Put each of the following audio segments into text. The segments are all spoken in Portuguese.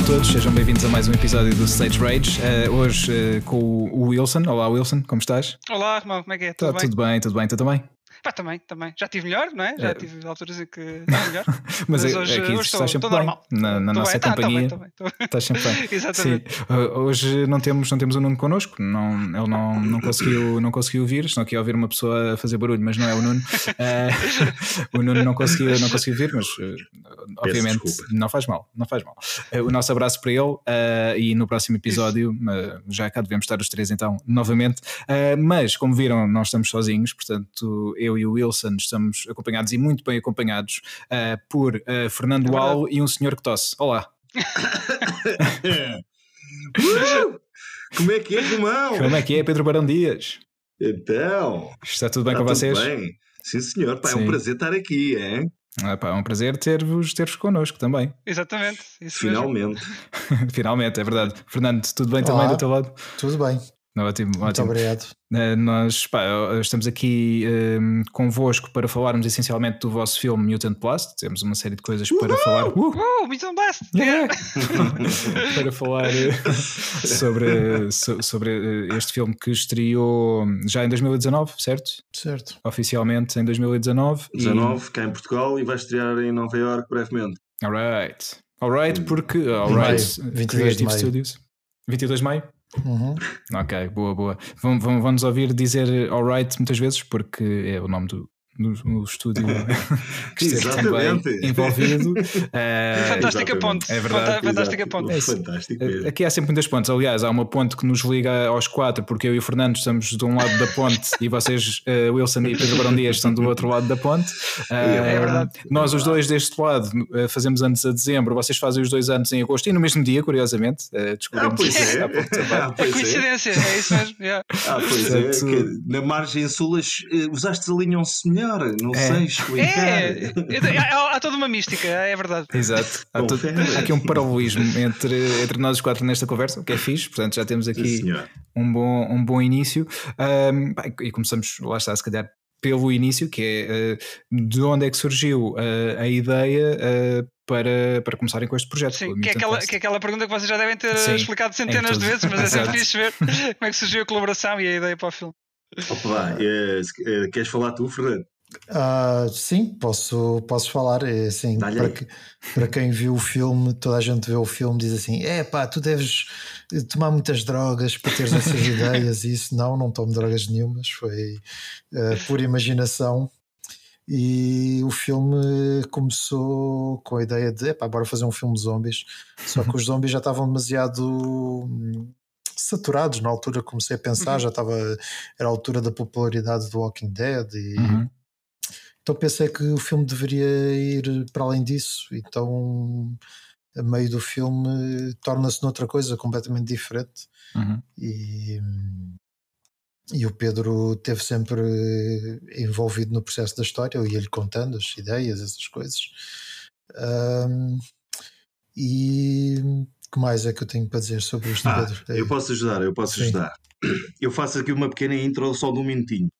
Olá a todos, sejam bem-vindos a mais um episódio do Stage Rage. Uh, hoje uh, com o Wilson. Olá, Wilson, como estás? Olá, irmão, como é que é? Tudo, tá, bem? tudo bem? Tudo bem, tu também? Pá, também, também. Já tive melhor, não é? Já é. tive alturas em que estava melhor. mas, mas é, hoje, aqui hoje estou, sempre bem. Normal. Na, na nossa bem. companhia. Tá, tá bem, estás sempre bem. Exatamente. Sim. Uh, hoje não temos, não temos o Nuno connosco. Não, ele não, não, conseguiu, não conseguiu vir. Estão aqui a ouvir uma pessoa fazer barulho, mas não é o Nuno. Uh, o Nuno não conseguiu, não conseguiu vir, mas uh, obviamente não faz mal. Não faz mal. Uh, o nosso abraço para ele e no próximo episódio, já cá devemos estar os três então, novamente. mas, como viram, nós estamos sozinhos, portanto, eu e o Wilson estamos acompanhados e muito bem acompanhados uh, por uh, Fernando é Al e um senhor que tosse. Olá. uh! Como é que é, Romão? Como é que é, Pedro Barão Dias? Então. Está tudo bem está com tudo vocês? Bem. Sim, senhor. Pá, é um prazer estar aqui, é? Ah, pá, é um prazer ter-vos ter connosco também. Exatamente. Finalmente. Finalmente, é verdade. Fernando, tudo bem Olá, também do teu lado? Tudo bem. Ótimo, Muito ótimo. obrigado. Uh, nós pá, estamos aqui um, convosco para falarmos essencialmente do vosso filme Mutant Blast. Temos uma série de coisas para falar. Uh! Uh, Mutant Blast! Yeah. para falar uh, sobre, so, sobre este filme que estreou já em 2019, certo? Certo. Oficialmente em 2019. 19, e... cá em Portugal, e vai estrear em Nova York brevemente. Alright. Alright, porque. Alright, 22 de maio. Studios. 22 de maio? Uhum. Ok, boa, boa. Vão, vão, vão nos ouvir dizer alright muitas vezes, porque é o nome do, no, no estúdio que esteve também envolvido. Uh, Fantástica ponte. É verdade. Fantástica ponte. É, Fantástico mesmo. Aqui há sempre muitas pontes. Aliás, há uma ponte que nos liga aos quatro, porque eu e o Fernando estamos de um lado da ponte e vocês, uh, Wilson e Pedro Barão Dias, estão do outro lado da ponte. Uh, é verdade. Nós, os dois deste lado, fazemos anos a dezembro, vocês fazem os dois anos em agosto e no mesmo dia, curiosamente. descobrimos ah, pois é. Ah, pois é coincidência, é. é isso mesmo. Yeah. Ah, pois é. na margem sul, usaste a linha melhor, não é. sei explicar. É, há, há, toda uma mística, é verdade. Exato. Há, todo, há aqui um paralelismo entre, entre nós os quatro nesta conversa, o que é fixe, portanto já temos aqui um, bom, um bom início. Um, e começamos, lá está, se calhar pelo início, que é uh, de onde é que surgiu uh, a ideia uh, para, para começarem com este projeto. Sim, que é, aquela, que é aquela pergunta que vocês já devem ter Sim, explicado centenas de vezes, mas é sempre fixe ver como é que surgiu a colaboração e a ideia para o filme. Opa, é, queres falar tu, Fernando? Uh, sim, posso, posso falar. É assim, para, que, para, quem viu o filme, toda a gente vê o filme diz assim: é pá, tu deves tomar muitas drogas para teres essas ideias. E isso não, não tomo drogas nenhumas, foi uh, pura imaginação. E o filme começou com a ideia de: epá, bora fazer um filme de zombies. Só que os zombies já estavam demasiado hum, saturados na altura comecei a pensar, uhum. já estava era a altura da popularidade do Walking Dead e uhum. Então pensei que o filme deveria ir para além disso. Então, a meio do filme, torna-se noutra coisa completamente diferente. Uhum. E, e o Pedro teve sempre envolvido no processo da história, eu ia-lhe contando as ideias, essas coisas. Um, e o que mais é que eu tenho para dizer sobre isto, ah, Pedro? Eu posso ajudar, eu posso Sim. ajudar. Eu faço aqui uma pequena intro só de um minutinho.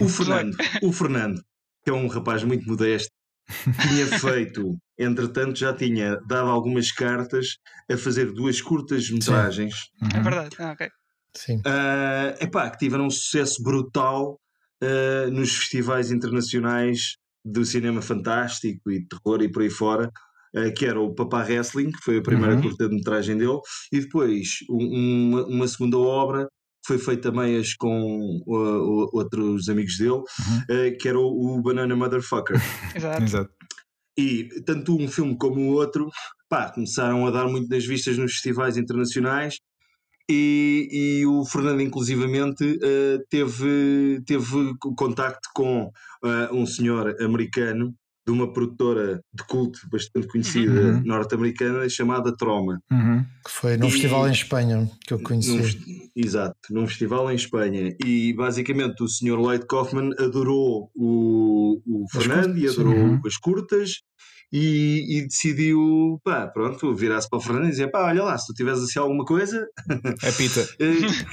O Fernando, o Fernando que é um rapaz muito modesto, tinha feito, entretanto, já tinha dado algumas cartas a fazer duas curtas metragens. Uhum. É verdade, ah, ok. Sim. Uh, epá, que tiveram um sucesso brutal uh, nos festivais internacionais do cinema fantástico e terror e por aí fora. Uh, que era o Papá Wrestling, que foi a primeira uhum. curta-metragem dele, e depois um, uma, uma segunda obra foi feito a meias com uh, outros amigos dele, uhum. uh, que era o, o, Banana Motherfucker. Exato. Exato. E tanto um filme como o outro pá, começaram a dar muito das vistas nos festivais internacionais e, e o Fernando inclusivamente uh, teve, teve contacto com uh, um senhor americano de uma produtora de culto bastante conhecida uhum. norte-americana chamada Troma. Uhum. Que foi num e, festival em Espanha que eu conheci. Num, exato, num festival em Espanha. E basicamente o Sr. Lloyd Kaufman adorou o, o Fernando e adorou uhum. as curtas. E, e, decidiu, pá, pronto, virar-se para o Fernando e dizer: pá, olha lá, se tu tiveres assim alguma coisa, apita.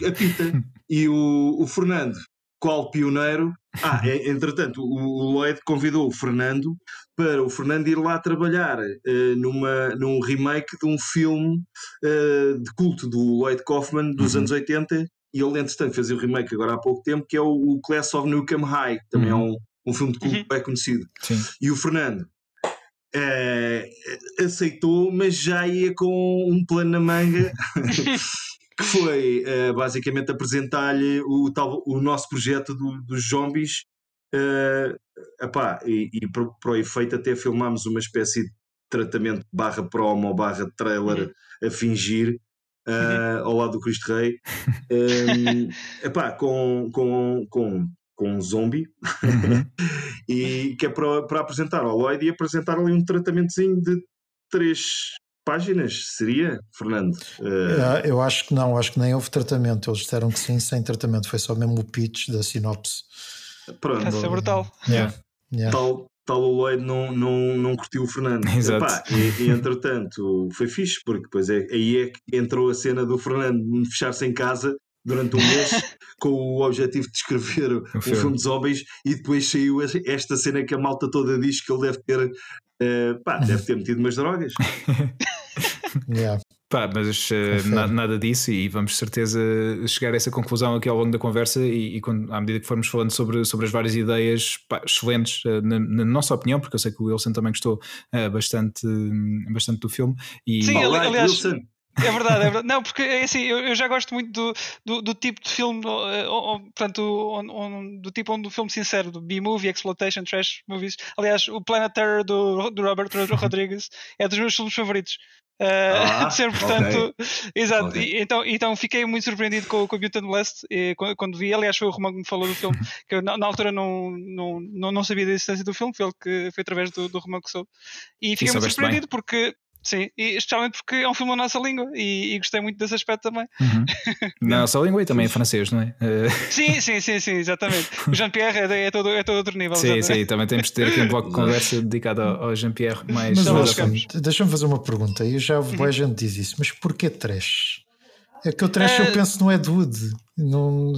apita. e o, o Fernando, qual pioneiro, Ah, é, entretanto, o Lloyd convidou o Fernando para o Fernando ir lá trabalhar uh, numa, num remake de um filme uh, de culto do Lloyd Kaufman dos uhum. anos 80 e ele, entretanto, fez o remake agora há pouco tempo, que é o, o Class of Newcomb High, que também é uhum. é um, um filme de culto uhum. bem conhecido. Sim. E o Fernando uh, aceitou, mas já ia com um plano na manga. que foi uh, basicamente apresentar-lhe o, o nosso projeto do, dos zombies. Uh, epá, e, e para, para o efeito até filmámos uma espécie de tratamento barra promo barra trailer uhum. a fingir uh, ao lado do Cristo Rei um, epá, com, com, com, com um zombie uhum. e que é para, para apresentar ao Lloyd e apresentar ali um tratamentozinho de três páginas, seria, Fernando? Uh... Eu acho que não, acho que nem houve tratamento. Eles disseram que sim, sem tratamento, foi só mesmo o pitch da sinopse. Pronto. Essa é brutal. Yeah. Yeah. Tal, tal o Lloyd não, não, não curtiu o Fernando. Exato. Epá, e, e, entretanto foi fixe, porque depois é, aí é que entrou a cena do Fernando fechar-se em casa durante um mês com o objetivo de escrever o um filme de zombies e depois saiu esta cena que a malta toda diz que ele deve ter uh, pá, deve ter metido umas drogas yeah. Pá, mas uh, na, nada disso e vamos certeza chegar a essa conclusão aqui ao longo da conversa e, e quando, à medida que formos falando sobre, sobre as várias ideias pá, excelentes, uh, na, na, nossa opinião, porque eu sei que o Wilson também gostou uh, bastante, bastante do filme. E... Sim, aliás, Wilson. É verdade, é verdade. Não, porque é assim, eu, eu já gosto muito do, do, do, tipo de filme, portanto, on, on, do tipo onde o filme sincero, do B-movie, exploitation, trash movies. Aliás, o Planet Terror do, do Robert Rodriguez é dos meus filmes favoritos. Uh, ah, sempre, portanto, okay. exato. Okay. E, então, então fiquei muito surpreendido com, com o Mutant Blast e, quando, quando, vi. Aliás, foi o Romão que me falou do filme, que eu na, na, altura não, não, não, não sabia da existência do filme, foi ele que foi através do, do Romão que soube. E fiquei muito surpreendido bem. porque Sim, e especialmente porque é um filme na nossa língua e, e gostei muito desse aspecto também. Uhum. na nossa língua e também em francês, não é? Sim, sim, sim, sim, exatamente. O Jean-Pierre é, é, todo, é todo outro nível. Sim, sim, também temos de ter aqui um bloco de conversa dedicado ao, ao Jean-Pierre mais. Mas deixa-me fazer uma pergunta, e já uhum. a gente diz isso, mas porquê trash? É que o trash uh... eu eh, penso não é dude. Não...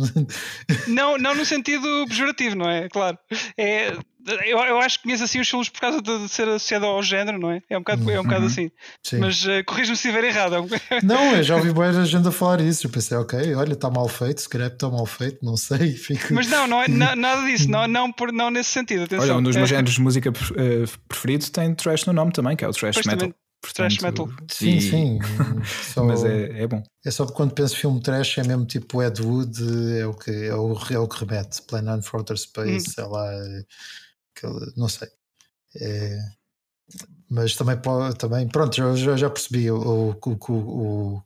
não, não no sentido pejorativo, não é? Claro. É, eu, eu acho que conheço assim os filmes por causa de, ser associado ao género, não é? É um bocado, é um bocado uhum. assim. Sim. Mas uh, corrijo-me se estiver errado. não, eu já ouvi boa gente a falar isso. Eu pensei, ok, olha, está mal feito, se calhar está mal feito, não sei. Fico... Mas não, não é na, nada disso, não, não, por, não nesse sentido. Atenção. Olha, um dos meus é. géneros de música eh, preferidos tem trash no nome também, que é o trash pois metal. Também. Portanto, trash metal. Sim, sim. Só, Mas é, é bom. É só porque quando penso filme trash é mesmo tipo Ed Wood, é o que, é o, é o que remete. Plan on Outer Space, hum. é lá. não sei. É, mas também, também pronto, já, já percebi o, o, o, o,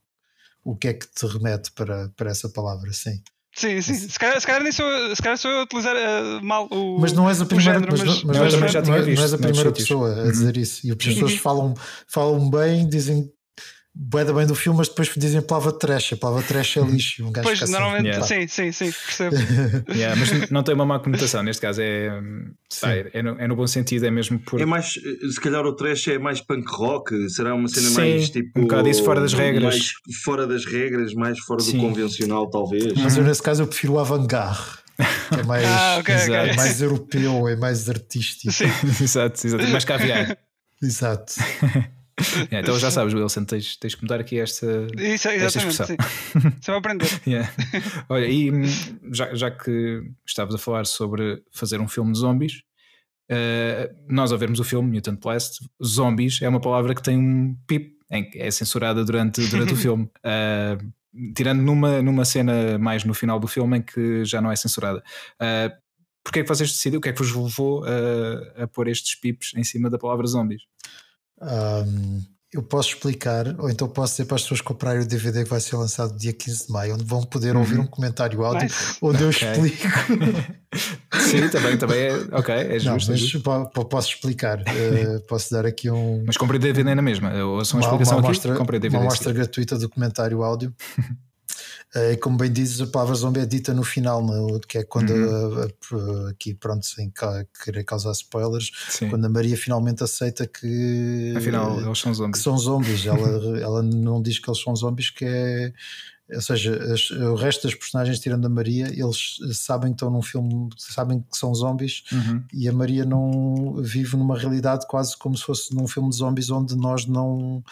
o que é que te remete para, para essa palavra, sim. Sim, sim. Se calhar, se calhar, nem sou, se calhar sou eu a utilizar uh, mal o. Mas não és a primeira, género, mas, mas, mas, mas, mas, não és a primeira pessoa a dizer uhum. isso. E as pessoas falam, falam bem, dizem Boeda bem do filme, mas depois dizem a palavra trash. A palavra trash é lixo. Um pois, normalmente, yeah. sim, sim, sim, percebo. yeah, mas não tem uma má conotação. Neste caso, é, é, é, no, é, no, bom sentido, é mesmo por. É mais, se calhar o trash é mais punk rock, será uma cena sim, mais tipo. Um bocado isso fora das regras. Mais fora das regras, mais fora sim. do convencional, talvez. Mas eu, nesse caso, eu prefiro o avant-garde. é mais, ah, okay, okay. mais europeu, é mais artístico. exato, exato, mais caviar. exato. Yeah, então já sabes, Wilson, tens, tens que mudar aqui esta, Isso, esta expressão. Sim. Você vai aprender. yeah. Olha, e hum, já, já que estavas a falar sobre fazer um filme de zombies, uh, nós ao vermos o filme Mutant Blast, zombies é uma palavra que tem um pip, é censurada durante, durante o filme. Uh, tirando numa, numa cena mais no final do filme em que já não é censurada. Uh, Porquê é que vocês decidiram? O que é que vos levou a, a pôr estes pips em cima da palavra zombies? Um, eu posso explicar, ou então posso dizer para as pessoas comprarem o DVD que vai ser lançado dia 15 de maio, onde vão poder uhum. ouvir um comentário áudio nice. onde eu okay. explico. Sim, também, também é ok, é justo. Não, mas posso explicar, uh, posso dar aqui um. Mas comprei DVD na mesma, ou só uma, uma explicação uma aqui, comprei DVD. Uma mostra gratuita do comentário áudio. Uh, e como bem dizes, a palavra zombie é dita no final, no, que é quando uhum. a, a, aqui, pronto, sem querer causar spoilers, Sim. quando a Maria finalmente aceita que afinal eles são zombies. Que são zombies. ela, ela não diz que eles são zombies, que é ou seja, as, o resto das personagens, tirando a Maria, eles sabem que estão num filme, sabem que são zombies Uhum. e a Maria não vive numa realidade quase como se fosse num filme de zombies onde nós não.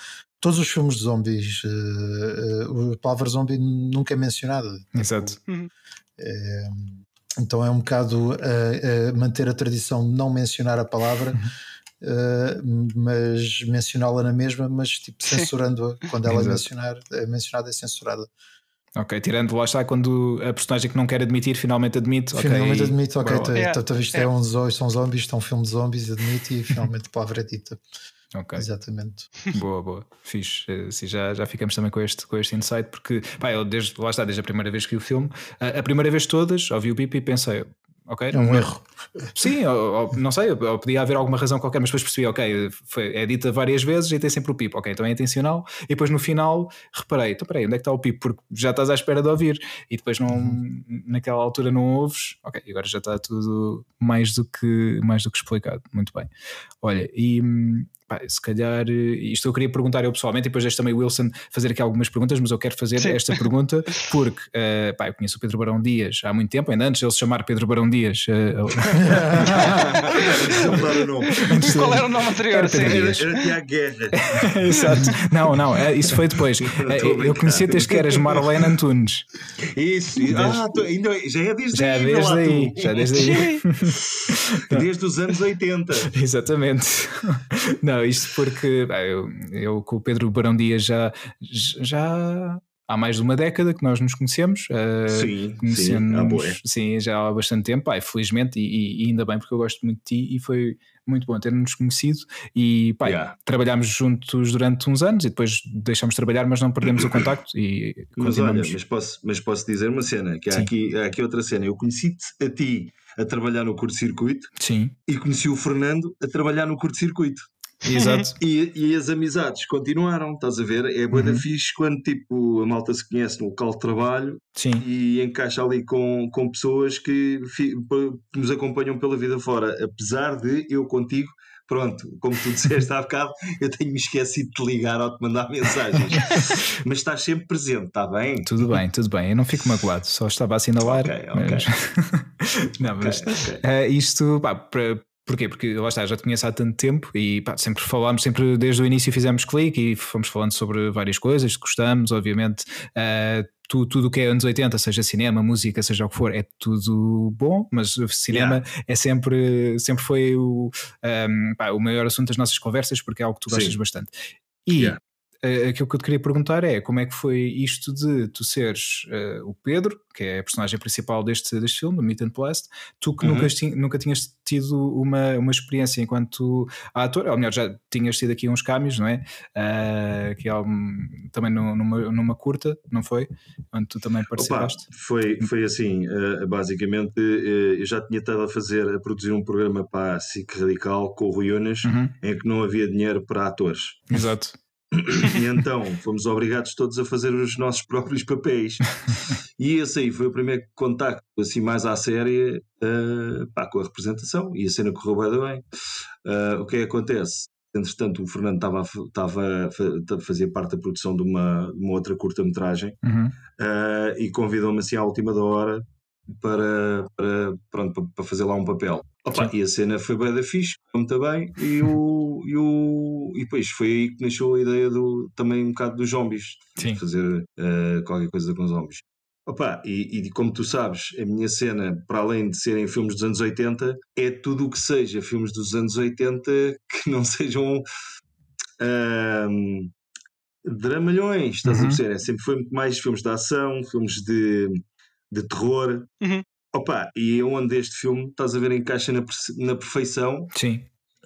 Todos os filmes de zombies, eh, eh, a palavra zombie nunca é mencionada. Exato. Eh, então é um bocado eh, manter a tradição de não mencionar a palavra, Uhum. mas mencioná-la na mesma, mas tipo censurando-a quando ela é, mencionar, é mencionada é censurada. Ok, tirando lá está quando a personagem que não quer admitir finalmente admite. finalmente admite, ok, lá. Yeah. então isto é um são zombies, estão um filme de zombies, admite e finalmente a palavra é dita. Ok. Exatamente. Boa, boa. Fixe. Eh, Sim, já, já ficamos também com este, com este insight, porque pá, eu desde, lá está, desde a primeira vez que vi o filme, a, a primeira vez todas, ouvi o Pipi e pensei, ok, É um erro. Sim, ou, ou- não sei, ou, podia haver alguma razão qualquer, mas depois percebi, ok, foi, é dita várias vezes e tem sempre o pipo, ok, então é intencional. E depois no final reparei, então peraí, onde é que está o pipo? Porque já estás à espera de ouvir e depois não, naquela altura não ouves, ok, agora já está tudo mais do que, mais do que explicado. Muito bem. Olha, e hum, pá, se calhar eh, isto eu queria perguntar eu pessoalmente, e depois deixo também o Wilson fazer aqui algumas perguntas, mas eu quero fazer Sim. esta pergunta porque eh, pá, eu conheço o Pedro Barão Dias há muito tempo, ainda antes de ele se chamar Pedro Barão Dias. nome. Qual era o nome anterior? Era Era, era Tiago Guerra. Exato. Não, não, é, isso foi depois. A É, Eu brincar. conheci desde que eras Marlene Antunes. Isso. Ah, tô- ainda, já é desde Já é aí. desde aí. Já é desde aí. Desde os anos 80. Exatamente. Não, isto porque pá, eu, eu com o Pedro Barão Dias já, já há mais de uma década que nós nos conhecemos. eh, Sim, sim. conhecemos boa. sim, já há bastante tempo, pá, felizmente, e, e ainda bem porque eu gosto muito de ti e foi muito bom ter-nos conhecido e pá, Yeah. trabalhámos juntos durante uns anos e depois deixamos de trabalhar, mas não perdemos o contacto e Mas olha, mas posso, mas posso dizer uma cena, que há Sim. aqui, há aqui outra cena. Eu conheci-te a ti a trabalhar no curto-circuito e conheci o Fernando a trabalhar no curto-circuito. Exato. E, e as amizades continuaram, estás a ver? É boa da Uhum. fixe quando tipo, a malta se conhece no local de trabalho Sim, e encaixa ali com, com pessoas que, nos acompanham pela vida fora. Apesar de eu contigo, pronto, como tu disseste há bocado, eu tenho-me esquecido de te ligar ou de mandar mensagens. Mas estás sempre presente, está bem? tudo bem, tudo bem. Eu não fico magoado, só estava a assinalar. Ok, ok. Mas... não, mas Ok, ok. eh, isto, pá, para. Porquê? Porque lá está, já te conheço há tanto tempo e pá, sempre falámos, sempre desde o início fizemos clique e fomos falando sobre várias coisas, gostamos, obviamente. eh, tu, tudo o que é anos 80, seja cinema, música, seja o que for, é tudo bom, mas o cinema é sempre, sempre foi o, ehm, pá, o maior assunto das nossas conversas porque é algo que tu gostas Sim. bastante. E Yeah. Aquilo que eu te queria perguntar é como é que foi isto de tu seres eh, o Pedro, que é a personagem principal deste, deste filme, do Meet and Blast, tu que Uhum. nunca, nunca tinhas tido uma, uma experiência enquanto ator, ou melhor, já tinhas tido aqui uns caminhos, não é? Eh, que é um- também no- numa, numa curta, não foi? Onde tu também Opa, participaste. foi, foi assim, eh, basicamente, eu já tinha estado a fazer, a produzir um programa para a SIC Radical com o Rui Unas, Uhum, em que não havia dinheiro para atores. Exato. E então fomos obrigados todos a fazer os nossos próprios papéis. E esse aí foi o primeiro contacto, assim, mais à séria, eh, pá, com a representação. E a cena correu bem. Eh, o que é que acontece? Entretanto, o Fernando estava a, fa- estava a fa- a fazer parte da produção de uma, de uma outra curta-metragem Uhum. eh, e convidou-me assim à última da hora para, para, pronto, para fazer lá um papel. Opa, e a cena foi bem da fixe, muito bem, e, o, e, o, e depois foi aí que nasceu a ideia do, também um bocado dos zombies, Sim. fazer eh, qualquer coisa com zombies. Opa, e, e como tu sabes, a minha cena, para além de serem filmes dos anos 80, é tudo o que seja filmes dos anos 80 que não sejam ahm, dramalhões, estás a Uhum. perceber? É, sempre foi muito mais filmes de ação, filmes de, de terror. Uhum. Opa, e é onde este filme, estás a ver, encaixa na, na perfeição, Sim.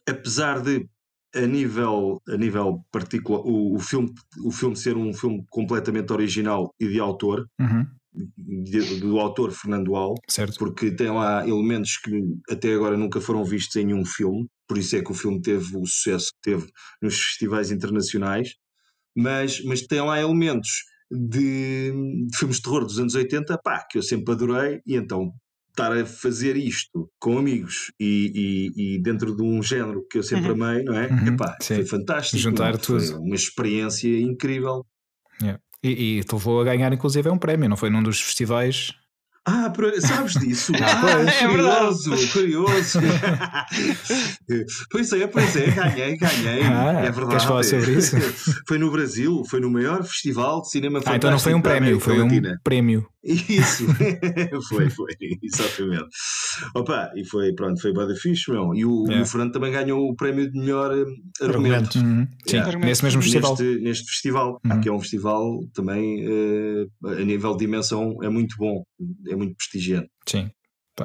apesar de a nível, a nível particular, o, o, filme, o filme ser um filme completamente original e de autor, Uhum. de- do autor Fernando Al, Certo. porque tem lá elementos que até agora nunca foram vistos em nenhum filme, por isso é que o filme teve o sucesso que teve nos festivais internacionais, mas, mas tem lá elementos de, de filmes de terror dos anos 80, pá, que eu sempre adorei, e então estar a fazer isto com amigos e, e- e dentro de um género que eu sempre amei, não é? Uhum, Epá, sim. foi fantástico. Juntar não? Foi tudo. uma experiência incrível. E, e te levou a ganhar, inclusive, é um prémio, não foi num dos festivais ah, sabes disso? Ah, é curioso, curioso. pois é, pois é, ganhei, ganhei. Ah, é verdade. Queres falar sobre isso? foi no Brasil, foi no maior festival de cinema Ah, então não foi um prémio, foi um prémio. Isso, foi, foi, exatamente. Opa, e foi, pronto, foi bada fixe, meu. E o, yeah. o Fernando também ganhou o prémio de melhor hum, argumento. argumento. Uhum. Sim, yeah. nesse mesmo festival. Neste, neste festival, uhum. que é um festival também, uh, a nível de dimensão, é muito bom, é muito prestigiante. Sim.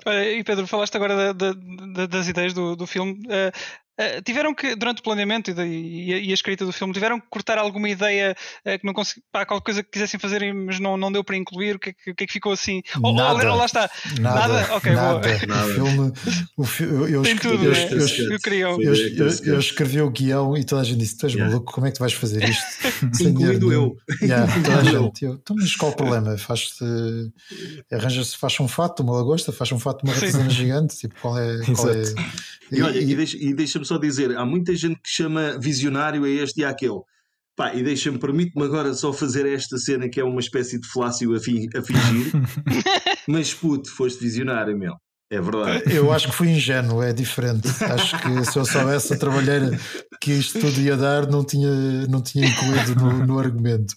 E Pedro, falaste agora da, da, das ideias do, do filme. Uh, Uh, tiveram que, durante o planeamento e, e, a, e, a, escrita do filme, tiveram que cortar alguma ideia uh, que não consegui, pá, qualquer coisa que quisessem fazer, mas não, não deu para incluir? O que, que, que é que ficou assim? Nada, ou, lá está. Nada? nada? Ok, nada. boa. Nada. O filme, o fi, eu, eu, Tem tudo, eu, né? eu, eu, eu, eu, escrevi o guião e toda a gente disse: Tu és yeah. maluco, como é que tu vais fazer isto? Incluindo eu. Yeah, toda a gente. Eu, então, mas qual o problema? Faz-se. Arranja-se, faz um fato, uma lagosta, faz um fato, uma ratazana gigante. Tipo, qual é. Qual é e, olha, e, e deixa-me só dizer: há muita gente que chama visionário a este e àquele. Pá, e deixa-me, permite-me agora só fazer esta cena que é uma espécie de falácio a, fi, a fingir. Mas puto, foste visionário, meu. É verdade. Eu acho que fui ingênuo, é diferente. Acho que se eu soubesse a trabalhar que isto tudo ia dar, não tinha, não tinha incluído no, no argumento.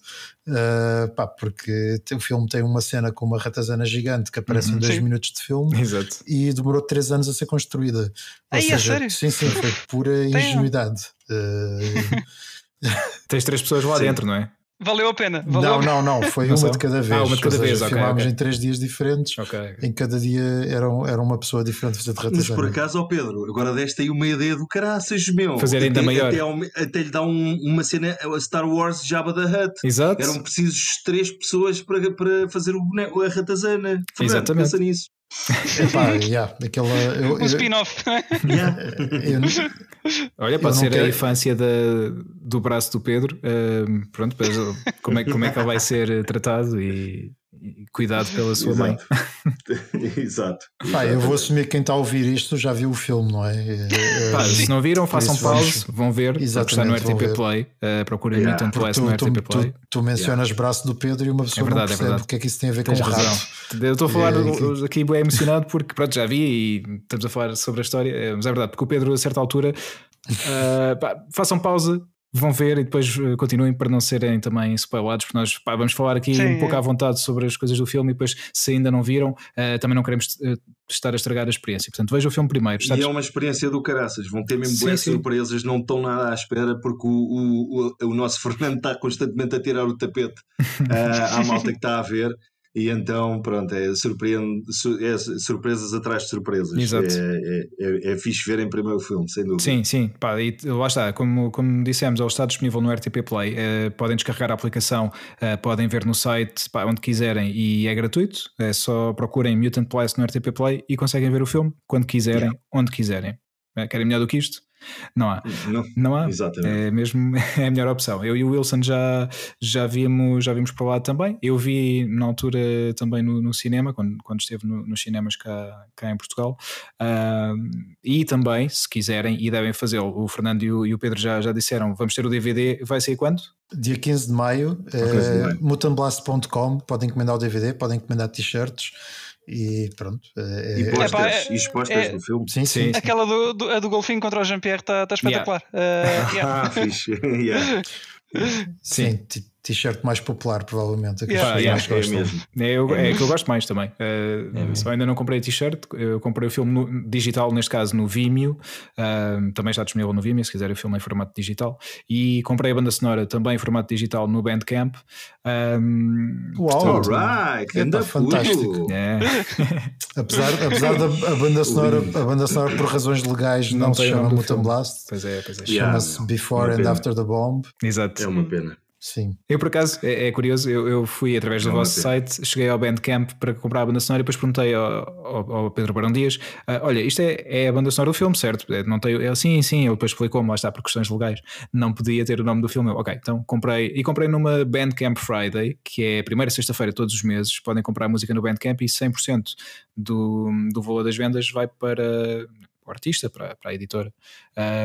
Uh, pá, porque o filme tem uma cena com uma ratazana gigante que aparece uhum, em 2 minutos de filme Exato. e demorou 3 anos a ser construída. Ou Ai, seja, é sério? sim, sim, foi pura ingenuidade. Uh... Tens três pessoas lá sim. dentro, não é? Valeu a pena. Valeu não, não, não, foi não uma de cada vez. Ah, uma de cada seja, vez, ok. Filmámos okay. em três dias diferentes. Okay. Em cada dia era, era uma pessoa diferente a fazer de ratazana. Mas por acaso, ó Pedro, agora deste aí uma ideia do caraças, meu. Fazer ainda até, maior. Até, até, lhe dá um, uma cena, a Star Wars Jabba da Hutt. Exato. Eram precisos três pessoas para, para fazer o boneco, a ratazana. Fernando, Exatamente. Pensa nisso. Epá, yeah, aquela, eu, um spin-off. Yeah. Olha, pode ser quero... a infância da, do braço do Pedro. Uh, pronto, como é, como é que ele vai ser tratado e, e cuidado pela sua Exato. mãe. Exato. Pá, eu vou assumir que quem está a ouvir isto já viu o filme, não é? Pá, se não viram, façam pause, vamos... vão ver. Está no RTP Play. Uh, procurem yeah. No RTP Play. Tu, tu mencionas yeah. braço do Pedro e uma pessoa é verdade, não percebe é o que é que isso tem a ver Tens com o razão. rato. Eu estou a falar é, aqui bem emocionado porque pronto, já vi e estamos a falar sobre a história, mas é verdade, porque o Pedro a certa altura uh, pá, façam pausa, vão ver e depois continuem para não serem também spoilados, porque nós pá, vamos falar aqui Sim, um pouco à vontade sobre as coisas do filme e depois, se ainda não viram, uh, também não queremos uh, estar a estragar a experiência. Portanto, vejam o filme primeiro. E é uma experiência do caraças, vão ter mesmo sim, boas sim. surpresas, não estão nada à espera, porque o, o, o, o nosso Fernando está constantemente a tirar o tapete uh, à malta que está a ver. E então, pronto, é, surpreende, é surpresas atrás de surpresas. Exato. É, é, é fixe ver em primeiro filme, sem dúvida. Sim, sim. Pá, e lá está, como, como dissemos, ele está disponível no RTP Play. Eh, podem descarregar a aplicação, eh, podem ver no site pá, onde quiserem e é gratuito. É só procurem Mutant Blast no RTP Play e conseguem ver o filme quando quiserem, yeah. onde quiserem. Querem melhor do que isto? Não há. Não, não há. Exatamente. É mesmo é a melhor opção. Eu e o Wilson já, já, vimos, já vimos para lá também. Eu vi na altura também no, no cinema, quando, quando esteve no, nos cinemas cá, cá em Portugal. Uh, e também, se quiserem, e devem fazê-lo, o Fernando e o, e o, Pedro já, já disseram, vamos ter o DVD, vai sair quando? Dia 15 de maio, é, mutanblast.com, podem encomendar o DVD, podem encomendar t-shirts e pronto. É, e posters, é, e os posters é, do filme. Sim, sim. Aquela do, do, a do golfinho contra o Jean-Pierre está tá espetacular. Yeah. Uh, yeah. ah, fixe. yeah. Sim, t-shirt mais popular, provavelmente. Que yeah. yeah, mais é, mesmo. É, eu, é que eu gosto mais também. Uh, só ainda não comprei t-shirt, eu comprei o filme no, digital, neste caso no Vimeo, uh, também está disponível no Vimeo, se quiser o filme em formato digital. E comprei a banda sonora também em formato digital no Bandcamp. Um, Uau, portanto, right, é, fantástico. É. apesar, apesar da a banda sonora, a banda sonora por razões legais não, não se chama Mutant Blast. Pois é, pois é. Chama-se Before and After the Bomb. Exato. É uma pena. Sim. Eu, por acaso, é, é curioso, eu, eu, fui através do Não vosso site, cheguei ao Bandcamp para comprar a banda sonora e depois perguntei ao, ao, ao Pedro Barão Dias: uh, Olha, isto é, é, a banda sonora do filme, certo? Não tem, ele, sim, sim, ele depois explicou-me, lá está, por questões legais, não podia ter o nome do filme. Eu, ok, então comprei, e comprei numa Bandcamp Friday, que é a primeira sexta-feira todos os meses, podem comprar música no Bandcamp e 100% do, do valor das vendas vai para o artista, para, para a editora.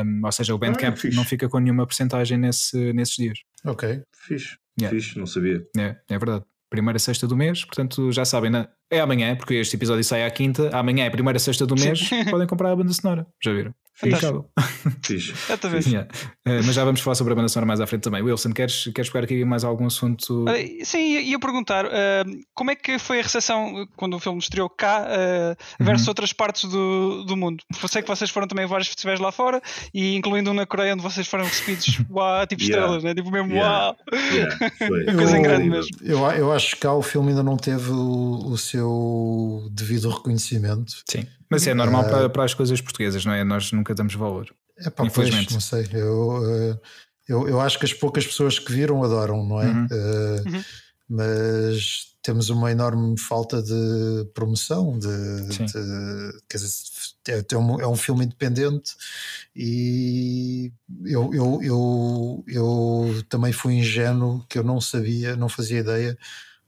Um, ou seja, o Bandcamp ah, não fica com nenhuma porcentagem nesse, nesses dias. Ok, fixe. Yeah. Fixe, não sabia. É, é verdade. Primeira sexta do mês, portanto já sabem, na... é amanhã, porque este episódio sai à quinta, amanhã é a primeira sexta do mês, podem comprar a banda sonora, já viram? Ficável. Fixe. Yeah. Uh, mas já vamos falar sobre a banda sonora mais à frente também. Wilson, queres, queres pegar aqui mais algum assunto? Uh, sim, ia perguntar uh, como é que foi a recepção quando o filme estreou cá uh, versus uhum. outras partes do, do mundo? Porque eu sei que vocês foram também a vários festivais lá fora e incluindo um na Coreia onde vocês foram recebidos uau, tipo yeah. estrelas, né? tipo mesmo yeah. uau! Yeah. Coisa eu, grande mesmo. Eu, eu acho que cá o filme ainda não teve o, o seu devido reconhecimento. Sim. Mas é normal uh, para, para as coisas portuguesas, não é? Nós nunca damos valor. É pá, Infelizmente. Pois, não sei. Eu, eh, eu, eu acho que as poucas pessoas que viram adoram, não é? Uhum. Uh, uhum. Mas temos uma enorme falta de promoção, de, de quer dizer, é, é, um, é um filme independente e eu, eu, eu, eu também fui ingênuo que eu não sabia, não fazia ideia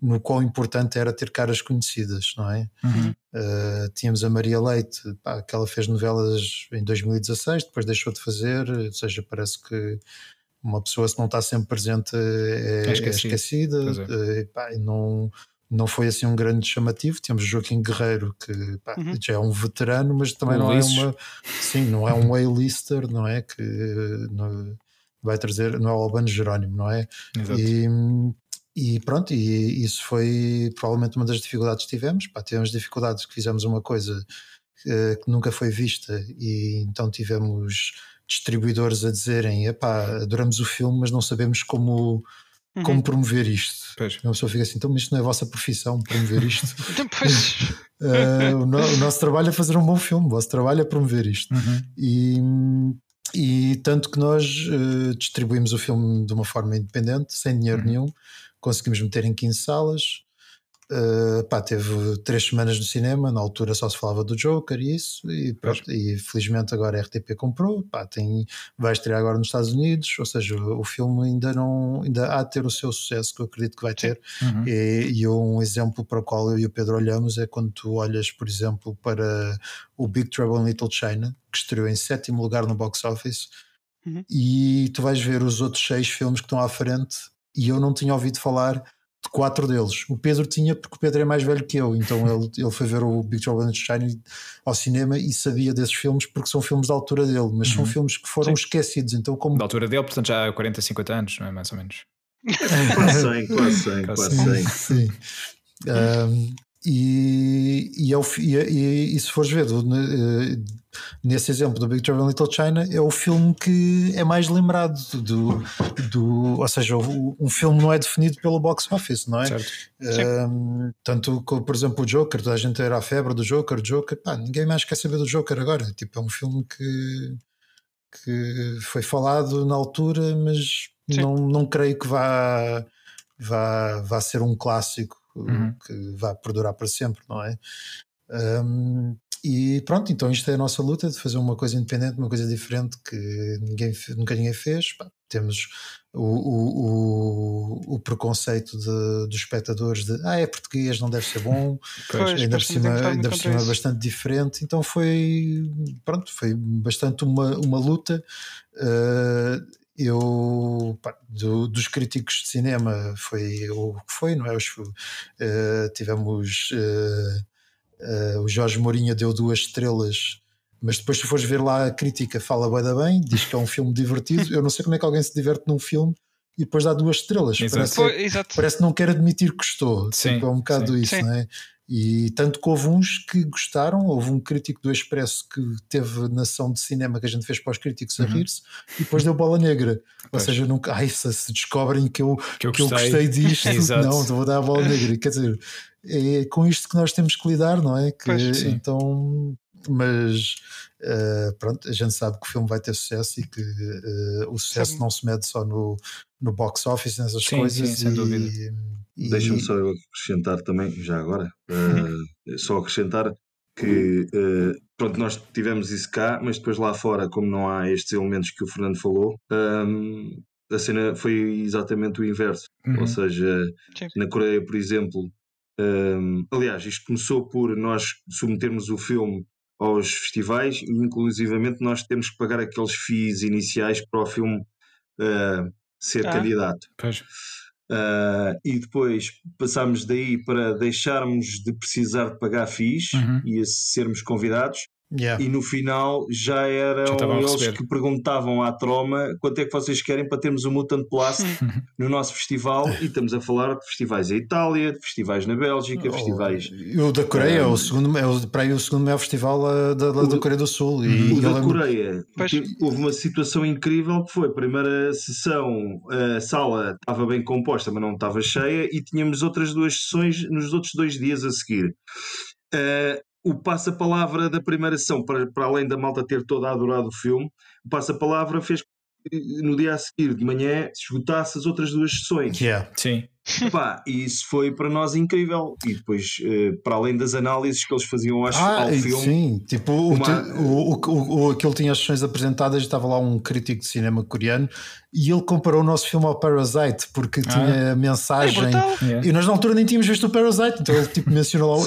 no quão importante era ter caras conhecidas, não é? Uhum. Uh, tínhamos a Maria Leite, pá, que ela fez novelas em 2016, depois deixou de fazer, ou seja, parece que uma pessoa se não está sempre presente é, é, é esquecida, é. Uh, pá, não, não foi assim um grande chamativo. Temos Joaquim Guerreiro, que pá, uhum. já é um veterano, mas também não é uma sim, não é um A-lister, não é? Que não, vai trazer, não é o Albano Jerónimo, não é? Exato. E, e pronto, e isso foi provavelmente uma das dificuldades que tivemos. Pá, tivemos dificuldades que fizemos uma coisa uh, que nunca foi vista, e então tivemos distribuidores a dizerem: epá, adoramos o filme, mas não sabemos como, uhum. como promover isto. Pois. A pessoa fica assim: então, mas isto não é a vossa profissão, promover isto. uh, o, no, o, nosso trabalho é fazer um bom filme, o vosso trabalho é promover isto. Uhum. E. E tanto que nós uh, distribuímos o filme de uma forma independente, sem dinheiro uhum. nenhum, conseguimos meter em 15 salas. Uh, pá, teve três semanas no cinema, na altura só se falava do Joker e isso, e, pronto, e felizmente agora a RTP comprou, pá, tem, vai estrear agora nos Estados Unidos, ou seja, o, o filme ainda não ainda há de ter o seu sucesso, que eu acredito que vai ter. Uhum. E, e, um exemplo para o qual eu e o Pedro olhamos é quando tu olhas, por exemplo, para o Big Trouble in Little China, que estreou em sétimo lugar no box office, uhum. e tu vais ver os outros seis filmes que estão à frente e eu não tinha ouvido falar de quatro deles. O Pedro tinha, porque o Pedro é mais velho que eu, então ele, ele foi ver o Big Trouble in China ao cinema e sabia desses filmes porque são filmes da altura dele, mas uhum. são filmes que foram Sim. esquecidos. Então, como... Da altura dele, portanto, já há 40, 50 anos, não é? Mais ou menos. quase 100, quase 100, quase 100. Sim. Um, e, e, é e, e, e, se fores ver eh, nesse exemplo do Big Trouble in Little China é o filme que é mais lembrado do, do ou seja, um filme não é definido pelo box office, não é? Um, tanto como, por exemplo, o Joker, toda a gente era a febre do Joker, Joker, pá, ninguém mais quer saber do Joker agora. Tipo, é um filme que, que foi falado na altura, mas não, não creio que vá, vá, vá ser um clássico uhum. que vai perdurar para sempre, não é? Um, e pronto, então isto é a nossa luta de fazer uma coisa independente, uma coisa diferente que ninguém, nunca ninguém fez. Pá, temos o, o, o, preconceito de, dos espectadores de ah, é português, não deve ser bom, pois, ainda por cima, ainda por cima bastante diferente. Então foi pronto, foi bastante uma, uma luta. Uh, eu pá, do, dos críticos de cinema foi o que foi, não é? Os, uh, tivemos uh, uh, o Jorge Mourinho deu duas estrelas, mas depois se fores ver lá a crítica fala bem, bem diz que é um filme divertido. Eu não sei como é que alguém se diverte num filme e depois dá duas estrelas. Exato. Parece, parece que não quer admitir que gostou. Sim, tipo, é um bocado sim, isso, sim. não é? E tanto que houve uns que gostaram, houve um crítico do Expresso que teve nação de cinema que a gente fez para os críticos a uhum. rir-se e depois deu bola negra. Pois. Ou seja, nunca, ai, se, se descobrem que eu, que eu, que gostei. eu gostei disto, não, vou dar a bola negra. Quer dizer, é com isto que nós temos que lidar, não é? Que, pois, então, mas uh, pronto, a gente sabe que o filme vai ter sucesso e que uh, o sucesso não se mede só no, no box office, nessas sim, coisas. Sim, sem e, dúvida. Deixa-me só acrescentar também, já agora, uh, só acrescentar que uh, pronto, nós tivemos isso cá, mas depois lá fora, como não há estes elementos que o Fernando falou, um, ehm, a cena foi exatamente o inverso. Uhum. Ou seja, Sim. na Coreia, por exemplo, um, aliás, isto começou por nós submetermos o filme aos festivais e inclusivamente nós temos que pagar aqueles FIIs iniciais para o filme uh, ser ah. candidato. Pois. Uh, e depois passámos daí para deixarmos de precisar de pagar FIIs uhum. e sermos convidados Yeah. E no final já eram já eles que perguntavam à Troma quanto é que vocês querem para termos o Mutant Blast no nosso festival. E estamos a falar de festivais em Itália, de festivais na Bélgica, oh, festivais. O da Coreia, um, o segundo, é o, para aí o segundo maior festival uh, da, da, da Coreia do Sul. E, o da Coreia, houve uma situação incrível que foi a primeira sessão, a sala estava bem composta, mas não estava cheia, e tínhamos outras duas sessões nos outros dois dias a seguir. Uh, o passa-palavra da primeira sessão, para, para além da malta ter toda adorado o filme, o passa-palavra fez no dia a seguir, de manhã, se esgotasse as outras duas sessões. Yeah. Sim. Pá, e isso foi para nós incrível. E depois, uh, para além das análises que eles faziam ao, ah, ao filme. Sim, tipo, uma... o, o, o, o, aquele tinha as sessões apresentadas, estava lá um crítico de cinema coreano e ele comparou o nosso filme ao Parasite porque ah. tinha mensagem. É e nós na altura nem tínhamos visto o Parasite, então ele tipo, mencionou lá,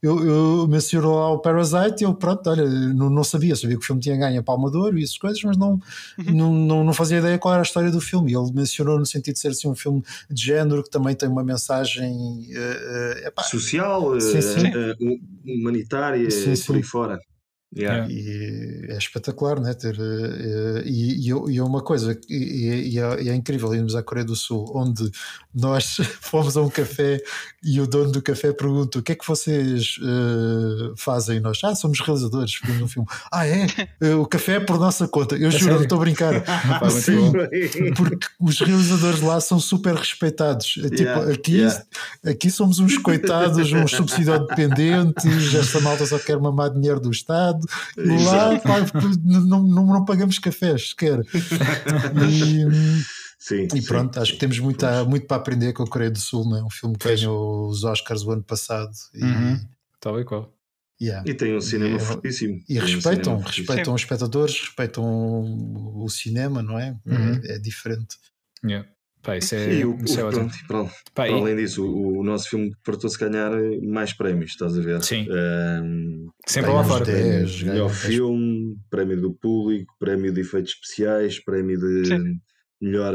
eu, eu, eu mencionou lá o Parasite e eu, pronto, olha, não, não sabia, sabia que o filme tinha ganho a Palma de Ouro e essas coisas, mas não, uhum. não, não, não fazia ideia qual era a história do filme. E ele mencionou no sentido de ser assim, um filme de género que também tem uma mensagem uh, epá, social, sim, sim. Uh, humanitária, sim, por aí fora. Yeah. E é espetacular, né? Ter, uh, e, e, é uma coisa, e, e, é, e, é, incrível irmos à Coreia do Sul, onde nós fomos a um café e o dono do café pergunta o que é que vocês uh, fazem? Nós, ah, somos realizadores, vimos um filme. Ah, é? Uh, o café é por nossa conta. Eu é juro, não estou a brincar. Sim, porque os realizadores lá são super respeitados. Tipo, yeah. aqui, yeah. aqui somos uns coitados, uns subsidiodependentes, esta malta só quer mamar dinheiro do Estado lado, lá pá, não, não, não, pagamos cafés sequer. E, sim, e pronto, sim. acho que temos muito, a, muito para aprender com a Coreia do Sul, não é? Um filme que ganhou os Oscars o ano passado. E, uhum. Tal e qual. Yeah. E tem um cinema e, fortíssimo. E respeitam, um respeitam os espectadores, respeitam o cinema, não é? Uhum. É, é, diferente. Yeah. Pá, isso é, e o, isso é pronto, pronto. Pá, Para e... além disso, o, o nosso filme fartou-se ganhar mais prémios, estás a ver? Sim. Um, Sempre lá fora. 10, melhor filme, prémio do público, prémio de efeitos especiais, prémio de Sim. melhor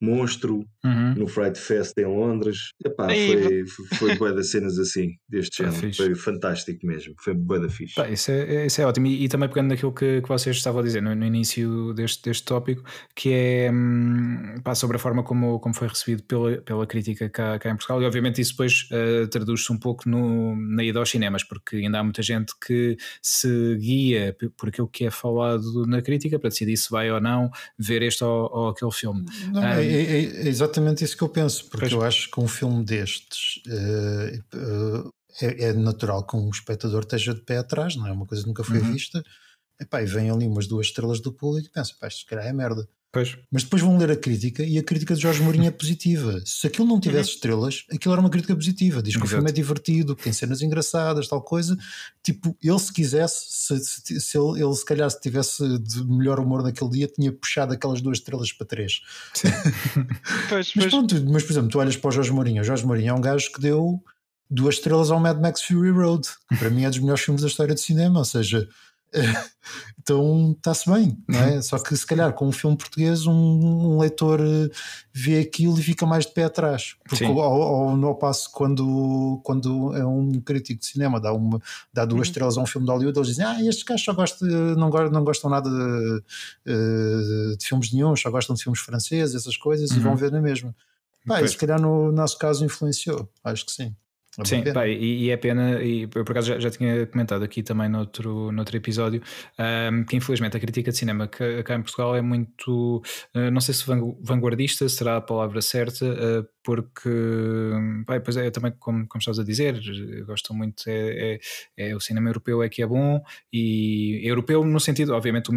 monstro uhum. no Fright Fest em Londres. Epá, foi, foi boa das cenas assim, deste género. Fixe. Foi fantástico mesmo. Foi boa da fixe. Pá, isso, é, isso é ótimo. E, e, também pegando naquilo que, que vocês estavam a dizer no, no início deste, deste tópico, que é hum, pá, sobre a forma como, como foi recebido pela, pela crítica cá, cá em Portugal. E obviamente isso depois uh, traduz-se um pouco no, na ida aos cinemas, porque ainda há muita gente que se guia por aquilo que é falado na crítica para decidir se vai ou não ver este ou, ou aquele filme. Não, é, é, é, exatamente isso que eu penso, porque pois. eu acho que um filme destes uh, uh, é, é, natural que um espectador esteja de pé atrás, não é uma coisa que nunca foi uhum. vista. Epá, e vem ali umas duas estrelas do público e pensa, pá, isto se calhar é merda. Pois. Mas depois vão ler a crítica e a crítica de Jorge Mourinho é positiva. Se aquilo não tivesse uhum. estrelas, aquilo era uma crítica positiva. Diz que Exato. o filme é divertido, que tem cenas engraçadas, tal coisa. Tipo, ele se quisesse, se, se, se ele, ele, se calhar se tivesse de melhor humor naquele dia, tinha puxado aquelas duas estrelas para três. pois, mas pronto, mas por exemplo, tu olhas para o Jorge Mourinho. O Jorge Mourinho é um gajo que deu duas estrelas ao Mad Max Fury Road. Para mim é dos melhores filmes da história de cinema, ou seja então está-se bem, não é? Só que se calhar com um filme português um, um leitor eh, vê aquilo e fica mais de pé atrás. Porque ao, ao, ao, passo quando, quando é um crítico de cinema dá, uma, dá duas uhum. estrelas a um filme de Hollywood, eles dizem, ah, estes gajos só gostam, não, não gostam nada de, eh, de filmes nenhum, só gostam de filmes franceses, essas coisas, uhum. e vão ver na mesma. Pá, se calhar no nosso caso influenciou, acho que sim. É Sim, pá, e, e, é pena, e eu por acaso já, já tinha comentado aqui também noutro, noutro episódio, um, que infelizmente a crítica de cinema cá, cá em Portugal é muito, uh, não sei se vanguardista será a palavra certa, uh, porque, bem, pois é, também como, como estás a dizer, gosto muito, é, é, é, o cinema europeu é que é bom, e europeu no sentido, obviamente, o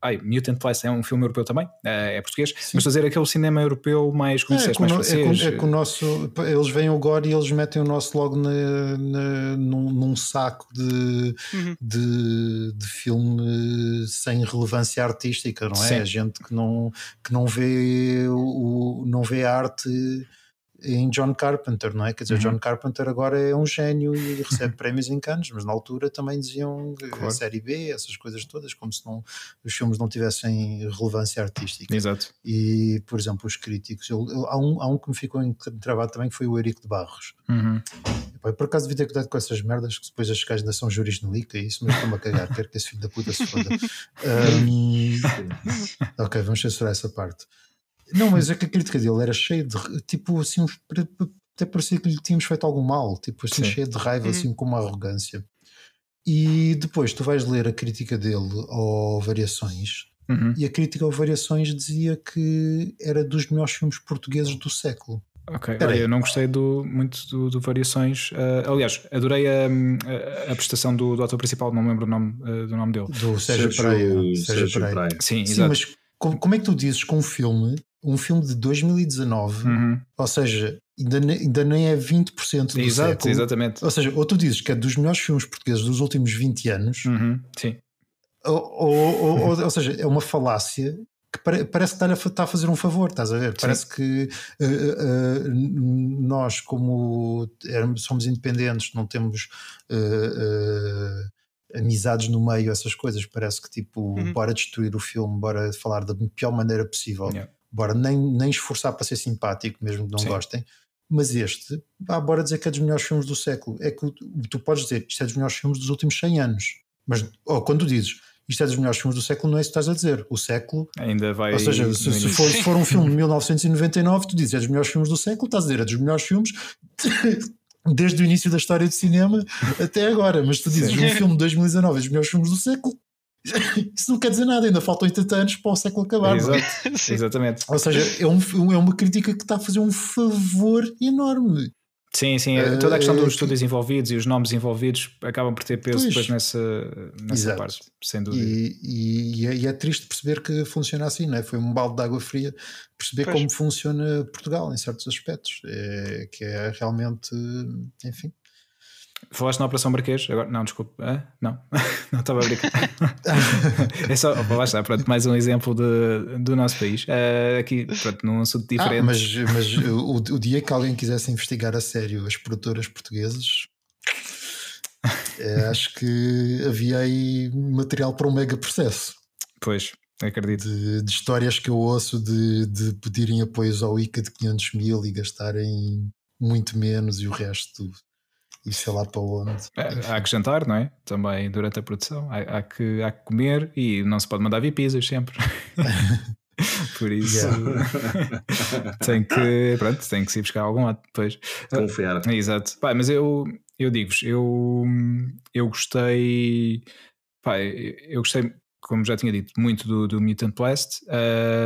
ai, Mutant Place é um filme europeu também, é, é português, Sim. mas fazer aquele cinema europeu mais, como é, disseste, mais francês. É com, é com o nosso, eles veem o gore e eles metem o nosso logo na, na, num, num, saco de, uhum. de, de, filme sem relevância artística, não é? Sim. A gente que não, que não vê o, não vê arte em John Carpenter, não é? Quer dizer, uhum. John Carpenter agora é um gênio e recebe prémios em Cannes, mas na altura também diziam claro. a série B, essas coisas todas, como se não, os filmes não tivessem relevância artística. Exato. E, por exemplo, os críticos, eu, eu, há, um, há um que me ficou travado também, que foi o Eric de Barros. Uhum. E, por acaso devia ter cuidado com essas merdas, que depois as gajos ainda são júris no ICA, e isso mas estou-me a cagar, quero que esse filho da puta se foda. Um, ok, vamos censurar essa parte. Não, mas é que a crítica dele era cheia de tipo assim, até parecia que lhe tínhamos feito algum mal, tipo assim, cheia de raiva, uhum. assim, com uma arrogância. E depois tu vais ler a crítica dele ao Variações, uhum. e a crítica ao Variações dizia que era dos melhores filmes portugueses do século. Ok, Olha, eu não gostei do, muito do, do Variações. Uh, aliás, adorei a, a, a prestação do, do ator principal, não me lembro o nome, uh, do nome dele. Do Sérgio, Sérgio Praia. Sérgio Praia. Sim, Sim exato. mas como, como é que tu dizes que um filme um filme de 2019, uhum. ou seja, ainda, ainda nem é 20% do Exato, século. Exatamente. Ou seja, ou tu dizes que é dos melhores filmes portugueses dos últimos 20 anos, uhum. sim. Ou, ou, ou, ou, seja, é uma falácia que parece que está a, fazer um favor, estás a ver? Sim. Parece que uh, uh, nós, como somos independentes, não temos uh, amizades no meio, essas coisas, parece que tipo, uhum. bora destruir o filme, bora falar da pior maneira possível. Yeah bora nem, nem esforçar para ser simpático, mesmo que não Sim. gostem. Mas este, ah, bora dizer que é dos melhores filmes do século. É que tu podes dizer isto é dos melhores filmes dos últimos 100 anos. Mas oh, quando dizes isto é dos melhores filmes do século, não é isso que estás a dizer. O século. Ainda vai. Ou seja, se, se, for, for, um filme de 1999, tu dizes é dos melhores filmes do século, estás a dizer é dos melhores filmes. desde o início da história do cinema até agora, mas tu dizes um filme de 2019 é dos melhores filmes do século, Isso não quer dizer nada, ainda faltam 80 anos para o século acabar. Exato, exatamente. Ou seja, é, um, é uma crítica que está a fazer um favor enorme. Sim, sim, uh, toda a questão dos estúdios envolvidos e os nomes envolvidos acabam por ter peso pois, depois nessa, nessa parte, sem dúvida. E, e, é, e, é, triste perceber que funciona assim, não é? Foi um balde de água fria perceber pois. como funciona Portugal em certos aspectos, é, que é realmente, enfim. Falaste na Operação Marquês? Agora, não, desculpa. Ah, não, não estava a brincar. é só, opa, lá está, pronto, mais um exemplo de, do nosso país. Uh, aqui, pronto, num assunto ah, diferente. Ah, mas mas o, o dia que alguém quisesse investigar a sério as produtoras portuguesas, é, acho que havia aí material para um mega processo. Pois, acredito. De, de histórias que eu ouço de, de pedirem apoios ao ICA de 500 mil e gastarem muito menos e o resto e sei lá para onde. É, há que jantar, não é? Também durante a produção. Há, há, que, há que comer e não se pode mandar vir pizzas sempre. Por isso yeah. tem que pronto, tem que se ir buscar algum lado depois. Confiar. exato. Pá, mas eu, eu digo-vos, eu, eu gostei. Pá, eu gostei como já tinha dito, muito do, do Mutant Blast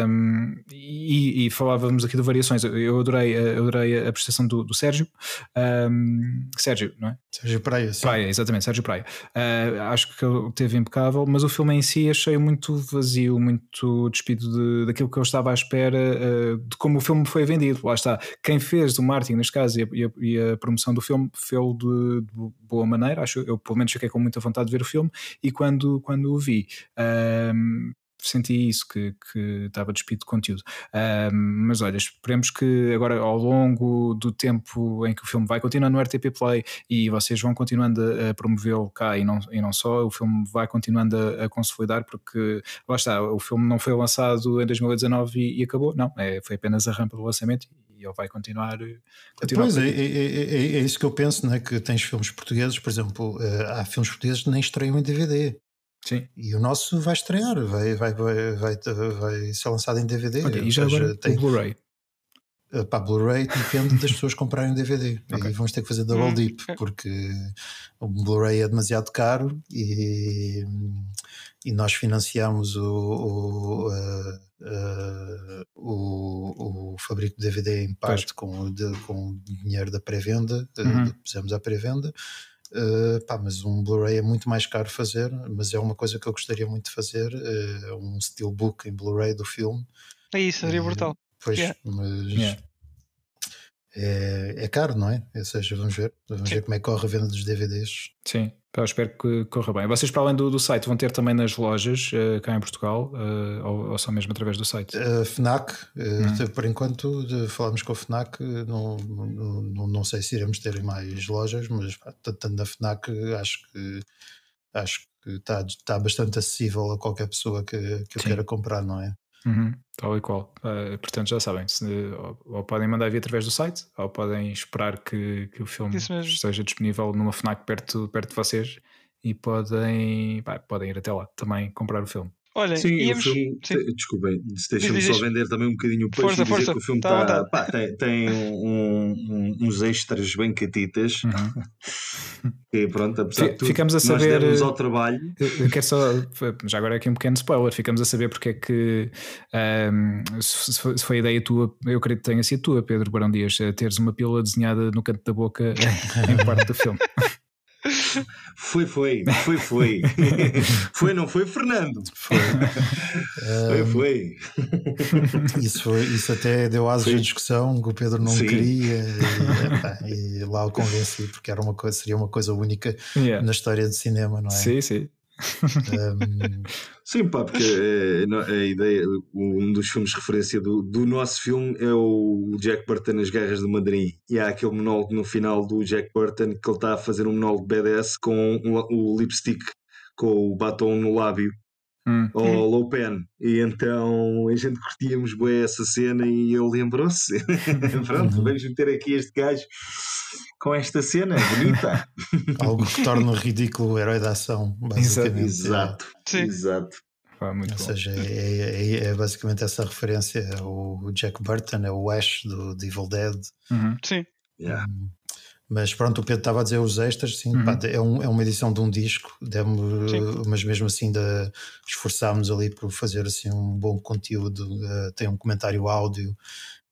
um, e, e, falávamos aqui de variações. Eu adorei, eu adorei a prestação do, do Sérgio, um, Sérgio, não é? Sérgio Praia, sim. Praia, exatamente, Sérgio Praia. Uh, acho que ele teve impecável, mas o filme em si achei muito vazio, muito despido de, daquilo que eu estava à espera, uh, de como o filme foi vendido. Lá está, quem fez o marketing, neste caso, e a, e a, promoção do filme, fez-o de, de, boa maneira. Acho eu, pelo menos, fiquei com muita vontade de ver o filme e quando, quando o vi. Um, senti isso, que, que estava despido de conteúdo. Um, mas olha, esperemos que agora ao longo do tempo em que o filme vai continuando no RTP Play e vocês vão continuando a, a promovê-lo cá e não, e não só, o filme vai continuando a, a, consolidar, porque lá está, o filme não foi lançado em 2019 e, e acabou, não, é, foi apenas a rampa do lançamento e ele vai continuar. continuar pois é, é, é, é, isso que eu penso, não é? que tens filmes portugueses, por exemplo, eh, há filmes portugueses que nem estreiam em DVD. Sim. E o nosso vai estrear, vai, vai, vai, vai, vai ser lançado em DVD. Olha, e já agora tem... o Blu-ray? Eh, para Blu-ray depende das pessoas comprarem DVD. Okay. E vamos ter que fazer double hum, dip, porque o Blu-ray é demasiado caro e, e nós financiamos o, o, uh, uh, o, o fabrico de DVD em parte com, de, com o dinheiro da pré-venda, uhum. uh, pusemos à pré-venda. Uh, pá, mas um Blu-ray é muito mais caro fazer, mas é uma coisa que eu gostaria muito de fazer, uh, um steelbook em Blu-ray do filme. É isso, seria brutal. Pois, yeah. mas yeah. É, é caro, não é? Ou seja, vamos ver, vamos Sim. ver como é que corre a venda dos DVDs. Sim, eu espero que corra bem. Vocês, para além do, do site, vão ter também nas lojas uh, cá em Portugal uh, ou, ou, só mesmo através do site? Uh, Fnac, hum. por enquanto falamos com a Fnac, não, não, não, sei se iremos ter mais lojas, mas tanto na Fnac acho que acho que está, está bastante acessível a qualquer pessoa que, que queira comprar, não é? Uhum, tal e qual. Uh, portanto, já sabem, se, ou, ou, podem mandar vir através do site, ou podem esperar que, que o filme esteja disponível numa FNAC perto, perto de vocês e podem, pá, podem ir até lá também comprar o filme. Olha, sim, íamos... o filme, sim. desculpem, deixa-me só vender também um bocadinho o peixe força, e dizer força. que o filme tá, tá, pá, tem, tem um, um, uns extras bem catitas uhum. e pronto, apesar de tudo, ficamos a saber, nós ao trabalho. Eu quero só, já agora aqui um pequeno spoiler, ficamos a saber porque é que um, se, foi a ideia tua, eu creio que tenha sido tua, Pedro Barão Dias, teres uma pílula desenhada no canto da boca em parte do filme. Foi, foi, foi, foi. foi, não foi, Fernando? Foi. foi, foi. Isso, foi, isso até deu asas à discussão que o Pedro não Sim. queria e, e, lá o convenci porque era uma coisa, seria uma coisa única yeah. na história de cinema, não é? Sim, sim. Um... Sim, pá, porque a, é, a, ideia, um dos filmes de referência do, do nosso filme é o Jack Burton nas Guerras de Madrid. E há aquele monólogo no final do Jack Burton que ele está a fazer um monólogo BDS com o, o lipstick, com o batom no lábio. Hum. Ou low pen, e então a gente curtíamos bem essa cena e ele lembrou-se: pronto, vamos meter aqui este gajo com esta cena bonita. Algo que torna ridículo o herói da ação, basicamente. Exato, é. exato. Ah, Ou bom. seja, é, é, é, basicamente essa referência. O Jack Burton é o Ash do, do Evil Dead. Uhum. Sim. Yeah. Mas pronto, o Pedro estava a dizer os extras, sim, uhum. pá, é, um, é, uma edição de um disco, demos, mas mesmo assim de, esforçámos ali por fazer assim um bom conteúdo, uh, tem um comentário áudio,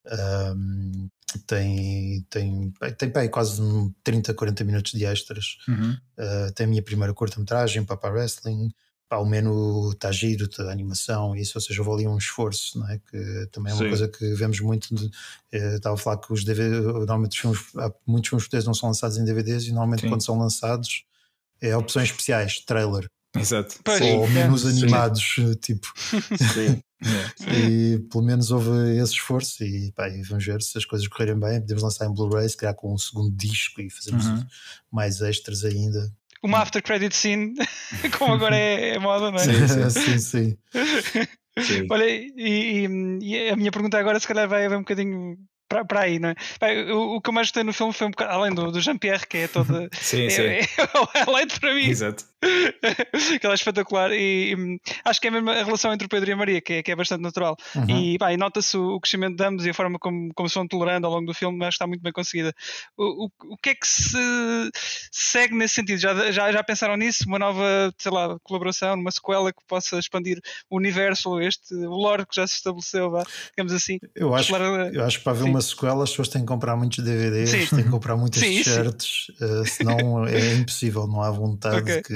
um, tem, tem, tem pá, quase 30, 40 minutos de extras. Uhum. Uh, tem a minha primeira curta-metragem, Papa Wrestling. Pá, o menu está giro, tá, a animação, isso, ou seja, houve ali um esforço, não é? que também é uma Sim. coisa que vemos muito. De, eh, estava a falar que os DVD, normalmente os filmes, muitos filmes portugueses não são lançados em DVDs e normalmente Sim. quando são lançados é opções especiais, trailer. Exato. Ou menus animados, Sim. tipo. Sim. e pelo menos houve esse esforço e, pá, e vamos ver se as coisas correrem bem. Podemos lançar em Blu-ray, se calhar com um segundo disco e fazermos uhum. mais extras ainda. Uma after credit scene, como agora é, é moda, não é? Sim, sim. sim. sim. Olha, e, e, a minha pergunta agora, se calhar, vai haver um bocadinho para, para aí, não é? Bem, o, o, que eu mais gostei no filme foi um bocado, além do, do Jean-Pierre, que é toda. sim, é, sim. É, é o highlight para mim. Exato. que ela é espetacular e, e, acho que é mesmo a relação entre o Pedro e a Maria que é, que é bastante natural uhum. e, e nota-se o, o, crescimento de ambos e a forma como, como se vão tolerando ao longo do filme acho que está muito bem conseguida o, o, o que é que se segue nesse sentido? Já, já, já pensaram nisso? Uma nova, sei lá, colaboração, uma sequela que possa expandir o universo, este, o lore que já se estabeleceu, vá, digamos assim eu acho, eu acho que para haver sim. uma sequela as pessoas têm que comprar muitos DVDs sim. têm que comprar muitas t-shirts uh, senão é impossível, não há vontade okay. que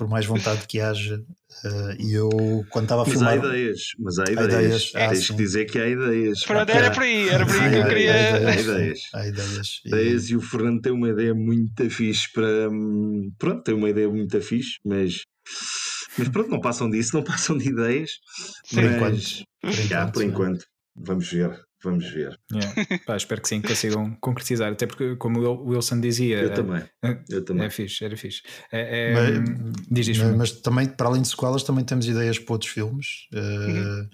por mais vontade que haja. Uh, e eu, quando estava a mas filmar. Há ideias, mas há ideias. Há ideias. Ah, Tens sim. que dizer que há ideias. Pronto, era por aí, era por aí que eu queria. Há ideias. Há ideias. E... ideias e o Fernando tem uma ideia muito fixe para. Pronto, tem uma ideia muito fixe, mas. Mas pronto, não passam disso, não passam de ideias. Por mas, enquanto. Por enquanto, já, por enquanto. Vamos ver. Vamos ver. Yeah. Pá, espero que sim, consigam concretizar. Até porque, como o Wilson dizia, eu também. É, eu também. É fixe, era fixe. É, é, mas, diz isto, mas, mas, também, para além de sequelas, também temos ideias para outros filmes. Uhum. Uh,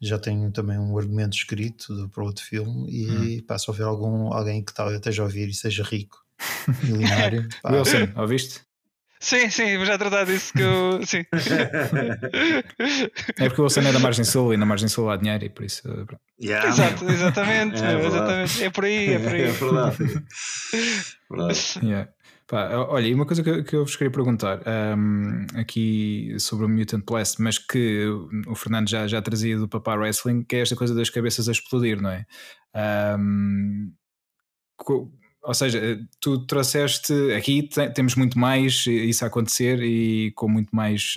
já tenho também um argumento escrito para outro filme. E uhum. pá, se houver algum, alguém que tal, esteja a ouvir e seja rico, milionário. Wilson, ouviste? Sim, sim, vou já tratar disso que eu. Sim. é porque o Wilson é da margem sul e na margem sul há dinheiro e por isso. Yeah, Exato, exatamente, é, exatamente. É por aí, é por aí. É verdade. verdade. Yeah. Pá, olha, e uma coisa que, que eu vos queria perguntar um, aqui sobre o Mutant Blast, mas que o Fernando já, já trazia do Papá Wrestling, que é esta coisa das cabeças a explodir, não é? Um, ou seja, tu trouxeste aqui temos muito mais isso a acontecer e com muito mais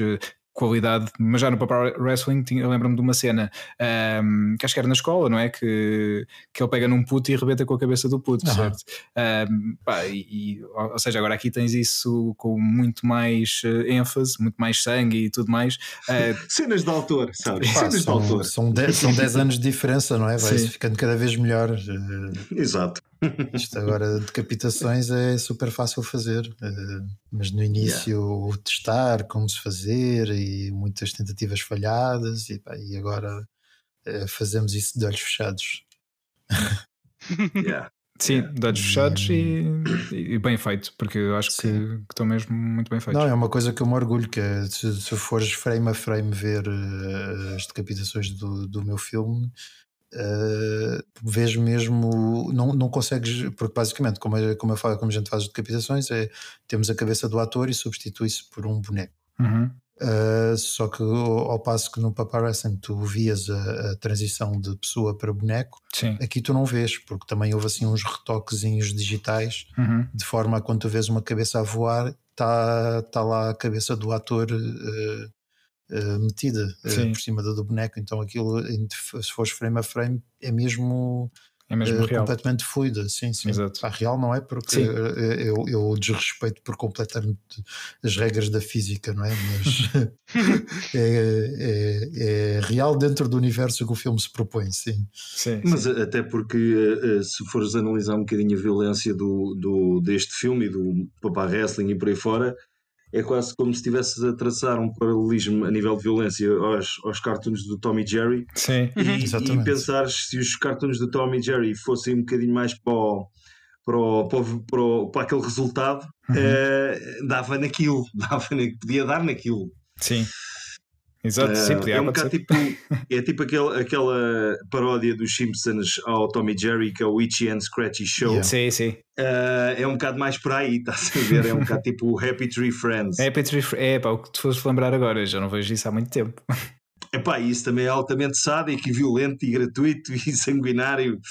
qualidade, mas já no Papa Wrestling lembro-me de uma cena um, que acho que era na escola, não é? Que, que ele pega num puto e arrebenta com a cabeça do puto, uhum. certo? Um, pá, e, e, ou seja, agora aqui tens isso com muito mais uh, ênfase, muito mais sangue e tudo mais. Uh, Cenas de autor, sabes? Pá, Cenas são, de autor. São 10 são dez anos de diferença, não é? Vai ficando cada vez melhor. Exato. Isto agora, decapitações é super fácil fazer, mas no início yeah. testar como se fazer e muitas tentativas falhadas, e, pá, e agora fazemos isso de olhos fechados. Yeah. Sim, yeah. de olhos fechados e, e, bem feito, porque eu acho que, que, estão mesmo muito bem feitos. Não, é uma coisa que eu me orgulho, que é, se, se fores frame a frame ver uh, as decapitações do, do meu filme, uh, vês mesmo, não, não consegues, porque basicamente, como, é, como, eu falo, como a gente faz as decapitações, é temos a cabeça do ator e substitui-se por um boneco. Uhum. Uh, só que ao, ao, passo que no Paparazzi tu vias a, a, transição de pessoa para boneco, Sim. aqui tu não vês, porque também houve assim uns retoquezinhos digitais, uhum. de forma a quando tu vês uma cabeça a voar, está tá lá a cabeça do ator uh, uh, metida por cima do, do boneco. Então aquilo, se fores frame a frame, é mesmo é mesmo uh, real. completamente fluida, sim, sim. Exato. Pá, real não é porque eh, eu, eu desrespeito por completamente as regras da física, não é? Mas é, é, é, real dentro do universo que o filme se propõe, sim. sim Mas sim. até porque se fores analisar um bocadinho a violência do, do, deste filme e do Papá Wrestling e por aí fora, é quase como se estivesses a traçar um paralelismo a nível de violência aos, aos cartoons do Tommy Jerry. Sim, e, uhum. e pensares se os cartoons do Tommy Jerry fossem um bocadinho mais para o, para, o, para, o, para, o, para aquele resultado, uhum. uh, dava naquilo, dava, podia dar naquilo. Sim. Exato, sim, é um bocado tipo, é tipo aquele, aquela paródia dos Simpsons ao Tommy Jerry, que é o Itchy and Scratchy Show. Yeah. Sim, sim. Uh, é um bocado mais por aí, estás a ver? É um bocado tipo o Happy Tree Friends. Happy Tree Friends, é pá, o que tu foste lembrar agora, já não vejo isso há muito tempo. Epá, isso também é altamente sádico e violento e gratuito e sanguinário.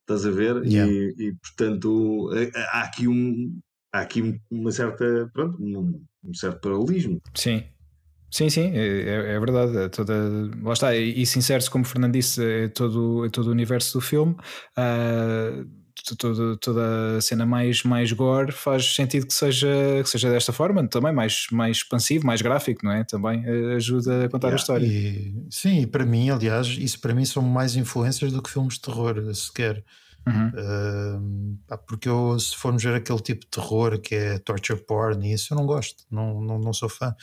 Estás a ver? Yeah. E, e, portanto há aqui, um, há aqui uma certa, pronto, um, um certo paralelismo. Sim. Sim, sim, é, é verdade. É toda, lá está, e, insere-se, como o Fernando disse, é todo, é todo o universo do filme. Uh, toda, toda a cena mais, mais gore faz sentido que seja, que seja desta forma, também mais, mais expansivo, mais gráfico, não é? Também ajuda a contar yeah, a história. E, sim, e para mim, aliás, isso para mim são mais influências do que filmes de terror, sequer. Uhum. Uh, porque eu, se formos ver aquele tipo de terror que é torture porn, e isso eu não gosto, não, não, não sou fã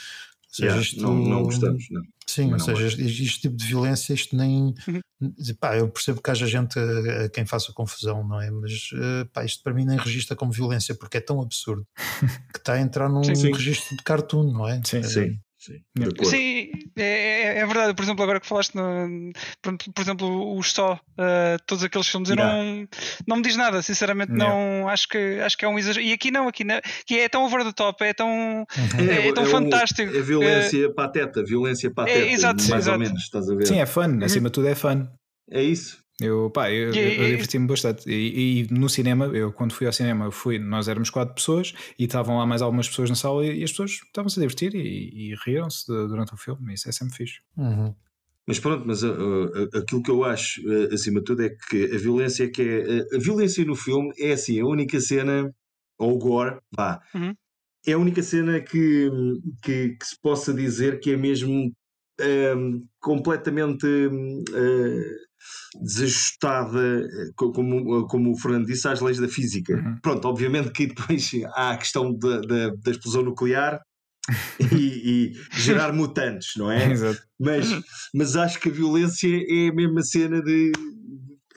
seja, yeah, isto, não, não gostamos, não. Sim, ou seja, este, este tipo de violência, isto nem. Uhum. Pá, eu percebo que haja gente a, a quem faça confusão, não é? Mas uh, pá, isto para mim nem registra como violência, porque é tão absurdo que está a entrar num sim, sim. registro de cartoon, não é? Sim, sim. Sim, Sim é, é, é, verdade. Por exemplo, agora que falaste, no, por, por, exemplo, os só, uh, todos aqueles filmes, eu não, não me diz nada, sinceramente, yeah. não acho que, acho que é um exagero. E aqui não, aqui não, que é tão over the top, é tão, uhum. é, é, tão fantástico. É violência pateta, violência pateta, exato, mais exato. ou menos, estás a ver? Sim, é fun, acima de tudo é fun. É isso. Eu, pá, eu, eu, eu diverti-me bastante. E, e, no cinema, eu quando fui ao cinema, fui, nós éramos quatro pessoas e estavam lá mais algumas pessoas na sala e, e as pessoas estavam-se a divertir e, e riram-se durante o filme. Isso é sempre fixe. Uhum. Mas pronto, mas uh, uh, aquilo que eu acho, uh, acima de tudo, é que a violência que é. a violência no filme é assim, a única cena, ou o gore, vá, uhum. é a única cena que, que, que, se possa dizer que é mesmo um, completamente desajustada, eh, como, como o Fernando disse, às leis da física. Uhum. Pronto, obviamente que depois há a questão da, da, da explosão nuclear e, e, gerar mutantes, não é? Exato. Mas, mas acho que a violência é a mesma cena de.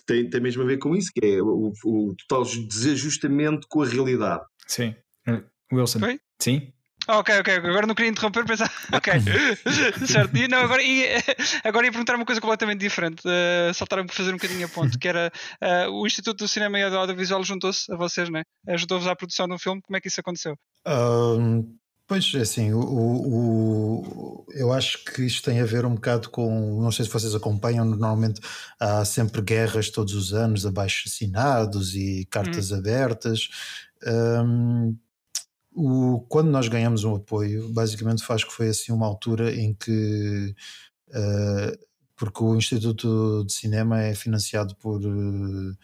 Tem, tem mesmo a ver com isso, que é o, o total desajustamento com a realidade. Sim. Eh, Wilson. Oi? Sim. Ok, ok, agora não queria interromper, pensar. Ok, certo. E, não, agora, e, agora ia perguntar uma coisa completamente diferente. Uh, saltaram me fazer um bocadinho a ponto, que era uh, o Instituto do Cinema e do Audiovisual juntou-se a vocês, né? Ajudou-vos à produção do filme. Como é que isso aconteceu? Um, pois, é assim, o, o, eu acho que isto tem a ver um bocado com. Não sei se vocês acompanham, normalmente há sempre guerras todos os anos, abaixo assinados e cartas hum. abertas. Um, o, quando nós ganhamos um apoio, basicamente faz que foi assim uma altura em que uh, porque o Instituto de Cinema é financiado por, uh,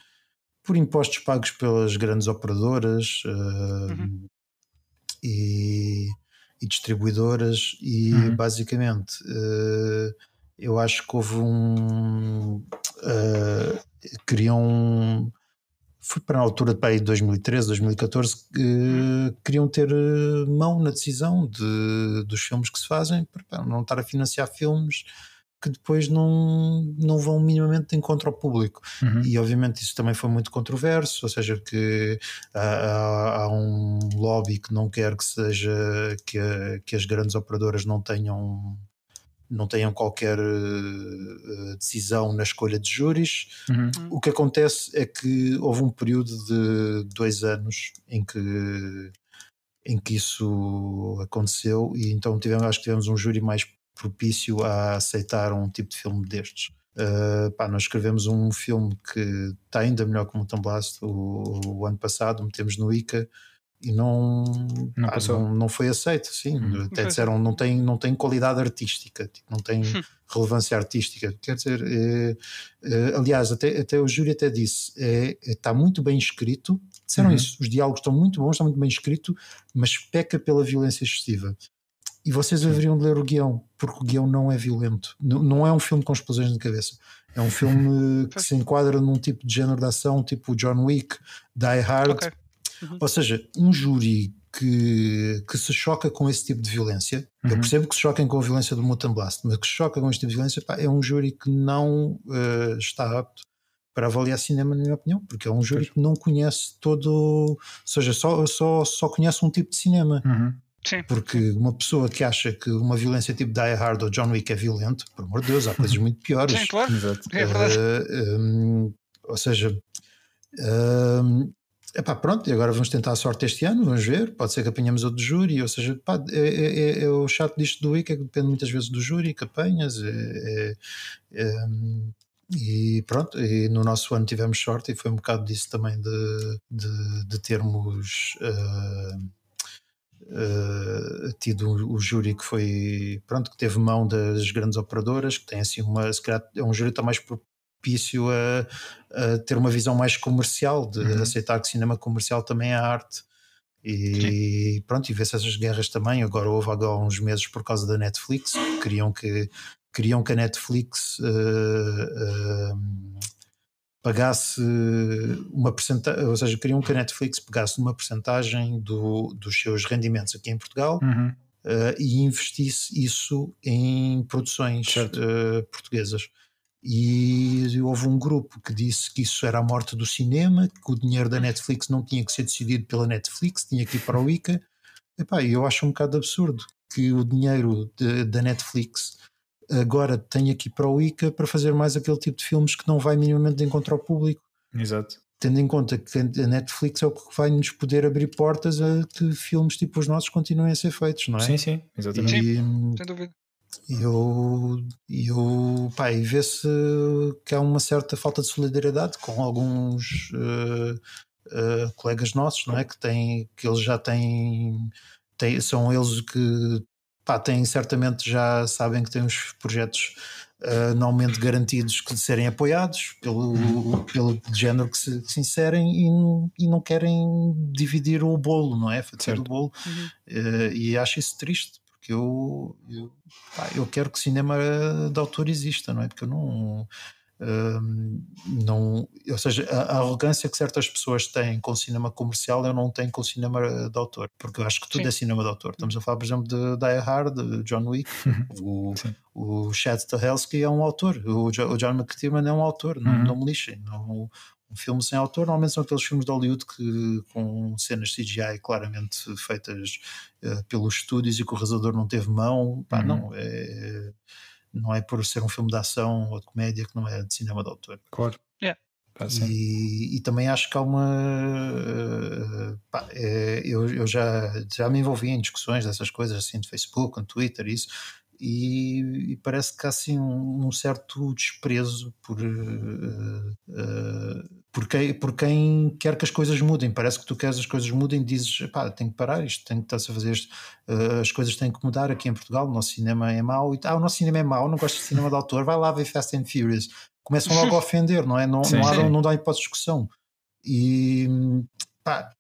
por impostos pagos pelas grandes operadoras uh, uhum. e, e, distribuidoras e uhum. basicamente eu acho que houve um queriam foi para a altura de 2013, 2014, que uh, queriam ter uh, mão na decisão de, dos filmes que se fazem, para não estar a financiar filmes que depois não, não vão minimamente de encontro ao público. Uhum. E obviamente isso também foi muito controverso, ou seja, que há, há, um lobby que não quer que seja que, que as grandes operadoras não tenham não tenham qualquer uh, decisão na escolha de júris. Uhum. O que acontece é que houve um período de dois anos em que, em que isso aconteceu e então tivemos, acho que tivemos um júri mais propício a aceitar um tipo de filme destes. Uh, pá, nós escrevemos um filme que está ainda melhor que o Mutant Blast o, o ano passado, metemos no ICA e não, não, ah, não, não, foi aceito, sim. Uhum. Até disseram não tem, não tem qualidade artística, tipo, não tem hum. relevância artística. Quer dizer, é, é, aliás, até, até o júri até disse, é, está muito bem escrito, disseram uhum. isso, os diálogos estão muito bons, estão muito bem escritos, mas peca pela violência excessiva. E vocês deveriam ler o guião, porque o guião não é violento. Não, não é um filme com explosões na cabeça. É um filme que se enquadra num tipo de género de ação, tipo John Wick, Die Hard, okay Uhum. Ou seja, um júri que, que se choca com esse tipo de violência, uhum. eu percebo que se choquem com a violência do Mutant Blast, mas que se choca com este tipo de violência, pá, é um júri que não uh, está apto para avaliar cinema, na minha opinião, porque é um júri pois. que não conhece todo, ou seja, só, só, só conhece um tipo de cinema. Uhum. Sim. Porque uma pessoa que acha que uma violência tipo Die Hard ou John Wick é violento, por amor de Deus, há coisas muito piores. Sim, claro. É verdade. Uh, um, ou seja, um, Epá, pronto, e agora vamos tentar a sorte este ano, vamos ver, pode ser que apanhamos outro júri, ou seja, é, é, é, é, o chato disto do IC, é que depende muitas vezes do júri que apanhas, é, e pronto, e no nosso ano tivemos sorte e foi um bocado disso também de, de, de termos uh, uh, tido o júri que foi, pronto, que teve mão das grandes operadoras, que tem assim uma, se calhar é um júri que está mais propício a, a, ter uma visão mais comercial, de uhum. aceitar que cinema comercial também é arte. E Sim. pronto, e vê-se essas guerras também. Agora houve agora uns meses por causa da Netflix, queriam que, queriam que a Netflix uh, uh, pagasse uma porcentagem, ou seja, queriam que a Netflix pegasse uma porcentagem do, dos seus rendimentos aqui em Portugal uhum. uh, e investisse isso em produções portuguesas e houve um grupo que disse que isso era a morte do cinema, que o dinheiro da Netflix não tinha que ser decidido pela Netflix, tinha que ir para o ICA. Epá, eu acho um bocado absurdo que o dinheiro de, da Netflix agora tenha que ir para o ICA para fazer mais aquele tipo de filmes que não vai minimamente de encontro ao público. Exato. Tendo em conta que a Netflix é o que vai nos poder abrir portas a que filmes tipo os nossos continuem a ser feitos, não é? Sim, sim, exatamente. E, sim, sem dúvida. E eu, eu pá, e vê-se que há uma certa falta de solidariedade com alguns uh, uh, colegas nossos, não é? Que, têm, que eles já têm, têm são eles que pá, têm certamente já sabem que têm os projetos uh, anualmente garantidos que serem apoiados pelo, pelo género que se, que se inserem e, e, não querem dividir o bolo, não é? Fazer o bolo. Uhum. Uh, e acho isso triste porque eu, eu, eu quero que cinema de autor exista, não é? Porque eu não. Hum, não, ou seja, a, a, arrogância que certas pessoas têm com o cinema comercial eu não tenho com o cinema de autor, porque eu acho que tudo Sim. é cinema de autor. Estamos a falar, por exemplo, de Die Hard, de John Wick, o, o Chad Stahelski é um autor, o, o John McTiernan é um autor, não, uhum. não me lixem. Não, um filme sem autor normalmente são aqueles filmes de Hollywood que, com cenas CGI claramente feitas uh, pelos estúdios e que o realizador não teve mão. Pá, uhum. não, é, não é por ser um filme de ação ou de comédia que não é de cinema de autor. Claro. Yeah. E, e, também acho que há uma. Uh, pá, é, eu, eu já, já me envolvi em discussões dessas coisas assim de Facebook, no Twitter, isso, e, e, parece que há assim um, um certo desprezo por, uh, uh, por, quem, por quem quer que as coisas mudem. Parece que tu queres as coisas mudem e dizes, pá, tem que parar isto, tem que estar-se a fazer isto, uh, as coisas têm que mudar aqui em Portugal, o nosso cinema é mau, e, ah, o nosso cinema é mau, não gosto de cinema de autor, vai lá ver Fast and Furious. Começam logo a ofender, não é? Não, sim, não, há, não dá hipótese de discussão. E pá,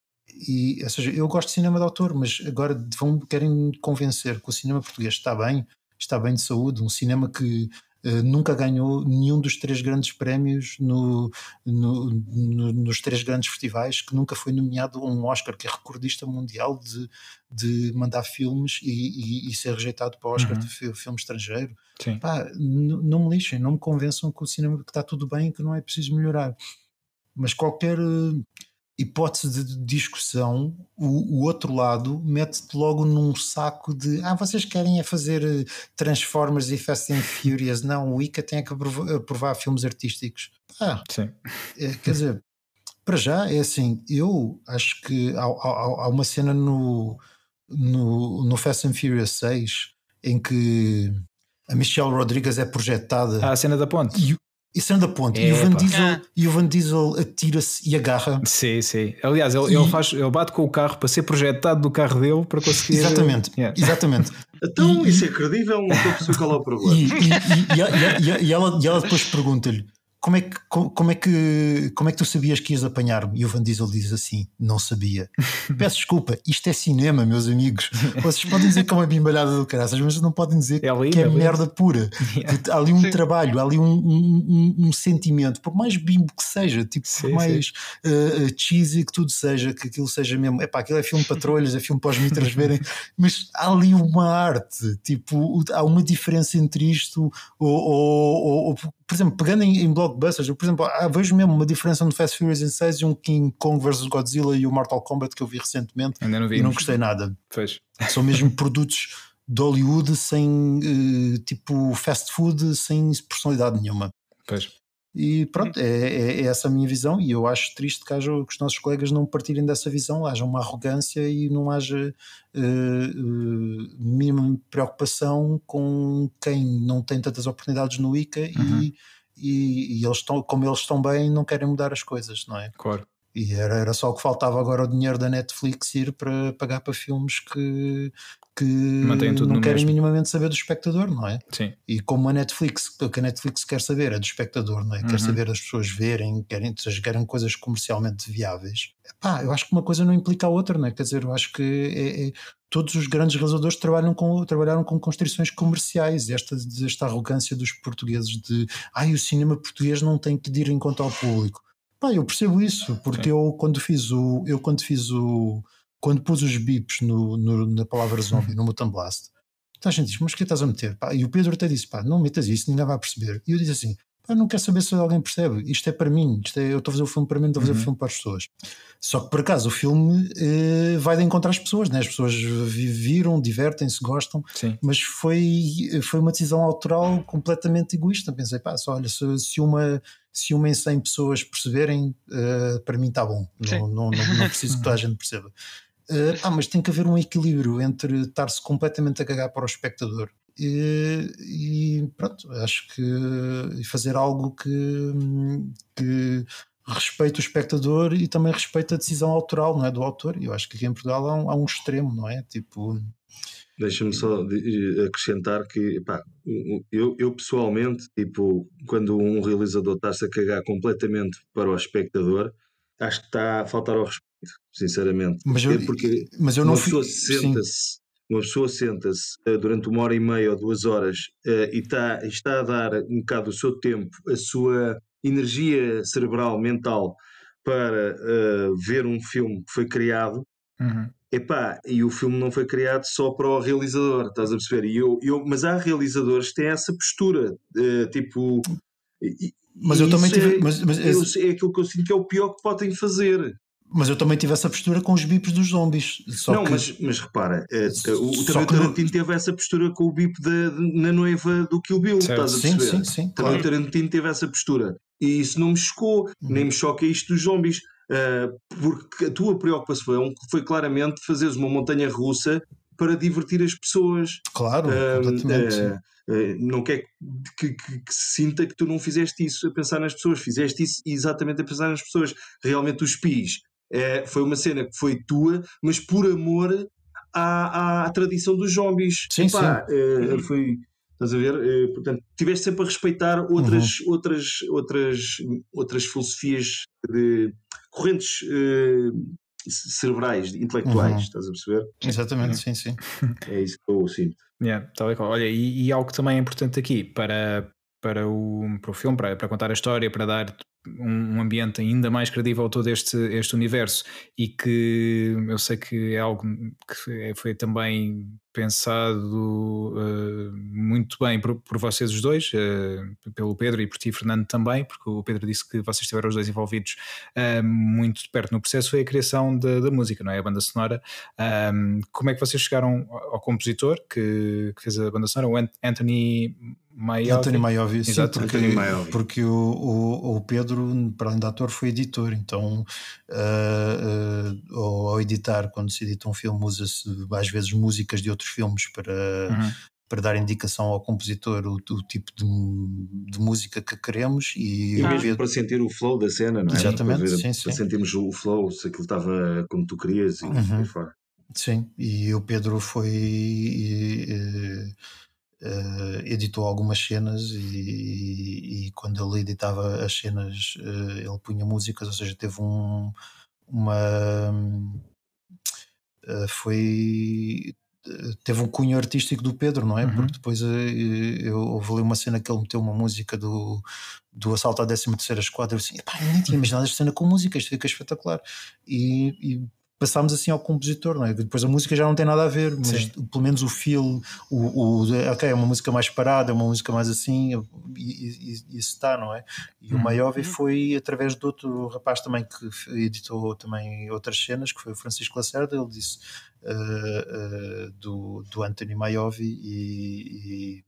e, ou seja, eu gosto de cinema de autor, mas agora vão, querem convencer que o cinema português está bem, está bem de saúde, um cinema que uh, nunca ganhou nenhum dos três grandes prémios no, no, no, nos três grandes festivais, que nunca foi nomeado a um Oscar, que é recordista mundial de, de mandar filmes e, e, e ser rejeitado para o Oscar uhum. de filme estrangeiro. Pá, não me lixem, não me convençam que o cinema que está tudo bem e que não é preciso melhorar. Mas qualquer hipótese de discussão, o, o outro lado mete-te logo num saco de ah, vocês querem é fazer eh, Transformers e Fast and Furious. Não, o ICA tem que aprovar, aprovar filmes artísticos. Ah, Sim. É, quer dizer, para já é assim, eu acho que há, há, há uma cena no, no, no Fast and Furious 6 em que a Michelle Rodrigues é projetada. Ah, a cena da ponte. E, isso anda ponto. É, e, o Van Diesel, ah. e o Van Diesel atira-se e agarra. Sim, sim. Aliás, ele, e... ele, faz, ele bate com o carro para ser projetado do carro dele para conseguir. Exatamente, yeah. exatamente. Então, e, isso é credível, não estou a perceber qual é o problema. E, e, e ela, e ela depois pergunta-lhe: como é, que, como, é que, como é que tu sabias que ias apanhar-me? E o Van Diesel diz assim: não sabia. Peço desculpa, isto é cinema, meus amigos. Vocês podem dizer que é uma bimbalhada do caraças, mas não podem dizer é lindo, que é, é merda pura. Yeah. Há ali um sim. trabalho, há ali um, um, um, sentimento, por mais bimbo que seja, tipo, sim, por mais uh, cheesy que tudo seja, que aquilo seja mesmo. Epá, aquilo é filme para trolhas, é filme para os mitras verem, mas há ali uma arte, tipo, há uma diferença entre isto, ou, ou, ou por exemplo, pegando em, em blockbusters, eu, por exemplo, ah, vejo mesmo uma diferença no Fast Furious in 6 e um King Kong vs Godzilla e o Mortal Kombat que eu vi recentemente Ainda não vi, e não gostei nada. Fez. São mesmo produtos de Hollywood sem uh, tipo fast food, sem personalidade nenhuma. Pois. E pronto, é, é, é, essa a minha visão, e eu acho triste que, haja, que os nossos colegas não partilhem dessa visão, haja uma arrogância e não haja uh, uh, mínima preocupação com quem não tem tantas oportunidades no ICA uhum. e, e, e, eles estão, como eles estão bem, não querem mudar as coisas, não é? Claro. E era, era só o que faltava agora o dinheiro da Netflix ir para pagar para filmes que, que não querem minimamente saber do espectador, não é? Sim. E como a Netflix, o que a Netflix quer saber é do espectador, não é? Uhum. Quer saber das pessoas verem, querem, querem coisas comercialmente viáveis. Pá, eu acho que uma coisa não implica a outra, não é? Quer dizer, eu acho que é, é, todos os grandes realizadores trabalham com, trabalharam com construções comerciais. Esta, esta arrogância dos portugueses de ai, o cinema português não tem que ir em conta ao público. Pá, eu percebo isso, porque eu quando fiz o. Eu quando fiz o. Quando pus os bips no, no na palavra zombie, no Mutant Blast, então a gente diz, mas o que estás a meter? Pá, e o Pedro até disse, pá, não metas isso, ninguém vai perceber. E eu disse assim, pá, não quero saber se alguém percebe, isto é para mim, isto é, eu estou a fazer o filme para mim, estou a fazer uhum. o filme para as pessoas. Só que por acaso o filme eh, vai de encontrar as pessoas, né? as pessoas viram, divertem-se, gostam, Sim. mas foi, foi uma decisão autoral completamente egoísta. Pensei, pá, só, olha, se, se uma se uma em 100 pessoas perceberem, uh, para mim está bom. Não, não, não, não, preciso que toda a gente perceba. Uh, ah, mas tem que haver um equilíbrio entre estar-se completamente a cagar para o espectador e, e pronto, acho que fazer algo que, que o espectador e também respeite a decisão autoral não é, do autor. Eu acho que aqui em Portugal há um, há um extremo, não é? Tipo, Deixa-me só acrescentar que eu, eu pessoalmente, tipo, quando um realizador está-se a cagar completamente para o espectador, acho que está a faltar ao respeito, sinceramente. Mas eu, é porque mas eu não uma pessoa senta-se uma pessoa senta-se uh, durante uma hora e meia ou duas horas uh, e está, está a dar um bocado o seu tempo, a sua energia cerebral, mental, para uh, ver um filme que foi criado, uhum. Epá, e o filme não foi criado só para o realizador, estás a perceber? E eu, eu, mas há realizadores que têm essa postura, tipo. Mas eu também tive. É, mas, mas é aquilo que eu sinto que é o pior que podem fazer. Mas eu também tive essa postura com os bips dos zombies. não, que... mas, mas repara, uh, o, o também o Tarantino teve essa postura com o bip de, na noiva do Kill Bill, certo. estás a perceber? Sim, sim, sim. Também claro. o Tarantino teve essa postura. E isso não me chocou, uhum. nem me choca isto dos zombies. Uh, porque a tua preocupação foi claramente fazeres uma montanha russa para divertir as pessoas. Claro, uh, uh, não quer que, que, que, se sinta que tu não fizeste isso a pensar nas pessoas, fizeste isso exatamente a pensar nas pessoas. Realmente os PIs é, foi uma cena que foi tua, mas por amor à, à, à tradição dos zombies. Sim, Opa, sim. Uh, foi, estás a ver? Uh, portanto, tiveste sempre a respeitar outras, uhum. outras, outras, outras filosofias de correntes uh, cerebrais, intelectuais, uhum. estás a perceber? Exatamente, sim, sim. É isso que eu sinto. Yeah, tal e qual. Olha, e, e, algo que também é importante aqui para, para, o, para o filme, para, para contar a história, para dar um, ambiente ainda mais credível todo este, este universo e que eu sei que é algo que foi também pensado uh, muito bem por, por, vocês os dois, uh, pelo Pedro e por ti, Fernando, também, porque o Pedro disse que vocês estiveram os dois envolvidos uh, muito de perto no processo, foi a criação da, da música, não é? A banda sonora. como é que vocês chegaram ao, ao compositor que, que, fez a banda sonora, o Anthony Maiovi? Anthony Maiovi, sim, porque, porque o, o, o, Pedro, para além de ator, foi editor, então ao, ao editar, quando se edita um filme, usa-se às vezes músicas de outros filmes para, uhum. para dar indicação ao compositor o, o tipo de, de, música que queremos e, e mesmo Pedro... para sentir o flow da cena, não é? Exatamente, para, sim, sim. para sentirmos o flow, se aquilo estava como tu querias e uhum. fora. Sim, e o Pedro foi. E, Uh, editou algumas cenas e, e, e, quando ele editava as cenas uh, ele punha músicas, ou seja, teve um, uma uh, foi teve um cunho artístico do Pedro, não é? Uhum. Porque depois eu houve ali uma cena que ele meteu uma música do, do assalto à 13 terceira esquadra, eu assim, pá, nem tinha imaginado esta cena com música, isto fica espetacular. E, e passámos assim ao compositor, não é? Depois a música já não tem nada a ver, mas Sim. pelo menos o feel, o, o, ok, é uma música mais parada, é uma música mais assim, e, isso está, não é? E hum. o uhum. Maiovi uhum. foi através de outro rapaz também que editou também outras cenas, que foi o Francisco Lacerda, ele disse uh, uh, do, do Anthony Maiovi e, e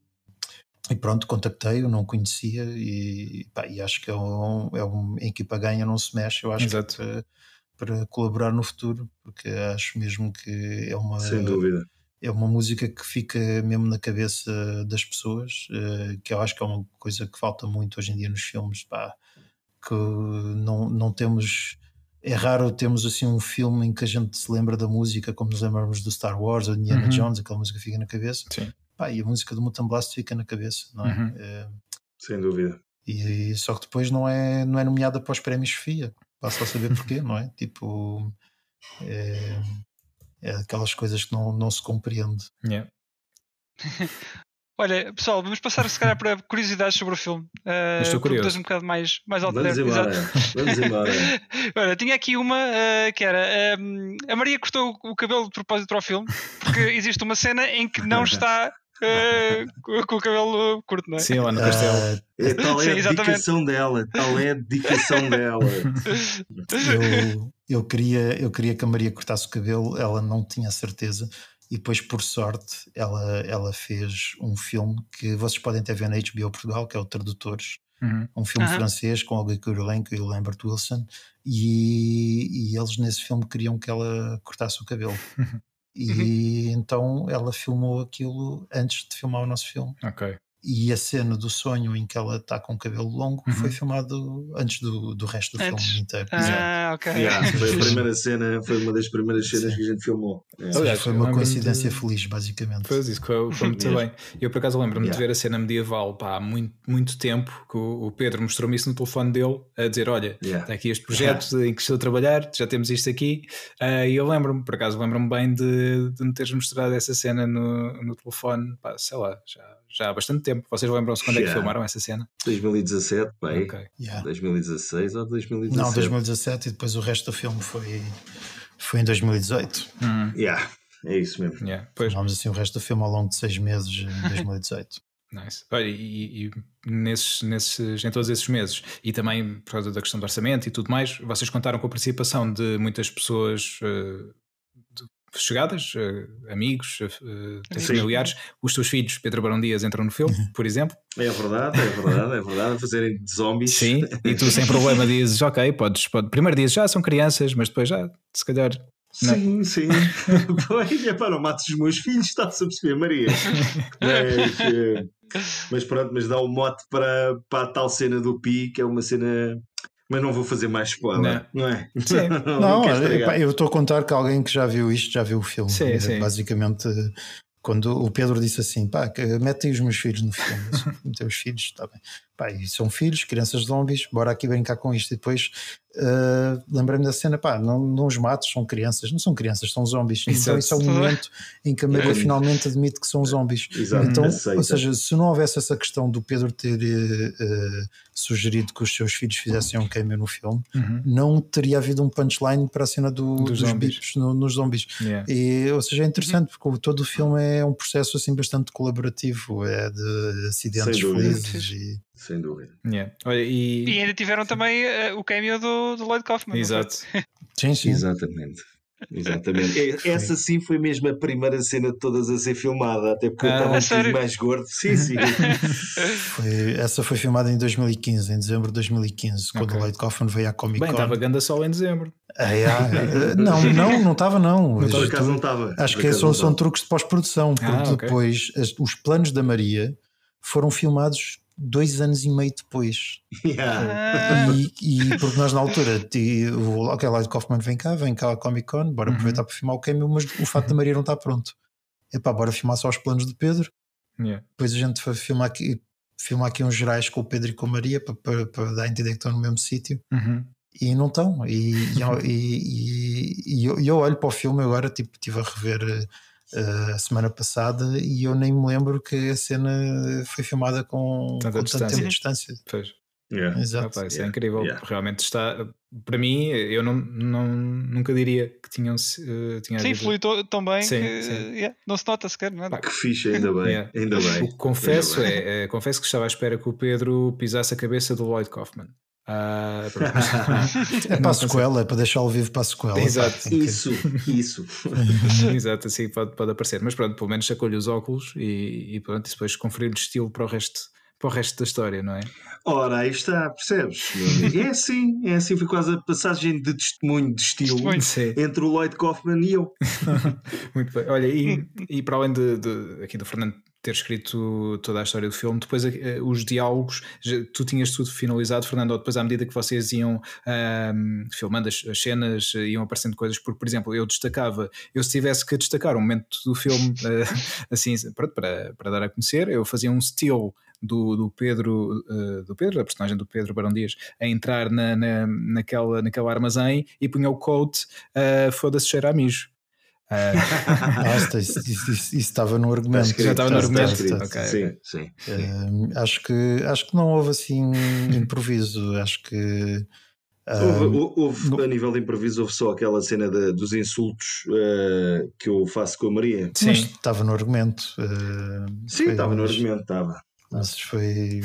e pronto, contactei-o, não conhecia e, pá, e acho que é, um, é uma equipa ganha, não se mexe. Eu acho Exato. que para colaborar no futuro, porque acho mesmo que é uma. Sem dúvida. É uma música que fica mesmo na cabeça das pessoas, uh, que eu acho que é uma coisa que falta muito hoje em dia nos filmes, pá, que não, não temos. É raro termos assim um filme em que a gente se lembra da música como nos lembramos do Star Wars ou de Indiana uhum. Jones, aquela música fica na cabeça. Sim. Pá, e a música do Mutant Blast fica na cabeça, não é? Uhum. é Sem dúvida. E, só que depois não é, não é nomeada para os prémios FIA. Passa a saber porquê, não é? Tipo, é, é aquelas coisas que não, não se compreende. Yeah. Olha, pessoal, vamos passar se calhar para curiosidades sobre o filme. Uh, Estou curioso. um bocado mais, mais alto Vamos embora. Vamos embora. Olha, tinha aqui uma uh, que era um, a Maria cortou o cabelo de propósito para o filme, porque existe uma cena em que não está é, com, o cabelo curto, não é? Sim, lá no castelo. Uh, tal é Sim, a dedicação dela, tal é a dedicação dela. Eu, eu, queria, eu queria que a Maria cortasse o cabelo, ela não tinha certeza. E depois, por sorte, ela, ela fez um filme que vocês podem até ver na HBO Portugal, que é o Tradutores. Uhum. Um filme uhum. francês com o Guy Kurylenko e o Lambert Wilson. E, e eles nesse filme queriam que ela cortasse o cabelo. E uhum. então ela filmou aquilo antes de filmar o nosso filme. Ok e a cena do sonho em que ela está com o cabelo longo uhum. foi filmado antes do, do resto do antes. filme inteiro. Ah, ok. Yeah, foi a primeira cena, foi uma das primeiras cenas Sim. que a gente filmou. É. Aliás, foi uma coincidência de... feliz, basicamente. Foi isso, foi, foi muito bem. Eu por acaso lembro-me yeah. de ver a cena medieval pá, há muito, muito tempo que o, Pedro mostrou-me isso no telefone dele a dizer: Olha, yeah. está aqui este projeto yeah. em que estou a trabalhar, já temos isto aqui. Uh, e eu lembro-me, por acaso lembro-me bem de, de me teres mostrado essa cena no, no telefone, pá, sei lá, já já há bastante tempo. Vocês lembram-se quando yeah. é que filmaram essa cena? 2017, bem. Okay. Yeah. 2016 ou 2017? Não, 2017 e depois o resto do filme foi, foi em 2018. Hum. Yeah, é isso mesmo. Yeah. Pois. Filmámos assim o resto do filme ao longo de seis meses em 2018. Nice. Olha, e, e, nesses, nesses, em todos esses meses, e também por causa da questão do orçamento e tudo mais, vocês contaram com a participação de muitas pessoas uh, chegadas, uh, amigos, uh, familiares. Os teus filhos, Pedro Barão Dias, entram no filme, uhum. por exemplo. É verdade, é verdade, é verdade. A fazerem zombies. Sim, e tu sem problema dizes, ok, podes, pode... primeiro dizes, já são crianças, mas depois já, se calhar Sim, sim. pois é, para não mates os meus filhos, está-se a perceber, Maria. Mas, eh, mas pronto, mas dá o um mote para, para a tal cena do Pi, que é uma cena mas não vou fazer mais spoiler, não, não é? Sim. não, não eu estou a contar que alguém que já viu isto já viu o filme. Sim, é, sim. Basicamente, quando o Pedro disse assim: pá, mete aí os meus filhos no filme. Meteu os filhos, está bem. Pá, e são filhos, crianças zombies, bora aqui brincar com isto. E depois uh, lembrei-me da cena: pá, não, não os matos, são crianças, não são crianças, são zombies. Então, esse é o momento em que a Maria finalmente admite que são zombies. Exato, então, aceita. ou seja, se não houvesse essa questão do Pedro ter uh, sugerido que os seus filhos fizessem um cameo no filme, uhum. não teria havido um punchline para a cena do, dos, dos bichos no, nos zombies. Yeah. E, ou seja, é interessante porque todo o filme é um processo assim bastante colaborativo, é de acidentes felizes e sem dúvida. Yeah. Olha, e... e... ainda tiveram também uh, o cameo do, do Lloyd Kaufman. Exato. sim, sim. Exatamente. Exatamente. Essa sim foi mesmo a primeira cena de todas a ser filmada, até porque ah, eu estava um mais gordo. Sim, sim. foi, essa foi filmada em 2015, em dezembro de 2015, quando okay. o Lloyd Kaufman veio à Comic Con. Bem, estava ganda sol em dezembro. Ah, é, não, não, não estava não. Por acaso não estava. Acho que são, são truques de pós-produção, porque ah, okay. depois as, os planos da Maria foram filmados dois anos e meio depois. Yeah. E, e, porque nós na altura, o ok, Lloyd Kaufman vem cá, vem cá a Comic Con, bora uhum. aproveitar para filmar o cameo, mas o fato da Maria não está pronto. Epá, bora filmar só os planos de Pedro. Yeah. Depois a gente vai filmar aqui, filmar aqui uns gerais com o Pedro e com a Maria para, para, para dar a entender que estão no mesmo sítio. Uhum. E não estão. E, e, e, e, eu, eu olho para o filme agora, tipo, estive a rever uh, a semana passada e eu nem me lembro que a cena foi filmada com, tanta com distância. tanto tempo de distância. Pois. Yeah. Exato. Opa, isso é yeah. é incrível. Yeah. Realmente está. Para mim, eu não, não, nunca diria que tinham. Uh, tinha sim, flui tão bem sim, que sim. Yeah, não se nota sequer. Nada. Que fixe, ainda bem. Ainda bem. O que confesso, ainda é, é, confesso que estava à espera que o Pedro pisasse a cabeça do Lloyd Kaufman. Uh, é para a sequela, é para deixá-lo vivo para a sequela. Exato. Isso, isso. Exato, assim pode, pode aparecer. Mas pronto, pelo menos sacou-lhe os óculos e, e pronto, depois conferiu-lhe estilo para o resto para o resto da história, não é? Ora, aí está, percebes? é assim, é assim, foi quase a passagem de testemunho de estilo entre o Lloyd Kaufman e eu. Muito bem. Olha, e, e para além de, de, aqui do Fernando ter escrito toda a história do filme, depois uh, os diálogos, tu tinhas tudo finalizado, Fernando, ou depois à medida que vocês iam filmando as, as, cenas, uh, iam aparecendo coisas, porque, por exemplo, eu destacava, eu se tivesse que destacar um momento do filme, uh, assim, pronto, para, para dar a conhecer, eu fazia um still do, do Pedro, do Pedro, a personagem do Pedro Barão Dias, a entrar na, na, naquela, naquele armazém e punha o coat uh, foda-se cheira a mijo. Uh... isso, isso, isso, estava no argumento. Escrito, já estava no argumento. Okay, sim, okay. sim. Uh, acho, que, acho que não houve assim improviso. Acho que. Uh, houve, houve no... a nível de improviso, houve só aquela cena de, dos insultos uh, que eu faço com a Maria. Sim, Mas estava no argumento. sim, estava no argumento, estava. Mas foi.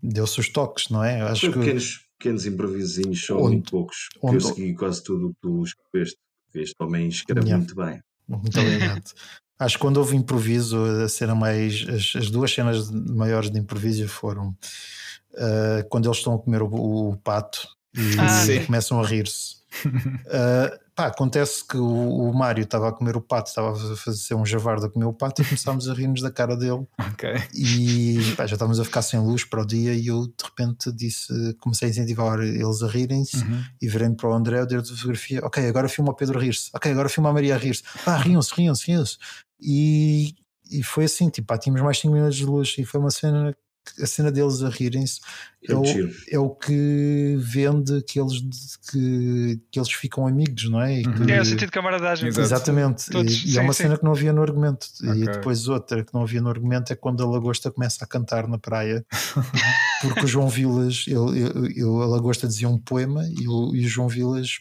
Deu-se os toques, não é? Acho que... pequenos, pequenos improvisinhos, são onde, muito poucos. Onde... Eu segui quase tudo o que tu escreveste. Este homem escreve yeah. muito bem. Muito obrigado. Acho que quando houve improviso, a cena mais. As, as duas cenas maiores de improviso foram uh, quando eles estão a comer o, o pato e ah, começam a rir-se. Uh, pá, acontece que o, o Mário estava a comer o pato, estava a fazer um javardo a comer o pato e começámos a rir-nos da cara dele. Okay. E pá, já estávamos a ficar sem luz para o dia e eu de repente disse, comecei a incentivar eles a rirem-se uhum. e virei para o André, eu dei a fotografia, ok, agora filma o Pedro a rir-se, ok, agora filma a Maria a rir-se, ah, riam-se, riam-se, riam-se. E, e foi assim, tipo, pá, tínhamos mais 5 minutos de luz e foi uma cena a cena deles a rirem-se é, é, o, é que vende que eles, que, que eles ficam amigos, não é? Uhum. Que, é o sentido de camaradagem. Exatamente. Todos, e, sim, é uma sim. cena que não havia no argumento. Okay. E depois outra que não havia no argumento é quando a Lagosta começa a cantar na praia, porque o João Vilas, ele, ele, a Lagosta dizia um poema e o, e o João Vilas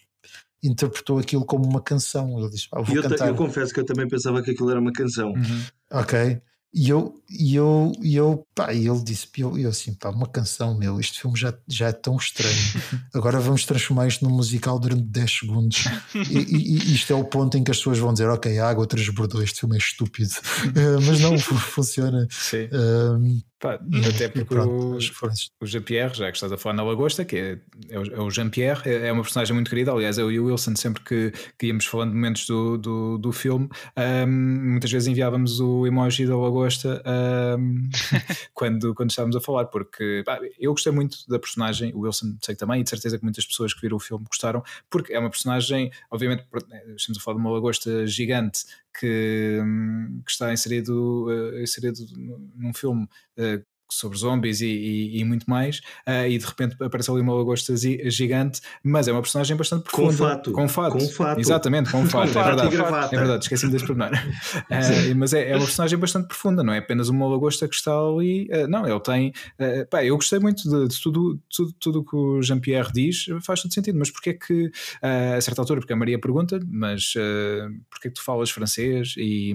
interpretou aquilo como uma canção. Ele disse: ah, vou eu, cantar. eu confesso que eu também pensava que aquilo era uma canção. Uhum. Ok. E eu, e eu, e eu, pá, e ele disse, eu, eu assim, pá, uma canção, meu, este filme já, já é tão estranho. Agora vamos transformar isto num musical durante 10 segundos. E, e, e, isto é o ponto em que as pessoas vão dizer, ok, a água transbordou, este filme é estúpido. Uh, mas não, funciona. Sim. Pá, até porque Pronto, o, o Jean-Pierre, já que estás a falar na Lagosta, que é, é o, é Jean-Pierre, é, é uma personagem muito querida. Aliás, eu e o Wilson, sempre que, que íamos falando de momentos do, do, do filme, um, muitas vezes enviávamos o emoji da Lagosta um, quando, quando estávamos a falar, porque pá, eu gostei muito da personagem, o Wilson sei também, e de certeza que muitas pessoas que viram o filme gostaram, porque é uma personagem, obviamente, estamos a falar de uma Lagosta gigante que, hum, que está inserido, uh, inserido num filme uh, sobre zombies e, e, e muito mais, uh, e de repente aparece ali uma lagosta gigante, mas é uma personagem bastante profunda. Com fato. Com fato. Com fato. Exatamente, com fato. com é, verdade, é verdade, esqueci-me desse pormenor. Uh, mas é, é, uma personagem bastante profunda, não é apenas uma lagosta que está ali. Uh, não, ele tem. Uh, pá, eu gostei muito de, de tudo, tudo, tudo que o Jean-Pierre diz, faz todo sentido, mas porquê é que, a certa altura, porque a Maria pergunta, mas uh, porquê é que tu falas francês? E,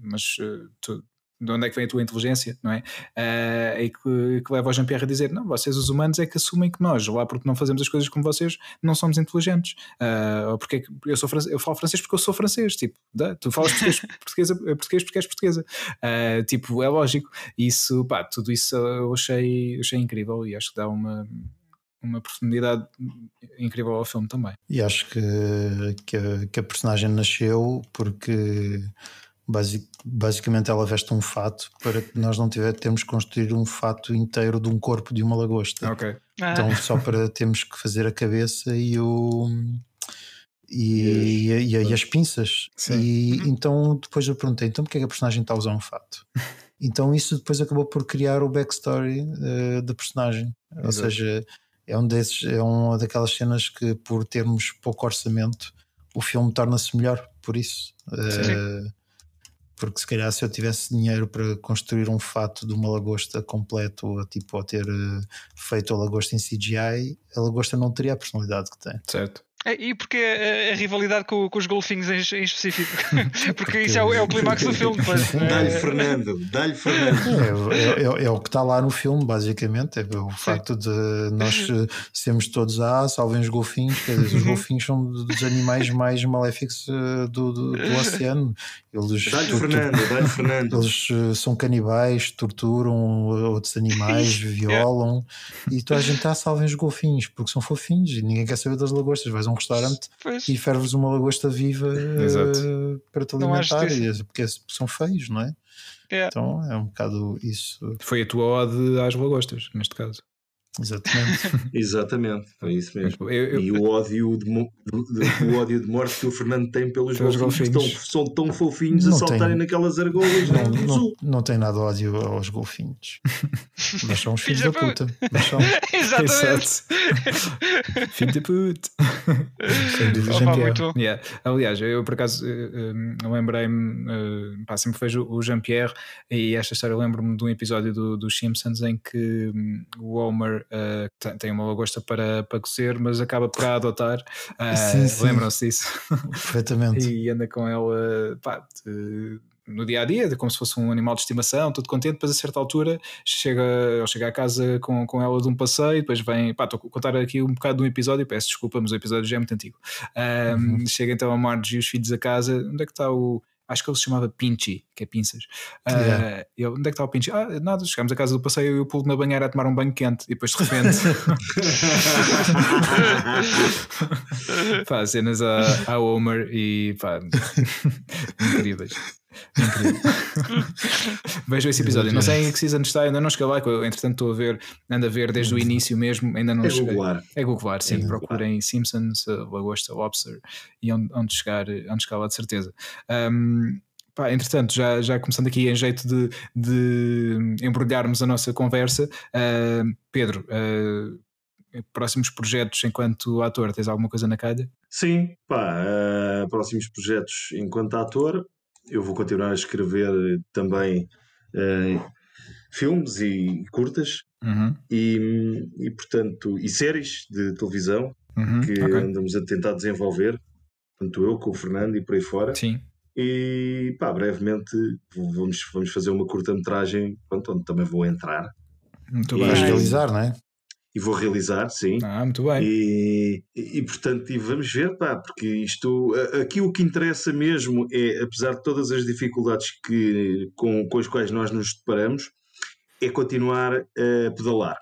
mas tu, de onde é que vem a tua inteligência, não é? Uh, e que, que leva o Jean-Pierre a dizer: não, vocês, os humanos, é que assumem que nós, lá porque não fazemos as coisas como vocês, não somos inteligentes. Uh, porque eu, sou eu falo francês porque eu sou francês, tipo, dá, tu falas português, português, português porque és portuguesa. Uh, tipo, é lógico. Isso, pá, tudo isso eu achei, achei incrível e acho que dá uma uma profundidade incrível ao filme também. E acho que, que, a, que a personagem nasceu porque Basic, basicamente ela veste um fato para que nós não tiver, temos que construir um fato inteiro de um corpo de uma lagosta. Okay. Ah. Então só para termos que fazer a cabeça e o e, e, e, e as pinças. Sim. E uhum. então depois eu perguntei, então porque é que a personagem está a usar um fato? então isso depois acabou por criar o backstory uh, da personagem. Exato. Ou seja, é um desses, é uma daquelas cenas que por termos pouco orçamento o filme torna-se melhor por isso. Uh, porque se calhar se eu tivesse dinheiro para construir um fato de uma lagosta completo, ou tipo, ou ter uh, feito a lagosta em CGI, a lagosta não teria a personalidade que tem. Certo. É, e porque a, a rivalidade com, com, os golfinhos em, em específico? porque, isso é o, é o clímax do filme. Dá-lhe Fernando, dá-lhe Fernando. É, é, é, o que está lá no filme, basicamente. É o facto de nós eh, sermos todos A, ah, salvem os golfinhos. Quer dizer, os uhum. golfinhos são dos animais mais maléficos eh, do, do, do oceano. Eles, dá-lhe Fernando, dá-lhe Fernando. Eles eh, são canibais, torturam outros animais, violam. E toda a gente está, ah, salvem os golfinhos, porque são fofinhos e ninguém quer saber das lagostas. Vais um restaurante pois. e ferves uma lagosta viva uh, para te alimentar, e, porque são feios, não é? é? Então é um bocado isso. Foi a tua ode às lagostas, neste caso. Exatamente. Exatamente, foi isso mesmo. Eu, eu... E o ódio de, de, o ódio de morte que o Fernando tem pelos, golfinhos, golfinhos. Que são tão fofinhos não a saltarem tem, naquelas argolas. Não, não, não, tem nada ódio aos golfinhos. Mas são os filhos da puta. Mas são. Exatamente. Filho da puta. Sem dúvida, oh, yeah. Aliás, eu por acaso eh, eh, lembrei-me, uh, sempre vejo o Jean-Pierre e esta história lembro-me de um episódio do, dos Simpsons em que um, o Homer uh, tem uma lagosta para, para cozer, mas acaba por a adotar. Uh, Lembram-se disso? Perfeitamente. e anda com ela pá, de, no dia a dia, como se fosse um animal de estimação, todo contente. Depois, a certa altura, chega, ele chega à casa com, com ela de um passeio. Depois vem, pá, estou a contar aqui um bocado de um episódio. Peço desculpa, mas o episódio já é muito antigo. Um, uhum. Chega então a Marge e os filhos a casa. Onde é que está o acho que ele se chamava Pinchy, que é pinças. Uh, eu, onde é que está o Pinchy? Ah, nada, chegámos a casa do passeio e eu pulo na banheira a tomar um banho quente e depois de repente. pá, cenas a, a Homer e pá, incríveis. Vejo esse episódio. Não sei em que season está, ainda não cheguei lá. Entretanto, estou a ver, ando a ver desde o início mesmo. Ainda não é cheguei. Googlar. É Googlar, sim. É Procurem Simpsons, Lagosta Lobster e onde, onde, chegar, onde chegar lá de certeza. Um, Pá, entretanto, já, já começando aqui em jeito de, de embrulharmos a nossa conversa, uh, Pedro, uh, próximos projetos enquanto ator, tens alguma coisa na calha? Sim, pá, uh, próximos projetos enquanto ator, eu vou continuar a escrever também uh, filmes e curtas uhum. e, e, portanto, e séries de televisão uhum. que okay. andamos a tentar desenvolver, tanto eu como o Fernando e por aí fora. Sim. E pá, brevemente vamos, vamos fazer uma curta-metragem onde também vou entrar. Muito bem. realizar, não é? E vou realizar, sim. Ah, muito bem. E, e, e, portanto, e vamos ver, pá, porque isto, aqui o que interessa mesmo é, apesar de todas as dificuldades que, com, com as quais nós nos deparamos, é continuar a pedalar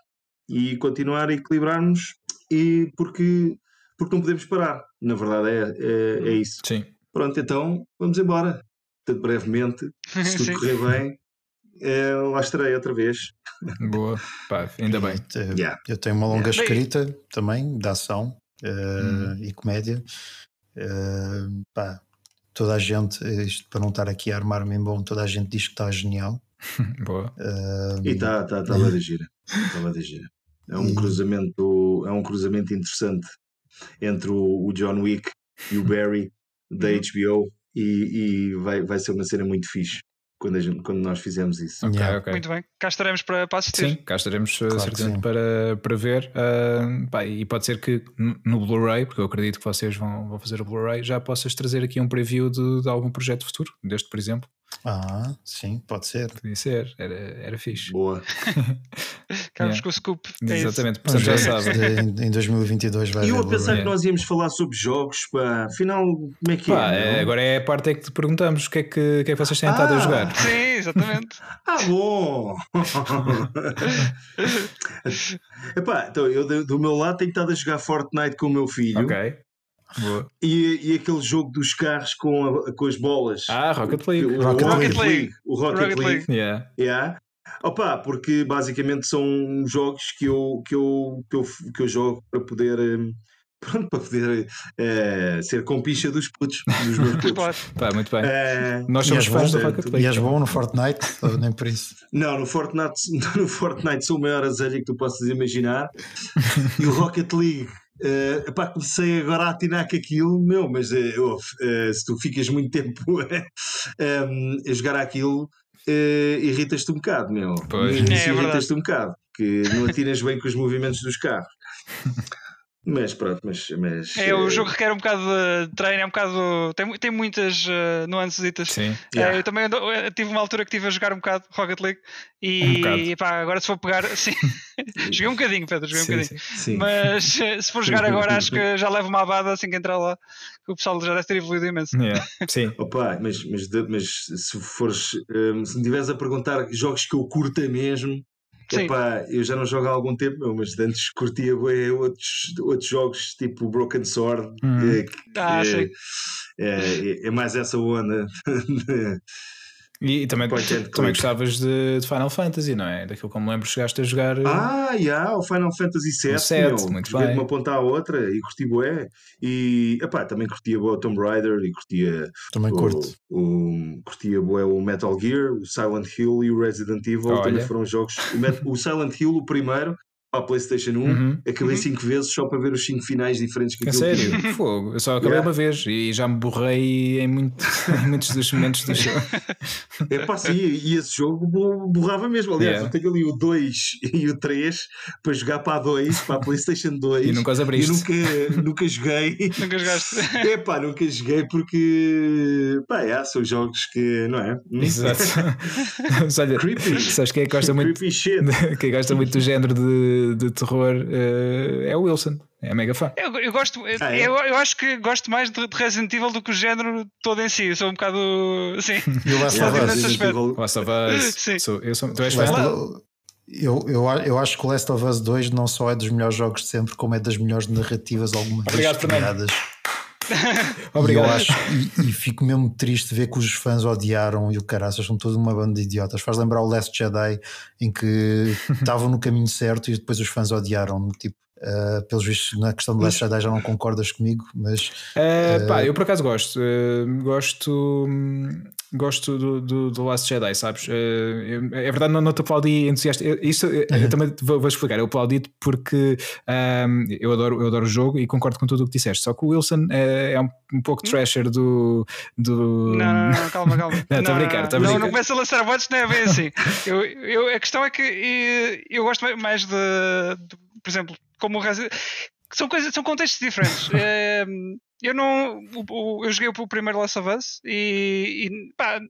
e continuar a equilibrarmos e porque, porque não podemos parar. Na verdade, é, é, é Hum. isso. Sim. Pronto, então vamos embora. Portanto, brevemente, se tudo correr bem, eh, lá estarei outra vez. Boa. Pá, ainda bem. Yeah. Eu tenho uma longa Yeah. escrita também, de ação eh, Hum. e comédia. Eh, pá, toda a gente, isto para não estar aqui a armar-me em bom, toda a gente diz que está genial. Boa. Eh, E está tá, tá lá da gira. Tá lá da gira. É um E- cruzamento, é um cruzamento interessante entre o, o John Wick e o Barry da Uhum. HBO e, e vai, vai ser uma cena muito fixe quando, a gente- quando nós fizemos isso. Ok, Yeah. ok. Muito bem. Cá estaremos para, para assistir. Sim, cá estaremos uh, Claro certamente sim. para, para ver. uh, pá, e pode ser que no- Blu-ray, porque eu acredito que vocês vão, vão fazer o Blu-ray, já possas trazer aqui um preview de, de algum projeto futuro, deste, por exemplo. ah, sim, pode ser. Podia ser, era, era fixe. Boa. Ficamos Yeah. com o scoop. É. Exatamente, portanto já sabe. em, em 2022 vai E eu a pensar que nós íamos falar sobre jogos, pá, afinal, como é que Pá, é? não? agora é a parte é que te perguntamos o que é que, que, é que vocês têm estado a Ah! jogar. Sim, exatamente. Ah, bom! Epá, então eu do, do meu lado tenho estado a jogar Fortnite com o meu filho Ok. Boa. e, e aquele jogo dos carros com, a- com as bolas. Ah, Rocket League. O Rocket Rocket, League. League. O Rocket, Rocket League. League. Yeah. Yeah. Opa, porque basicamente são jogos que eu, que eu, que eu, que eu jogo para poder. hum, Pronto, para poder eh, ser compicha dos putos, dos meus putos. Pá, muito bem. Eh, Nós somos fãs do Rocket E League. és bom no Fortnite? Nem por isso. Não, no Fortnite, no Fortnite sou o maior azelha que tu possas imaginar. e o Rocket League, eh, epá, comecei agora a atinar com aquilo, meu, mas eh, se tu ficas muito tempo em, a jogar aquilo, irritas-te um bocado, meu. Pois. É, assim, é verdade. irritas-te um bocado, que não atinas bem com os movimentos dos carros. Mas pronto, mas. mas É, o eh, jogo requer um bocado de treino, é um bocado. Tem, tem muitas uh, nuances. Sim. yeah. eu também ando- eu tive uma altura que estive a jogar um bocado Rocket League e, Um e pá, agora se for pegar. Sim, joguei um bocadinho, Pedro, joguei um Sim, bocadinho. sim. Sim. Mas se for jogar agora, acho que já levo uma abada assim que entrar lá. Que o pessoal já deve ter evoluído imenso. Yeah. Sim. Opa, mas, mas, mas se fores, hum, se me estiveres a perguntar jogos que eu curta mesmo. Epá, eu já não jogo há algum tempo, meu, mas antes curtia bué outros, outros jogos tipo Broken Sword, Uhum. eh, que Ah, é, é, é mais essa onda. E, e também, and também click. gostavas de, de Final Fantasy, não é? Daquilo que eu me lembro, chegaste a jogar. uh, ah, já, o Final Fantasy VII, O sete, meu, muito joguei de bem. uma ponta à outra e curti bué. E epá, também curtia o Tomb Raider e curtia Também curto. O, o, curtia bué o Metal Gear, o Silent Hill e o Resident Evil Olha. também foram jogos. O, Met- o Silent Hill, o primeiro, para a PlayStation 1, Uhum. acabei Uhum. cinco vezes só para ver os cinco finais diferentes que aquilo tinha. sério? Fogo. Eu só acabei Yeah. uma vez e já me borrei em, muito, em muitos dos momentos do jogo. É pá, sim, e esse jogo bo- borrava mesmo. Aliás, Yeah. eu tenho ali o 2 e o 3 para jogar para a 2, para a PlayStation 2. E nunca os E abriste. nunca, nunca joguei. Nunca jogaste. É pá, nunca joguei porque pá, é, são jogos que, não é? Hum? Exato. Mas olha, Creepy. sabes quem é que gosta muito, Creepy shit. quem gosta muito do género de, de terror uh, é o Wilson. É mega fã. Eu, eu gosto, eu, Ah, é? eu, eu acho que gosto mais de, de Resident Evil do que o género todo em si. Eu sou um bocado. Sim. E o Last of Us. Last of Us. Sim. Sou, eu sou, tu és Last fã? eu, eu, eu acho que o Last of Us 2 não só é dos melhores jogos de sempre, como é das melhores narrativas alguma vez Obrigado, Fernando. Obrigado. E, eu acho, e, e fico mesmo triste ver que os fãs odiaram e o caraças são toda uma banda de idiotas. Faz lembrar o Last Jedi em que estavam no caminho certo e depois os fãs odiaram. Tipo, uh, pelos vistos, na questão do Last Jedi já não concordas comigo, mas Uh, pá, eu por acaso gosto. Uh, gosto. hum, Gosto do, do, do Last Jedi, sabes? Uh, eu- é verdade, não, não te aplaudi entusiasta. Eu- Isso eu, eu também vou, vou explicar. Eu aplaudi porque um, eu, adoro, eu adoro o jogo e concordo com tudo o que disseste. Só que o Wilson é, é um, um pouco trasher do. do Não, não, não, calma, calma. Não, tô a brincar, a não, brincar. não começa a lançar botes, não é bem assim. Eu, eu, a questão é que eh, eu gosto mais de, de, por exemplo, como o Resident são coisas, são contextos diferentes. Eh, eu não, o- o- eu joguei o primeiro Last of Us e, e, pá,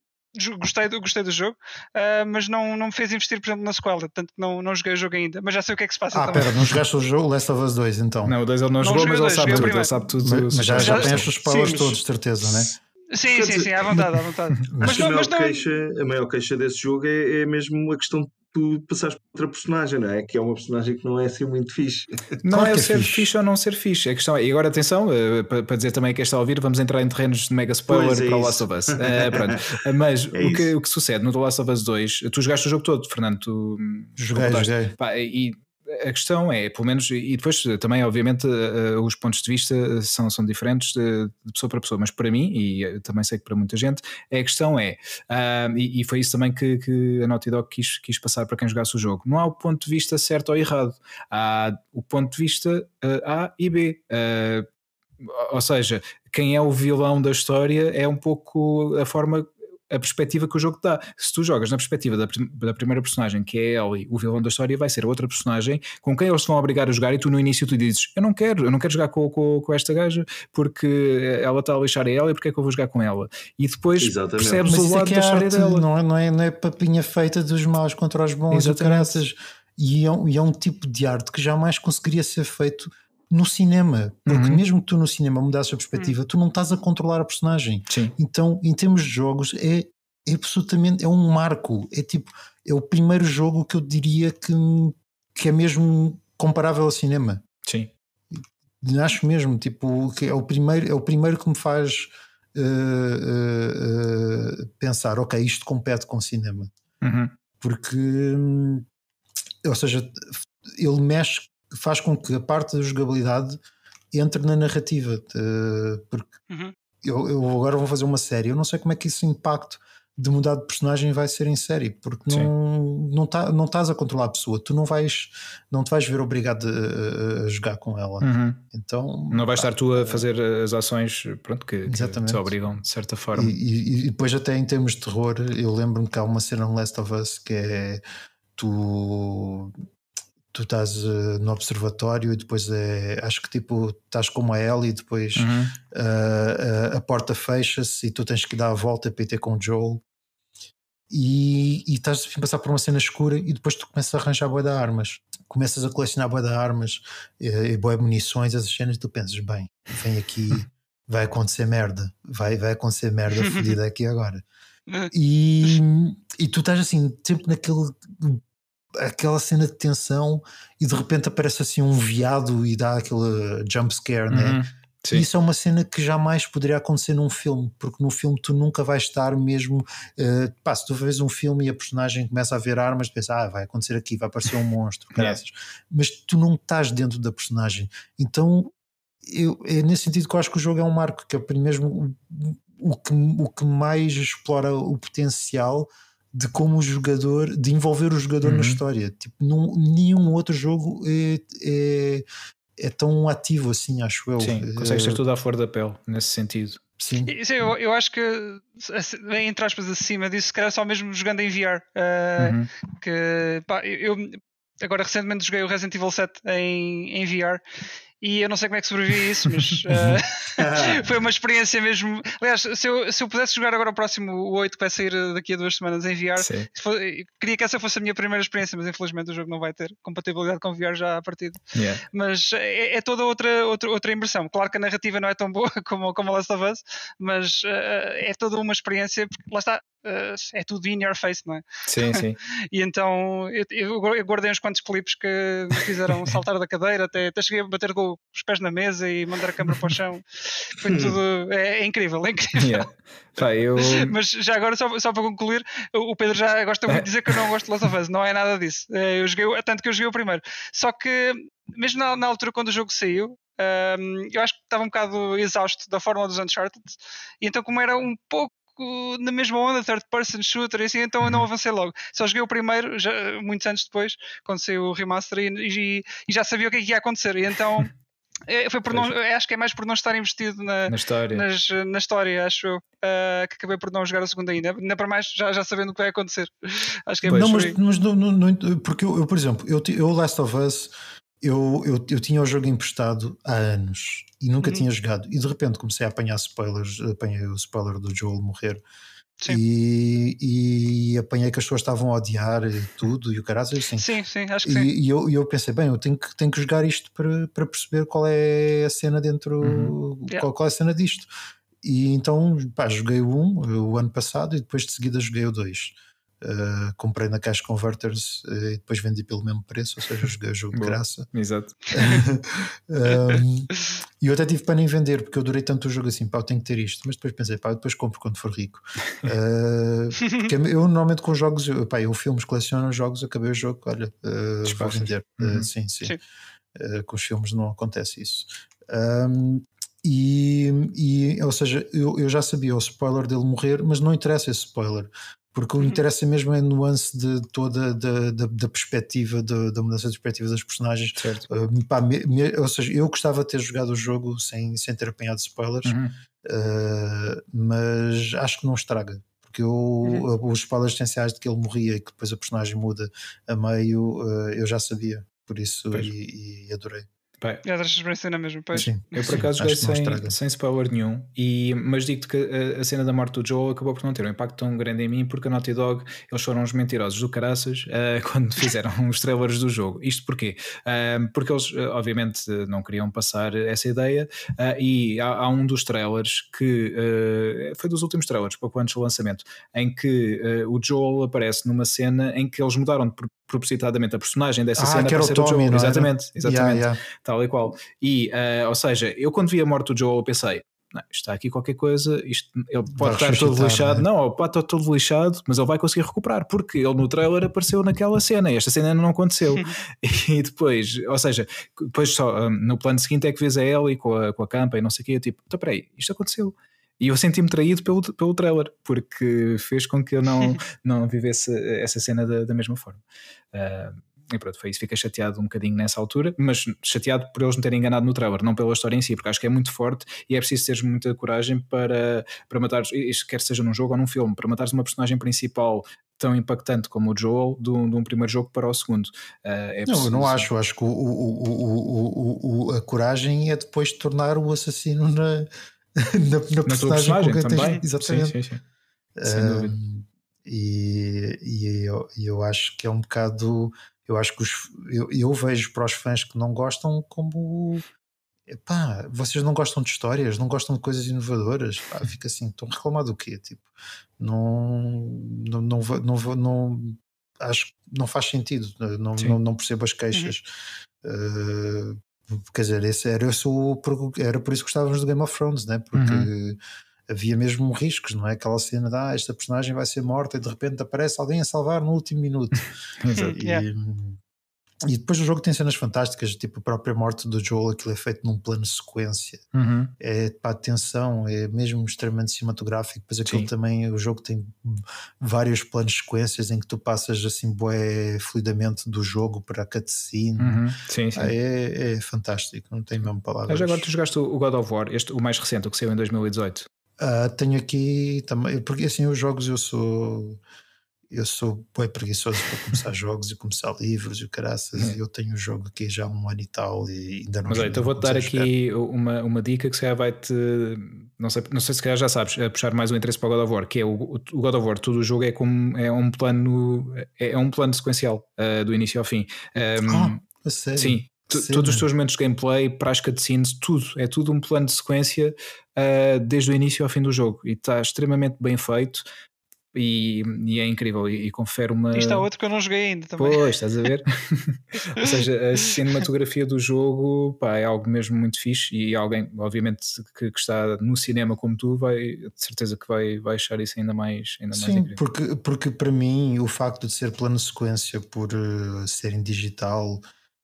gostei do, gostei do jogo, ah, mas não, não me fez investir, por exemplo, na sequela, tanto que não, não joguei o jogo ainda, mas já sei o que é que se passa ah, também. pera, não jogaste o jogo Last of Us 2 então? Não, o 2 ele não, Não jogou, joguei mas ele dois, sabe tudo. Ele sabe tudo. mas, mas já, já Já- tens os spoilers Sim, mas- todos, de certeza, né? Sim, Quer sim, dizer, sim, à vontade, à vontade. Acho Mas que a não, maior, mas não, queixa, a maior queixa desse jogo é, é mesmo a questão tu passares para outra personagem, não é? Que é uma personagem que não é assim muito fixe. Não Claro é é ser fixe. fixe. ou não ser fixe. A questão é, e agora atenção, eh, para, dizer também que está a ouvir, vamos entrar em terrenos de mega spoiler Pois é para o. Last of Us. Eh, pronto. Eh, Mas É o, que, o que sucede no The Last of Us 2, tu jogaste o jogo todo, Fernando, tu joguei. Pá, e a questão é, pelo menos, e depois também, obviamente, eh, os pontos de vista são, são diferentes de, pessoa para pessoa, mas para mim, e também sei que para muita gente, a questão é, ah, e, e foi isso também que, que a Naughty Dog quis, quis passar para quem jogasse o jogo, não há o ponto de vista certo ou errado, há o ponto de vista ah, A e B. Ah, ou seja, quem é o vilão da história é um pouco a forma a perspectiva que o jogo dá. Se tu jogas na perspectiva da, da primeira personagem, que é a Ellie, o vilão da história vai ser outra personagem com quem eles te vão obrigar a jogar e tu no início tu dizes eu não quero, eu não quero jogar com, com, com esta gaja porque ela está a lixar a Ellie, porque é que eu vou jogar com ela? E depois Exatamente. percebes Mas o é lado que da é história arte, dela. não é, não, é, não é papinha feita dos maus contra os bons, Exatamente. E é, um, e é um tipo de arte que jamais conseguiria ser feito no cinema, porque Uhum. mesmo que tu no cinema mudasses a perspectiva, tu não estás a controlar a personagem. Sim, Então, em termos de jogos, é, é absolutamente é um marco. É tipo, é o primeiro jogo que eu diria que, que é mesmo comparável ao cinema. sim. Acho mesmo, tipo, que é o primeiro, é o primeiro que me faz eh, eh, eh, pensar, ok, isto compete com cinema. Uhum. Porque, hum, ou seja, ele mexe, faz com que a parte da jogabilidade entre na narrativa. eh, porque Uhum. eu, eu agora vou fazer uma série, eu não sei como é que esse impacto de mudar de personagem vai ser em série, porque Sim. não, não, tá, não estás a controlar a pessoa, tu não vais, não te vais ver obrigado a, a jogar com ela. Uhum. Então Não vais pá, estar tu a fazer as ações pronto, que, que Exatamente. te obrigam de certa E, forma. e- e depois, até em termos de terror, eu lembro-me que há uma cena no Last of Us que é tu, tu estás eh, no observatório e depois é acho que tipo estás como a Ellie e depois Uhum. ah, ah, a porta fecha-se e tu tens que dar a volta para ir ter com o Joel. E, e estás a passar por uma cena escura e depois tu começas a arranjar boa de armas. Começas a colecionar boa de armas e, e boa de munições essas cenas e tu pensas bem, vem aqui vai acontecer merda vai, vai acontecer merda fodida aqui agora. E, e tu estás assim sempre naquele aquela cena de tensão e de repente aparece assim um viado e dá aquele jump scare né? Uhum. Sim. Isso é uma cena que jamais poderia acontecer num filme, porque no filme tu nunca vais estar mesmo. eh, pá, se tu vês um filme e a personagem começa a ver armas, tu pensas, ah, vai acontecer aqui, vai aparecer um monstro, caraças. mas tu não estás dentro da personagem. Então eu, é nesse sentido que eu acho que o jogo é um marco, que é mesmo o, o, que, o que mais explora o potencial de como o jogador, de envolver o jogador Uhum. na história. Tipo, num, nenhum outro jogo é, é, é tão ativo assim, acho eu. Sim, consegues Eh, ter tudo à flor da pele nesse sentido. Sim. Isso eu, eu acho que, entre aspas, acima disso, se calhar só mesmo jogando em VR. uh, Uhum. que pá, eu eu agora recentemente joguei o Resident Evil 7 em, em VR e eu não sei como é que sobrevivi a isso, mas uh, foi uma experiência mesmo. Aliás, se eu, se eu pudesse jogar agora o próximo, o 8 que vai sair daqui a duas semanas em VR, for- queria que essa fosse a minha primeira experiência, mas infelizmente o jogo não vai ter compatibilidade com VR já à partida. Yeah. Mas é, é toda outra, outra, outra imersão. Claro que a narrativa não é tão boa como, como a Last of Us, mas uh, é toda uma experiência, porque lá está. Uh, é tudo in your face, não é? Sim, sim. E então eu, eu guardei uns quantos clipes que me fizeram saltar da cadeira, até, até cheguei a bater com os pés na mesa e mandar a câmera para o chão. Foi tudo. É, é incrível, é incrível. Yeah. Pá, eu. Mas já agora, só, só para concluir, o Pedro já gosta muito de dizer que eu não gosto de Last of Us, não é nada disso. Eh, Eu joguei, tanto que eu joguei o primeiro. Só que, mesmo na, na altura quando o jogo saiu, ehm, eu acho que estava um bocado exausto da fórmula dos Uncharted, e então, como era um pouco na mesma onda, third person shooter, e assim, então eu não avancei logo. Só joguei o primeiro, já, muitos anos depois, quando saiu o remaster, e, e, e já sabia o que, é que ia acontecer. E então. eh, Foi por não, acho que é mais por não estar investido na, Na história. nas, na história, acho eu, uh, que acabei por não jogar o segundo ainda. Ainda para mais, já, já sabendo o que vai acontecer. Acho que é Pois. Não, muito mas, mas não, não- não- porque eu, eu, por exemplo, eu, eu Last of Us, eu, eu, eu tinha o jogo emprestado há anos e nunca Uhum. tinha jogado. E de repente comecei a apanhar spoilers, apanhei o spoiler do Joel morrer. Sim. E, e apanhei que as pessoas estavam a odiar e tudo, e o caralho assim. Sim, sim, acho que sim. E, e eu, e eu pensei, bem, eu tenho que, tenho que jogar isto para, para perceber qual é a cena dentro, Uhum. Yeah. qual, qual é a cena disto. E então, pá, joguei o 1 o ano passado e depois de seguida joguei o 2. Uh, comprei na Cash Converters uh, e depois vendi pelo mesmo preço, ou seja, joguei o jogo de graça. Exato. um, e eu até tive para nem vender, porque eu adorei tanto o jogo assim, pá, eu tenho que ter isto. Mas depois pensei, pá, depois compro quando for rico. Uh, eu normalmente com jogos, eu, pá, eu filmes coleciono jogos, acabei o jogo, olha, vou vender. Uhum. sim, sim. sim. com os filmes não acontece isso. Um, e, e, ou seja, eu, eu já sabia o spoiler dele morrer, mas não interessa esse spoiler porque o que uhum. interessa mesmo é a nuance de toda da, da, da perspectiva, da, da, mudança de perspectiva das personagens. Uh, pá, me, me, ou seja, eu gostava de ter jogado o jogo sem, sem ter apanhado spoilers, uhum. uh, mas acho que não estraga. Porque eu, uhum. os spoilers essenciais de que ele morria e que depois a personagem muda a meio, uh, eu já sabia. Por isso, e, e adorei. Bem, é a experiência na mesma, pois. Sim, eu por acaso joguei sem, sem spoiler nenhum, e, mas digo-te que a, a, cena da morte do Joel acabou por não ter um impacto tão grande em mim, porque a Naughty Dog eles foram uns mentirosos do caraças uh, quando fizeram os trailers do jogo. Isto porquê? Uh, porque eles, uh, obviamente, não queriam passar essa ideia, e há, há, um dos trailers que foi dos últimos trailers, pouco antes do lançamento, em que o Joel aparece numa cena em que eles mudaram de propositadamente a personagem dessa ah, cena que era o Tommy, Joel. Exatamente, exatamente. Yeah, yeah. Tal e qual. E, uh, ou seja, eu quando vi a morte do Joel, eu pensei. Não, está aqui qualquer coisa, isto, ele pode vai estar todo lixado, não, é? não, pode estar todo lixado, mas ele vai conseguir recuperar, porque ele no trailer apareceu naquela cena e esta cena ainda não aconteceu. e depois, ou seja, depois só um, no plano seguinte é que vês a Ellie com a, com a campa e não sei o quê, eu tipo, então peraí, isto aconteceu. E eu senti-me traído pelo, pelo trailer, porque fez com que eu não, não vivesse essa cena da, da mesma forma. Uh, e pronto, foi isso. Fiquei chateado um bocadinho nessa altura, mas chateado por eles me terem enganado no trailer, não pela história em si, porque acho que é muito forte e é preciso teres muita coragem para, para matar, quer seja num jogo ou num filme, para matares uma personagem principal tão impactante como o Joel de um, de um primeiro jogo para o segundo. Uh, é não, eu não acho. Acho que o, o, o, a coragem é depois tornar o assassino na, na, na, personagem, personagem também. Tens, exatamente. Sim, sim, sim. Sem dúvida. E, e eu, eu acho que é um bocado. Eu acho que os, eu, eu vejo para os fãs que não gostam como pá, vocês não gostam de histórias, não gostam de coisas inovadoras, pá, fica assim, estão a reclamar do quê? Tipo, não, não, não, não, não, acho que não faz sentido, não, não, não, percebo as queixas. Uhum. Uh, quer dizer, esse era, esse o, era por isso que gostávamos do Game of Thrones, né? porque uhum havia mesmo riscos, não é? Aquela cena de ah, esta personagem vai ser morta e de repente aparece alguém a salvar no último minuto. e, yeah. E, depois o jogo tem cenas fantásticas, tipo a própria morte do Joel, aquilo é feito num plano sequência. Uhum. É para atenção, é mesmo extremamente cinematográfico. Depois aquilo Sim. também, o jogo tem vários planos sequências em que tu passas assim bué fluidamente do jogo para a cutscene. Uhum. Sim, sim. Ah, é, é, fantástico, não tem mesmo palavras. Mas agora tu jogaste o God of War, este, o mais recente, o que saiu em 2018. Uh, tenho aqui também, porque assim os jogos eu sou eu sou bem preguiçoso para começar jogos e começar livros e o caraças, e eu tenho o jogo aqui já há um ano e tal e ainda não Mas olha, então vou-te dar aqui uma, uma dica que se calhar vai-te, não sei, não sei se calhar já sabes, a puxar mais o interesse para o God of War, que é o, o God of War, todo o jogo é como é um plano, é, é um plano sequencial uh, do início ao fim. Um, ah, a sério? Sim, todos os teus momentos de gameplay, para as cutscenes, tudo, é tudo um plano de sequência uh, desde o início ao fim do jogo e está extremamente bem feito. E, e, é incrível e, e, confere uma. Isto é outro que eu não joguei ainda também. Pois, estás a ver? Ou seja, a cinematografia do jogo pá, é algo mesmo muito fixe e alguém, obviamente, que, que, está no cinema como tu, vai de certeza que vai, vai achar isso ainda mais, ainda Sim, mais incrível. Porque, porque para mim o facto de ser plano sequência por uh, ser em digital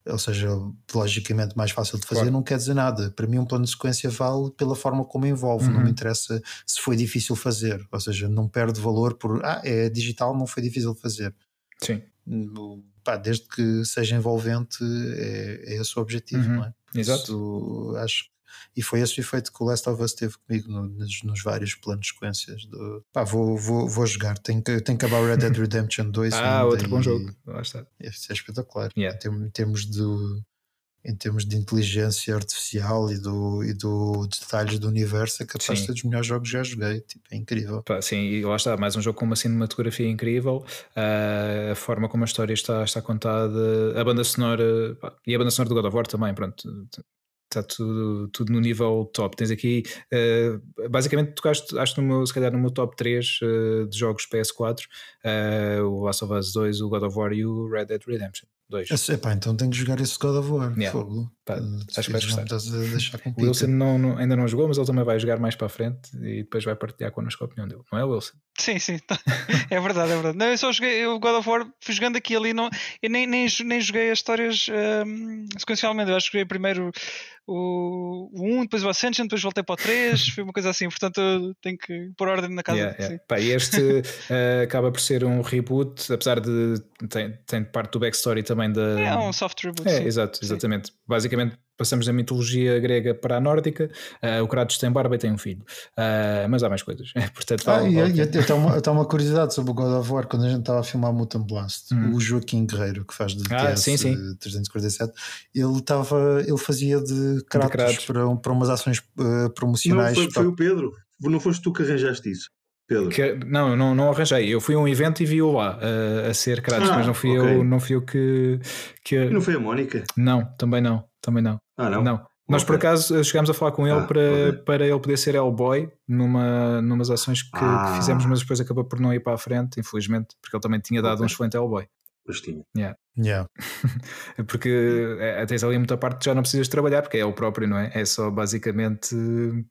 ou seja, logicamente mais fácil de fazer, claro. não quer dizer nada. Para mim, um plano de sequência vale pela forma como envolve, uhum. não me uhum. interessa se foi difícil fazer, ou seja, não perde valor por ah, é digital, não foi difícil de fazer. Sim. Pá, desde que seja envolvente, é, é esse o objetivo, uhum. não é? Exato. Isso, acho e foi esse o efeito que o Last of Us teve comigo no, nos, nos, vários planos de sequências. Do, pá, vou, vou, vou jogar, tenho que, tenho que acabar o Red Dead Redemption 2. ah, outro bom jogo. Lá está. É, é espetacular. Yeah. Em, termos de em termos de inteligência artificial e, do, e do, de detalhes do universo, é capaz sim. de ser dos melhores jogos que já joguei. Tipo, é incrível. Pá, sim, e lá está, mais um jogo com uma cinematografia incrível, uh, a forma como a história está, está contada, a banda sonora pá, e a banda sonora do God of War também, pronto, está tudo, tudo no nível top. Tens aqui, uh, basicamente, tocaste, acho, no meu, se calhar no meu top 3 uh, de jogos PS4, uh, o Last of Us 2, o God of War e o Red Dead Redemption. Dois. Epá, então tenho que jogar esse God of War. Yeah. Fogo. Pá, acho que vais gostar. o Wilson não, não, ainda não jogou, mas ele também vai jogar mais para a frente e depois vai partilhar connosco a opinião dele, não é, Wilson? Sim, sim, é verdade, é verdade. Não, eu só joguei o God of War, fui jogando aqui ali, não, eu nem, nem, nem joguei as histórias um, sequencialmente. Eu acho que joguei primeiro o, o 1, depois o Ascension, depois voltei para o 3, foi uma coisa assim, portanto tenho que pôr ordem na casa. Yeah, yeah. Pá, este uh, acaba por ser um reboot, apesar de tem, tem parte do backstory também da. É um soft reboot. É, sim. exato, exatamente. Sim. Basicamente passamos da mitologia grega para a nórdica. Uh, o Kratos tem barba e tem um filho, uh, mas há mais coisas. Portanto, ah, e, e até, uma, até uma curiosidade sobre o God of War. Quando a gente estava a filmar Mutant Blast, hum. o Joaquim Guerreiro, que faz de ah, TS sim, sim. 347, ele, estava, ele fazia de Kratos, de Kratos. Para, para umas ações uh, promocionais. Não, foi, foi o Pedro. Não foste tu que arranjaste isso. Pedro. Que, não, não, não arranjei. Eu fui a um evento e vi-o lá a, a ser Kratos, ah, mas não fui, okay. eu, não fui eu que, que. Não foi a Mónica? Não, também não. Também não. Ah, não? Não. Nós por acaso chegámos a falar com ele ah, para, okay. para ele poder ser Hellboy numa, numas ações que, ah. que, fizemos, mas depois acabou por não ir para a frente, infelizmente, porque ele também tinha dado okay. um excelente Hellboy. Pois tinha. Yeah. Yeah. porque é, tens ali muita parte que já não precisas trabalhar, porque é o próprio, não é? É só basicamente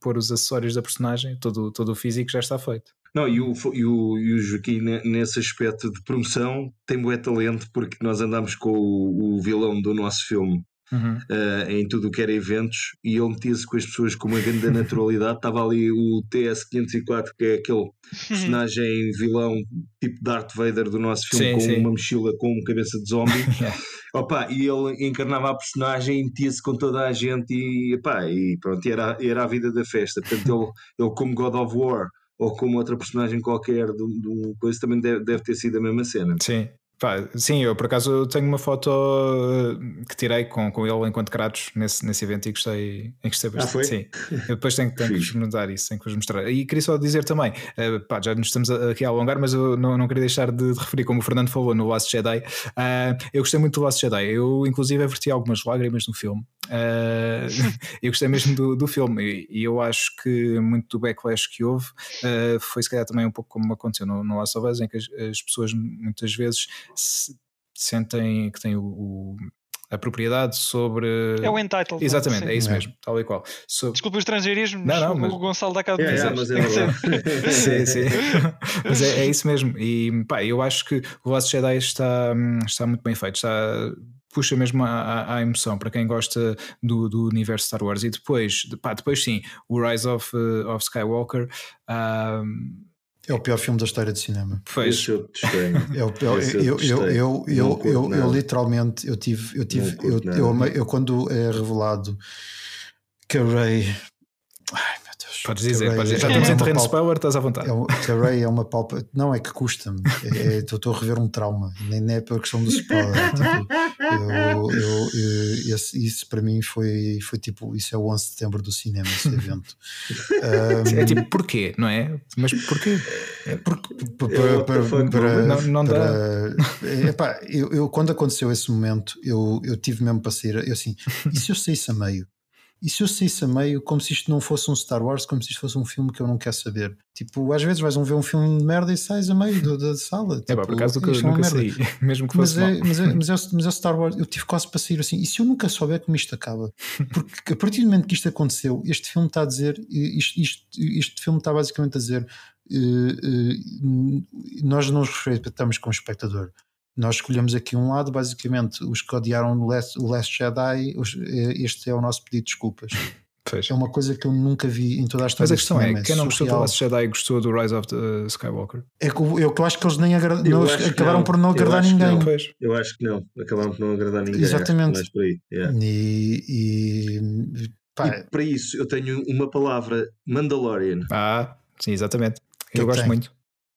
pôr os acessórios da personagem, todo, todo o físico já está feito. Não, e o, e, o, e o Joaquim, nesse aspecto de promoção, tem bué talento, porque nós andamos com o, o vilão do nosso filme Uhum. Uh, em tudo o que era eventos e ele metia-se com as pessoas com uma grande naturalidade. Estava ali o TS-504, que é aquele personagem vilão tipo Darth Vader do nosso filme, sim, com sim. uma mochila com uma cabeça de zombie. Opa, e ele encarnava a personagem e metia-se com toda a gente e, opa, e pronto, era, era a vida da festa. Portanto, ele, ele como God of War ou como outra personagem qualquer do, do coisa também deve, deve ter sido a mesma cena. Sim, Pá, sim, eu por acaso tenho uma foto eh, que tirei com, com ele enquanto Kratos nesse, nesse evento e gostei, gostei bastante. Ah? Sim, eu depois tenho, tenho que vos mostrar isso, tenho que vos mostrar. E queria só dizer também, uh, pá, já nos estamos aqui a alongar, mas eu não, não queria deixar de, de referir, como o Fernando falou no Last Jedi. Uh, eu gostei muito do Last Jedi, eu inclusive averti algumas lágrimas no filme. Uh, eu gostei mesmo do, do filme e, e, eu acho que muito do backlash que houve foi se calhar também um pouco como aconteceu no, no Last of Us, em que as, as pessoas muitas vezes se sentem que têm o, o a propriedade sobre. É o entitled. Exatamente, sim. é isso mesmo, tal e qual. Sobre... Desculpa o estrangeirismo, mas, não, não, mas... o Gonçalo dá cá de é, é, mas é sim, sim. mas é, é, isso mesmo. E pá, eu acho que o Last Jedi está, está muito bem feito, está puxa mesmo à, emoção para quem gosta do, do, universo Star Wars. E depois, pá, depois sim, o Rise of, uh, of Skywalker. Um, é o pior filme da história de cinema. Pois. Eu, eu, eu, eu, eu, eu, eu, literalmente eu tive, eu tive, eu, eu, eu, quando é revelado que a Ray Ai, Podes dizer, podes dizer. Já estamos em terreno power, estás à vontade. É, a Ray é uma palpa. Não, é que custa-me. É, estou a rever um trauma. Nem, nem é pela questão do spoiler. É, tipo, eu, eu, eu, esse, isso para mim foi, foi tipo. Isso é o 11 de setembro do cinema, esse evento. um, é tipo, porquê, não é? Mas porquê? É porque, para, para, para, não, não dá. Epá, eu, quando aconteceu esse momento, eu, eu tive mesmo para sair. Eu assim, e se eu saísse a meio? E se eu saísse a meio, como se isto não fosse um Star Wars, como se isto fosse um filme que eu não quero saber? Tipo, às vezes vais ver um filme de merda e sais a meio da sala. Tipo, é, por acaso nunca, nunca é saí, mesmo que fosse. Mas é, mas, é, mas, é, mas é Star Wars, eu tive quase para sair assim. E se eu nunca souber como isto acaba? Porque a partir do momento que isto aconteceu, este filme está a dizer, isto, isto, este filme está basicamente a dizer. Uh, uh, nós não nos respeitamos como espectador nós escolhemos aqui um lado, basicamente, os que odiaram o Last, o Last Jedi, eh, este é o nosso pedido de desculpas. Pois. É uma coisa que eu nunca vi em toda a história. Mas a questão é, quem não gostou do Last Jedi gostou do Rise of the Skywalker? É que eu, eu acho que eles nem agra não, acabaram por não agradar ninguém. Não. Eu acho que não, acabaram por não agradar ninguém. Exatamente. Yeah. E, e, e, para isso eu tenho uma palavra: Mandalorian. Ah, sim, exatamente. Eu que gosto tem? muito.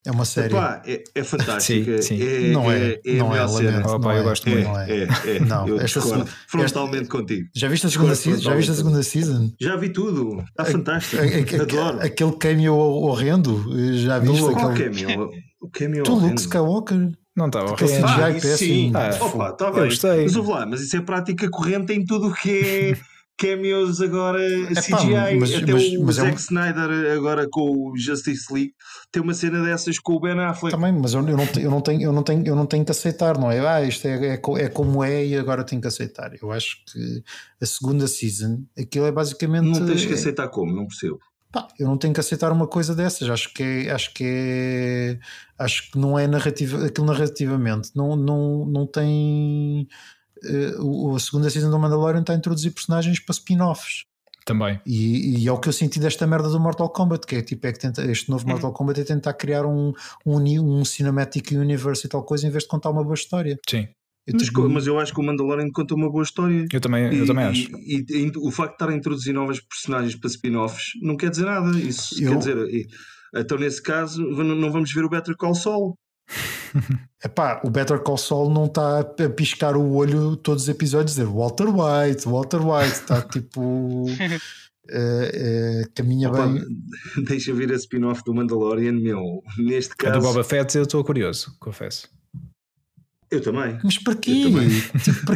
É uma série. Epá, é, é fantástica. Sim, sim. É, não é, é, é não é, lamento, Opa, eu gosto muito. Não é, é, não, eu esta discordo frontalmente esta, contigo. Já viste a segunda, season, já viste a segunda season? Já vi tudo. Está fantástico. A, a, Adoro. Aquele cameo horrendo. Já viste aquele... Qual cameo? O cameo Tu, Luke Skywalker. Não estava horrendo. Ah, sim. Ah, Opa, tá bem. Gostei. Mas, lá, mas isso é prática corrente em tudo o que é cameos agora Epá, CGI. Mas, Até mas, o mas Zack é um... Snyder agora com o Justice League tem uma cena dessas com o Ben Affleck. Também, mas eu, eu, não, eu, não, tenho, eu, não, tenho, eu não tenho que aceitar, não é? Ah, isto é, é, é como é e agora tenho que aceitar. Eu acho que a segunda season, aquilo é basicamente. Não tens que aceitar como? Não percebo. Pá, eu não tenho que aceitar uma coisa dessas. Acho que é, acho que é, acho que não é narrativa, aquilo narrativamente não, não, não tem. Uh, a segunda season do Mandalorian está a introduzir personagens para spin-offs. Também. E, e, é o que eu senti desta merda do Mortal Kombat, que é tipo, é que tenta, este novo hum. Mortal Kombat é tentar criar um, um, um cinematic universe e tal coisa em vez de contar uma boa história. Sim. Eu mas, tipo... mas, eu acho que o Mandalorian conta uma boa história. Eu também, e, eu também acho. E, e, o facto de estar a introduzir novos personagens para spin-offs não quer dizer nada. Isso eu... quer dizer. Então, nesse caso, não vamos ver o Better Call Saul. Epá, o Better Call Saul não está a piscar o olho todos os episódios dizer Walter White, Walter White, está tipo. Uh, uh, caminha Opa, bem. Deixa ver a spin-off do Mandalorian, meu. Neste caso. A do Boba Fett eu estou curioso, confesso. Eu também. Mas para quê? Tipo,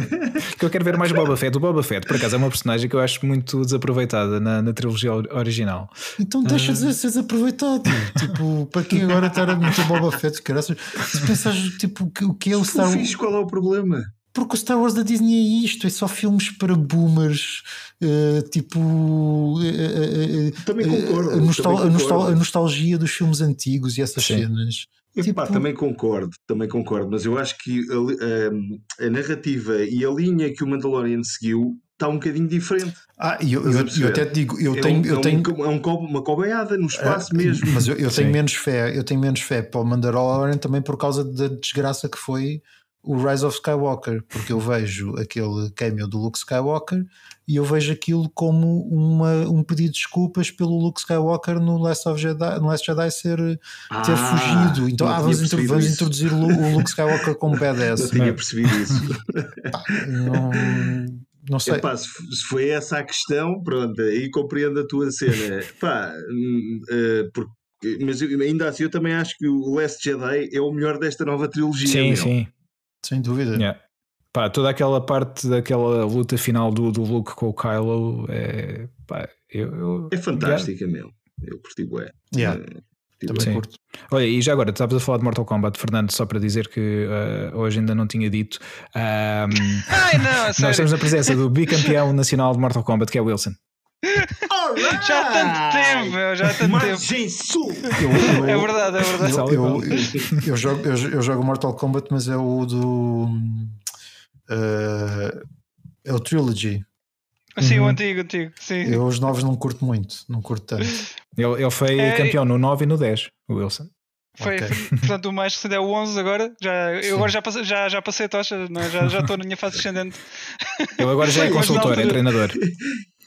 Porque eu quero ver mais Boba Fett. O Boba Fett, por acaso, é uma personagem que eu acho muito desaproveitada na, na trilogia original. Então deixa uh... de ser desaproveitado. tipo, para quem agora estar a meter Boba Fett? Caraças, se pensares, tipo, o que é o Star Wars. Qual é o problema? Porque o Star Wars da Disney é isto, é só filmes para boomers, uh, tipo. Uh, também concordo. A, nostal também concordo. a, nostalgia dos filmes antigos e essas Sim. cenas. Epá, tipo... também concordo, também concordo, mas eu acho que a, a, a, narrativa e a linha que o Mandalorian seguiu está um bocadinho diferente. Ah, e eu, eu, eu, até te digo, eu é tenho, um, eu tenho... É, um, é uma cobeada no espaço ah, mesmo. Mas eu, eu tenho menos fé, eu tenho menos fé para o Mandalorian também por causa da desgraça que foi o Rise of Skywalker, porque eu vejo aquele cameo do Luke Skywalker e eu vejo aquilo como uma, um pedido de desculpas pelo Luke Skywalker no Last of Jedi, no Last Jedi ser, ah, ter fugido. Então, ah, vamos, intro, vamos introduzir o Luke Skywalker como badass. Eu tinha percebido isso. Pá, não, não sei. Epá, se foi essa a questão, pronto, aí compreendo a tua cena. Pá, uh, porque mas ainda assim eu também acho que o Last Jedi é o melhor desta nova trilogia. Sim, meu. sim. Sem dúvida. Yeah. Pá, toda aquela parte daquela luta final do, do Luke com o Kylo é. Pá, eu, eu, é fantástica, yeah. meu. Eu curti bué. Yeah. É, Também curto. Olha, e já agora, estavas a falar de Mortal Kombat, Fernando, só para dizer que uh, hoje ainda não tinha dito. Um, Ai, não, nós estamos na presença do bicampeão nacional de Mortal Kombat, que é Wilson. Right. Já há tanto tempo, meu, já há tanto Mas tempo. Eu, eu, é verdade, é verdade. Eu, eu, eu, jogo, eu, jogo Mortal Kombat, mas é o do. Uh, é o Trilogy. Sim, uhum. o antigo, antigo. Sim. Eu os novos não curto muito, não curto tanto. Ele, ele foi é, campeão no 9 e no 10, o Wilson. Foi, okay. portanto, o mais recente é o 11 agora. Já, eu agora já passei, já, já passei a tocha, é? já, já estou na minha fase descendente. Eu agora já é consultor, é treinador.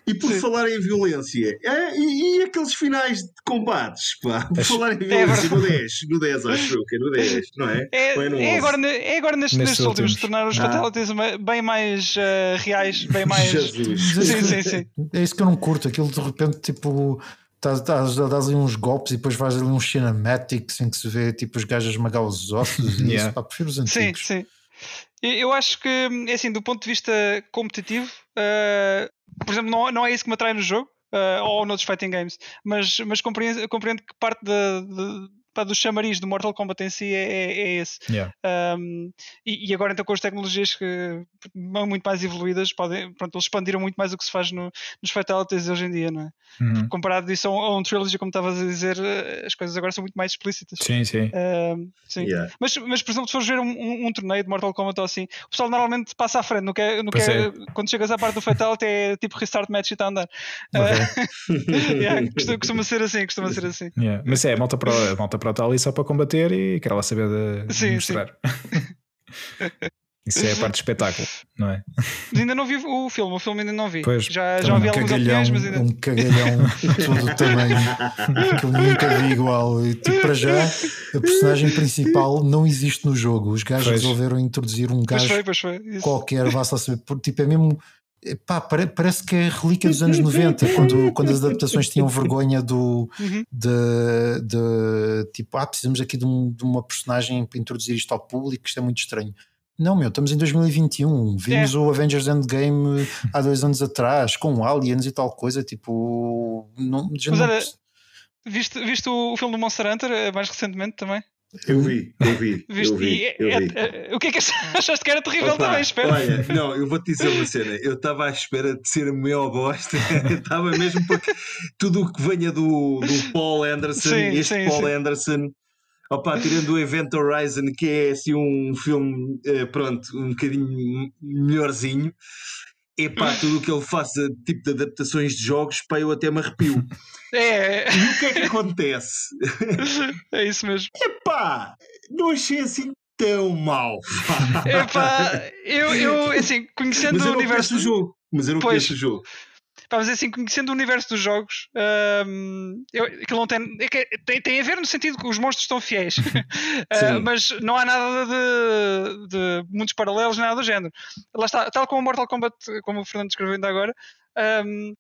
E por Sim. falar em violência, é, e, e, aqueles finais de combates, pá, por falar em é violência, é no 10, no 10 acho que é no 10, não é? É, é, é agora, é agora nestes, nestes últimos, últimos tornar os ah. fatalities bem mais uh, reais, bem mais. Jesus. Sim, sim, sim. É isso que eu não curto, aquilo de repente tipo. Dás, dás, dás ali uns golpes e depois faz ali uns cinematics em que se vê tipo os gajos esmagar os ossos e yeah. isso, pá, prefiro os antigos. Sim, sim. Eu acho que, é assim, do ponto de vista competitivo, uh, por exemplo, não, não é isso que me atrai no jogo. Uh, ou noutros fighting games, mas, mas compreendo, compreendo que parte de, de, pá, do chamariz do Mortal Kombat em si é, é, é esse. Yeah. Um, e, e, agora então com as tecnologias que muito mais evoluídas, podem, pronto, eles expandiram muito mais o que se faz no, nos Fatalities hoje em dia, não é? Uhum. Comparado isso a um, a um Trilogy, como estavas a dizer, as coisas agora são muito mais explícitas. Sim, sim. Um, sim. Yeah. Mas, mas, por exemplo, se fores ver um, um, um, torneio de Mortal Kombat ou assim, o pessoal normalmente passa à frente, no que, é, no que é, quando chegas à parte do Fatality é tipo restart match e está a andar. Okay. Uh, yeah, costuma, costuma, ser assim, costuma ser assim. Yeah. Mas é, a malta para a malta para está ali só para combater bater e quer lá saber de, sim, mostrar. Sim. Isso é a parte do espetáculo, não é? Mas ainda não vi o filme, o filme ainda não vi. Pois, já já vi um opiniões, mas ainda... Um cagalhão todo o tamanho que eu nunca vi igual. E, tipo, para já, a personagem principal não existe no jogo. Os gajos pois. resolveram introduzir um gajo pois foi, pois foi. qualquer, vá só saber. Tipo, é mesmo Pá, parece que é relíquia dos anos 90, quando, quando as adaptações tinham vergonha do uhum. de, de, tipo, ah, precisamos aqui de, um, de, uma personagem para introduzir isto ao público, isto é muito estranho. Não, meu, estamos em 2021. Vimos é. o Avengers Endgame há dois anos atrás, com aliens e tal coisa. Tipo, não, Mas não... Era, viste, viste o filme do Monster Hunter eh, mais recentemente também? Eu vi, eu vi. Viste? Eu vi, eu é, vi. É, o que é que achaste que era terrível Opa, também? Espera. Olha, não, eu vou-te dizer uma cena. Eu estava à espera de ser a maior bosta. Estava mesmo porque tudo o que venha do, do Paul Anderson, sim, este sim, Paul sim. Anderson Opa, tirando o Event Horizon, que é assim um filme, eh, pronto, um bocadinho melhorzinho, epá, tudo o que ele faça, tipo de adaptações de jogos, pá, eu até me arrepio. É. E o que é que acontece? É isso mesmo. Epá, não achei assim tão mal. Epá, eu, eu assim, conhecendo Mas eu o universo. do jogo. Mas eu não pois, conheço o jogo. Pá, mas assim, conhecendo o universo dos jogos, um, eu, aquilo não tem, é tem. Tem a ver no sentido que os monstros estão fiéis, uh, mas não há nada de, de muitos paralelos, nada do género. Lá está, tal como o Mortal Kombat, como o Fernando escreveu ainda agora, um,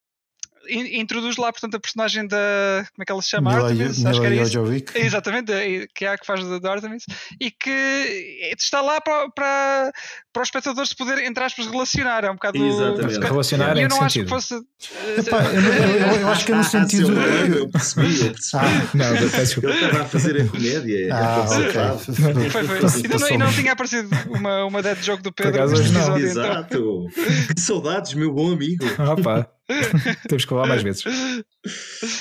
introduz lá, portanto, a personagem da. Como é que ela se chama? Mila, Artemis, Mila acho que era isso. Exatamente, que é a que faz da Artemis, e que está lá para, para, para o espectador se poder, entre aspas, relacionar. É um bocado. Exatamente. Relacionar eu não acho que fosse. Epá, eu, eu, eu, acho que é no sentido. eu percebi, eu percebi. Ah, não, eu estava a fazer a comédia. Ah, ok. Foi, foi. E não, e não tinha aparecido uma, uma dead joke do Pedro neste episódio. Então. Exato. Então. Saudades, meu bom amigo. Opa. Temos que falar mais vezes.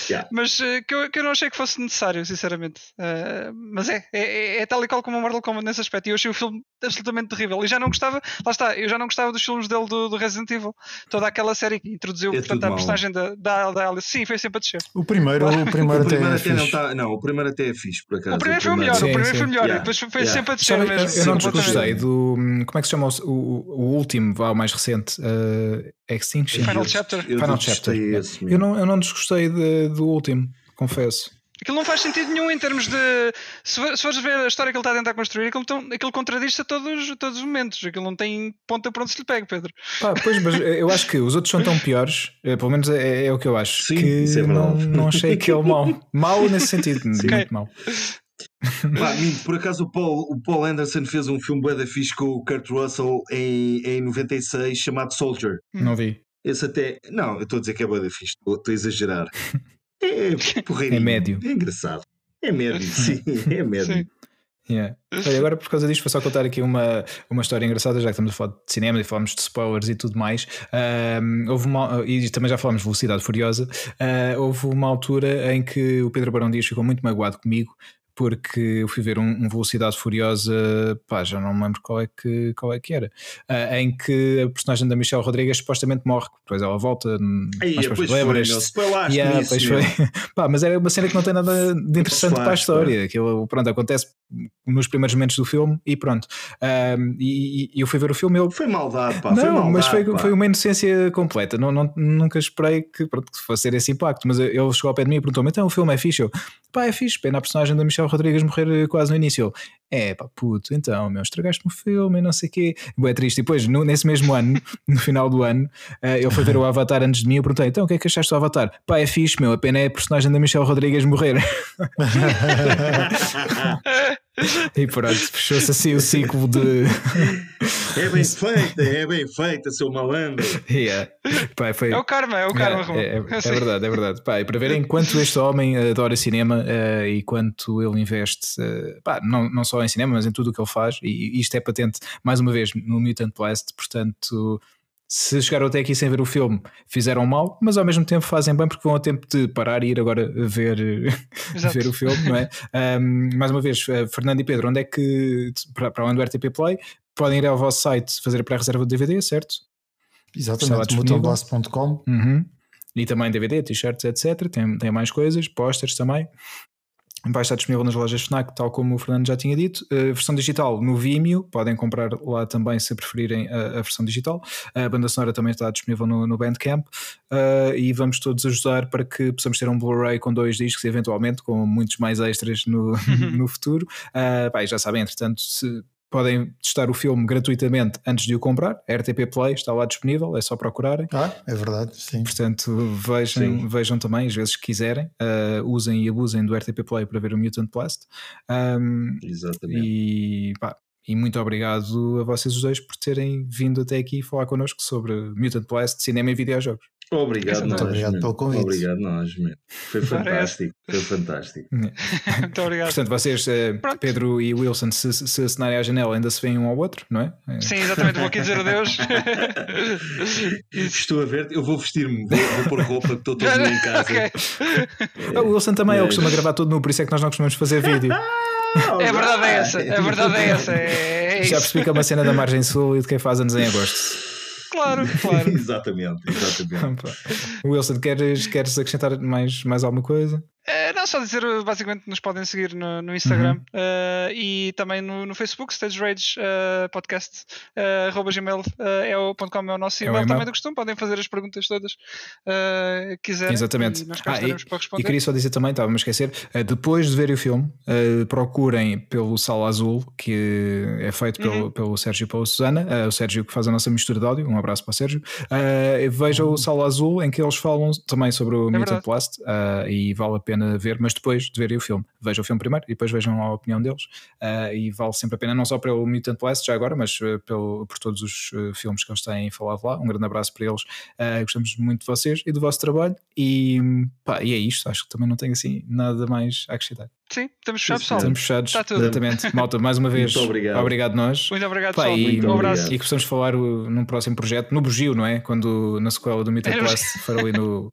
Yeah. Mas uh, que, eu, que eu não achei que fosse necessário, sinceramente. Uh, mas é, é, é, é, tal e qual como o Mortal Kombat nesse aspecto. E eu achei o filme absolutamente terrível. E já não gostava, lá está, eu já não gostava dos filmes dele do, do Resident Evil. Toda aquela série que introduziu é portanto, a personagem da, da, da Alice. Sim, foi sempre a descer. O primeiro, o primeiro, o primeiro até, até não, tá, não, o primeiro até é fixe, por acaso. O primeiro, foi o melhor, sim, o primeiro sim. foi melhor. Yeah. Depois foi yeah. sempre a descer Sabe, mesmo. Eu não desgostei do. Como é que se chama o, o, último, o mais recente? Uh, Extinction. Final Chapter. Final Chapter. Esse, eu, não, eu não desgostei de, do último, confesso. Aquilo não faz sentido nenhum em termos de. Se, se fores ver a história que ele está a tentar construir, aquilo, aquilo contradiz-se a todos, a todos os momentos. Aquilo não tem ponta para onde se lhe pega, Pedro. Pá, pois, mas eu acho que os outros são tão piores, é, pelo menos é, é, o que eu acho. Sim, que é não, não achei aquele mau. Mau nesse sentido, Sim. muito okay. mau. Pá, por acaso o Paul, o Paul Anderson fez um filme bué da fixe com o Kurt Russell em, em 96 chamado Soldier. Não vi. Esse até. Não, eu estou a dizer que é bué da fixe, estou a exagerar. É porreirinho. É médio. É engraçado. É médio, sim, é médio. Sim. Yeah. Olha, agora por causa disto, vou só contar aqui uma, uma história engraçada, já que estamos a falar de cinema e falamos de spoilers e tudo mais. Um, houve uma, e também já falamos de Velocidade Furiosa. Uh, houve uma altura em que o Pedro Barão Dias ficou muito magoado comigo porque eu fui ver um, um, Velocidade Furiosa, pá, já não me lembro qual é que, qual é que era, uh, em que a personagem da Michelle Rodrigues supostamente morre, depois ela volta, Aí, depois lembras yeah, foi. pá, mas era uma cena que não tem nada de interessante para a história, aquilo, pronto, acontece nos primeiros momentos do filme e pronto. Um, e, e, eu fui ver o filme. Eu... Foi maldade, pá. Não, foi maldade, mas foi, pá. foi uma inocência completa. Não, não, nunca esperei que, pronto, que fosse ter esse impacto. Mas ele chegou ao pé de mim e perguntou-me: então o filme é fixe? Eu, pá, é fixe. Pena a personagem da Michelle Rodrigues morrer quase no início. É pá, puto, então, meu, estragaste-me o filme e não sei o quê. É triste. E depois, no, nesse mesmo ano, no final do ano, uh, ele foi ver o Avatar antes de mim. Eu perguntei: então o que é que achaste do Avatar? Pá, é fixe, meu. A pena é a personagem da Michelle Rodrigues morrer. E pronto, fechou-se assim o ciclo de. É bem feita, é bem feita, seu malandro. Yeah. Pai, foi... É o karma, é o karma. É, é, é, é verdade, é verdade. Pai, para verem quanto este homem adora cinema uh, e quanto ele investe, uh, pá, não, não só em cinema, mas em tudo o que ele faz, e isto é patente, mais uma vez, no Mutant Blast, portanto se chegaram até aqui sem ver o filme, fizeram mal, mas ao mesmo tempo fazem bem porque vão a tempo de parar e ir agora ver, ver o filme, não é? Um, mais uma vez, uh, Fernando e Pedro, onde é que, para, para onde o RTP Play, podem ir ao vosso site fazer a pré-reserva de DVD, certo? Exatamente, mutonblast.com. Uhum. E também DVD, t-shirts, etc. Tem, tem mais coisas, posters também vai estar disponível nas lojas FNAC, tal como o Fernando já tinha dito. A versão digital no Vimeo, podem comprar lá também se preferirem a, a versão digital. A banda sonora também está disponível no, no Bandcamp uh, e vamos todos ajudar para que possamos ter um Blu-ray com dois discos, eventualmente, com muitos mais extras no, no futuro. Uh, já sabem, entretanto, se podem testar o filme gratuitamente antes de o comprar. A RTP Play está lá disponível, é só procurarem. Ah, é verdade, sim. Portanto, vejam, sim. vejam também, às vezes que quiserem, uh, usem e abusem do RTP Play para ver o Mutant Blast. Um, Exatamente. E, pá, E muito obrigado a vocês os dois por terem vindo até aqui falar connosco sobre Mutant Blast, cinema e videojogos. Obrigado, nós, obrigado pelo convite. Obrigado, nós. Foi fantástico. Foi fantástico. Muito obrigado. Portanto, vocês, eh, Pedro e Wilson, se, se assinarem à janela, ainda se veem um ao outro, não é? Sim, exatamente. Vou aqui dizer adeus. Estou a ver, eu vou vestir-me, vou, vou pôr roupa que estou todo em casa. okay. É, o Wilson também, ele costuma gravar todo nu, por isso é que nós não costumamos fazer vídeo. é verdade, é essa. É verdade, é essa. É, é Já percebi que é uma cena da margem sul e de quem faz anos em agosto. Claro, claro. exatamente, exatamente. Wilson, queres, queres acrescentar mais, mais alguma coisa? É, não, só dizer, basicamente nos podem seguir no, no Instagram uhum. uh, e também no, no Facebook, Stage Rage uh, Podcast, uh, arroba é o, .com é o nosso e-mail, é e-mail. também do costume, podem fazer as perguntas todas uh, quiserem. Exatamente. E ah, e. E queria só dizer também, estava-me a esquecer, depois de verem o filme, procurem pelo Sala Azul, que é feito pelo, uhum. pelo Sérgio e pela Susana, o Sérgio que faz a nossa mistura de áudio, um abraço para o Sérgio. vejam uhum. o Sala Azul, em que eles falam também sobre o é Mutant Blast e vale a pena pena ver, mas depois de verem o filme. Vejam o filme primeiro e depois vejam a opinião deles. Uh, e vale sempre a pena, não só pelo Mutant Blast já agora, mas uh, pelo, por todos os uh, filmes que eles têm falado lá. Um grande abraço para eles. gostamos muito de vocês e do vosso trabalho. E, pá, e é isto. Acho que também não tenho assim nada mais a acrescentar. Sim, estamos fechados, pessoal. Estamos fechados. Está tudo. Exatamente. Malta, mais uma vez, muito obrigado. obrigado nós. Muito obrigado, Pá, e, muito um abraço. E que possamos falar uh, num próximo projeto, no Bugio, não é? Quando na sequela do Meet Blast for ali no,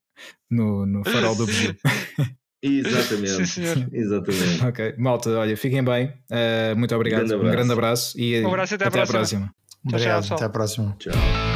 no, no farol do Bugio. Exatamente. Sim, senhor. Exatamente. Ok, malta, olha, fiquem bem. Uh, muito obrigado. Um grande abraço, um grande abraço e um abraço até, até à próxima. próxima. Obrigado, tchau, até à próxima. Tchau.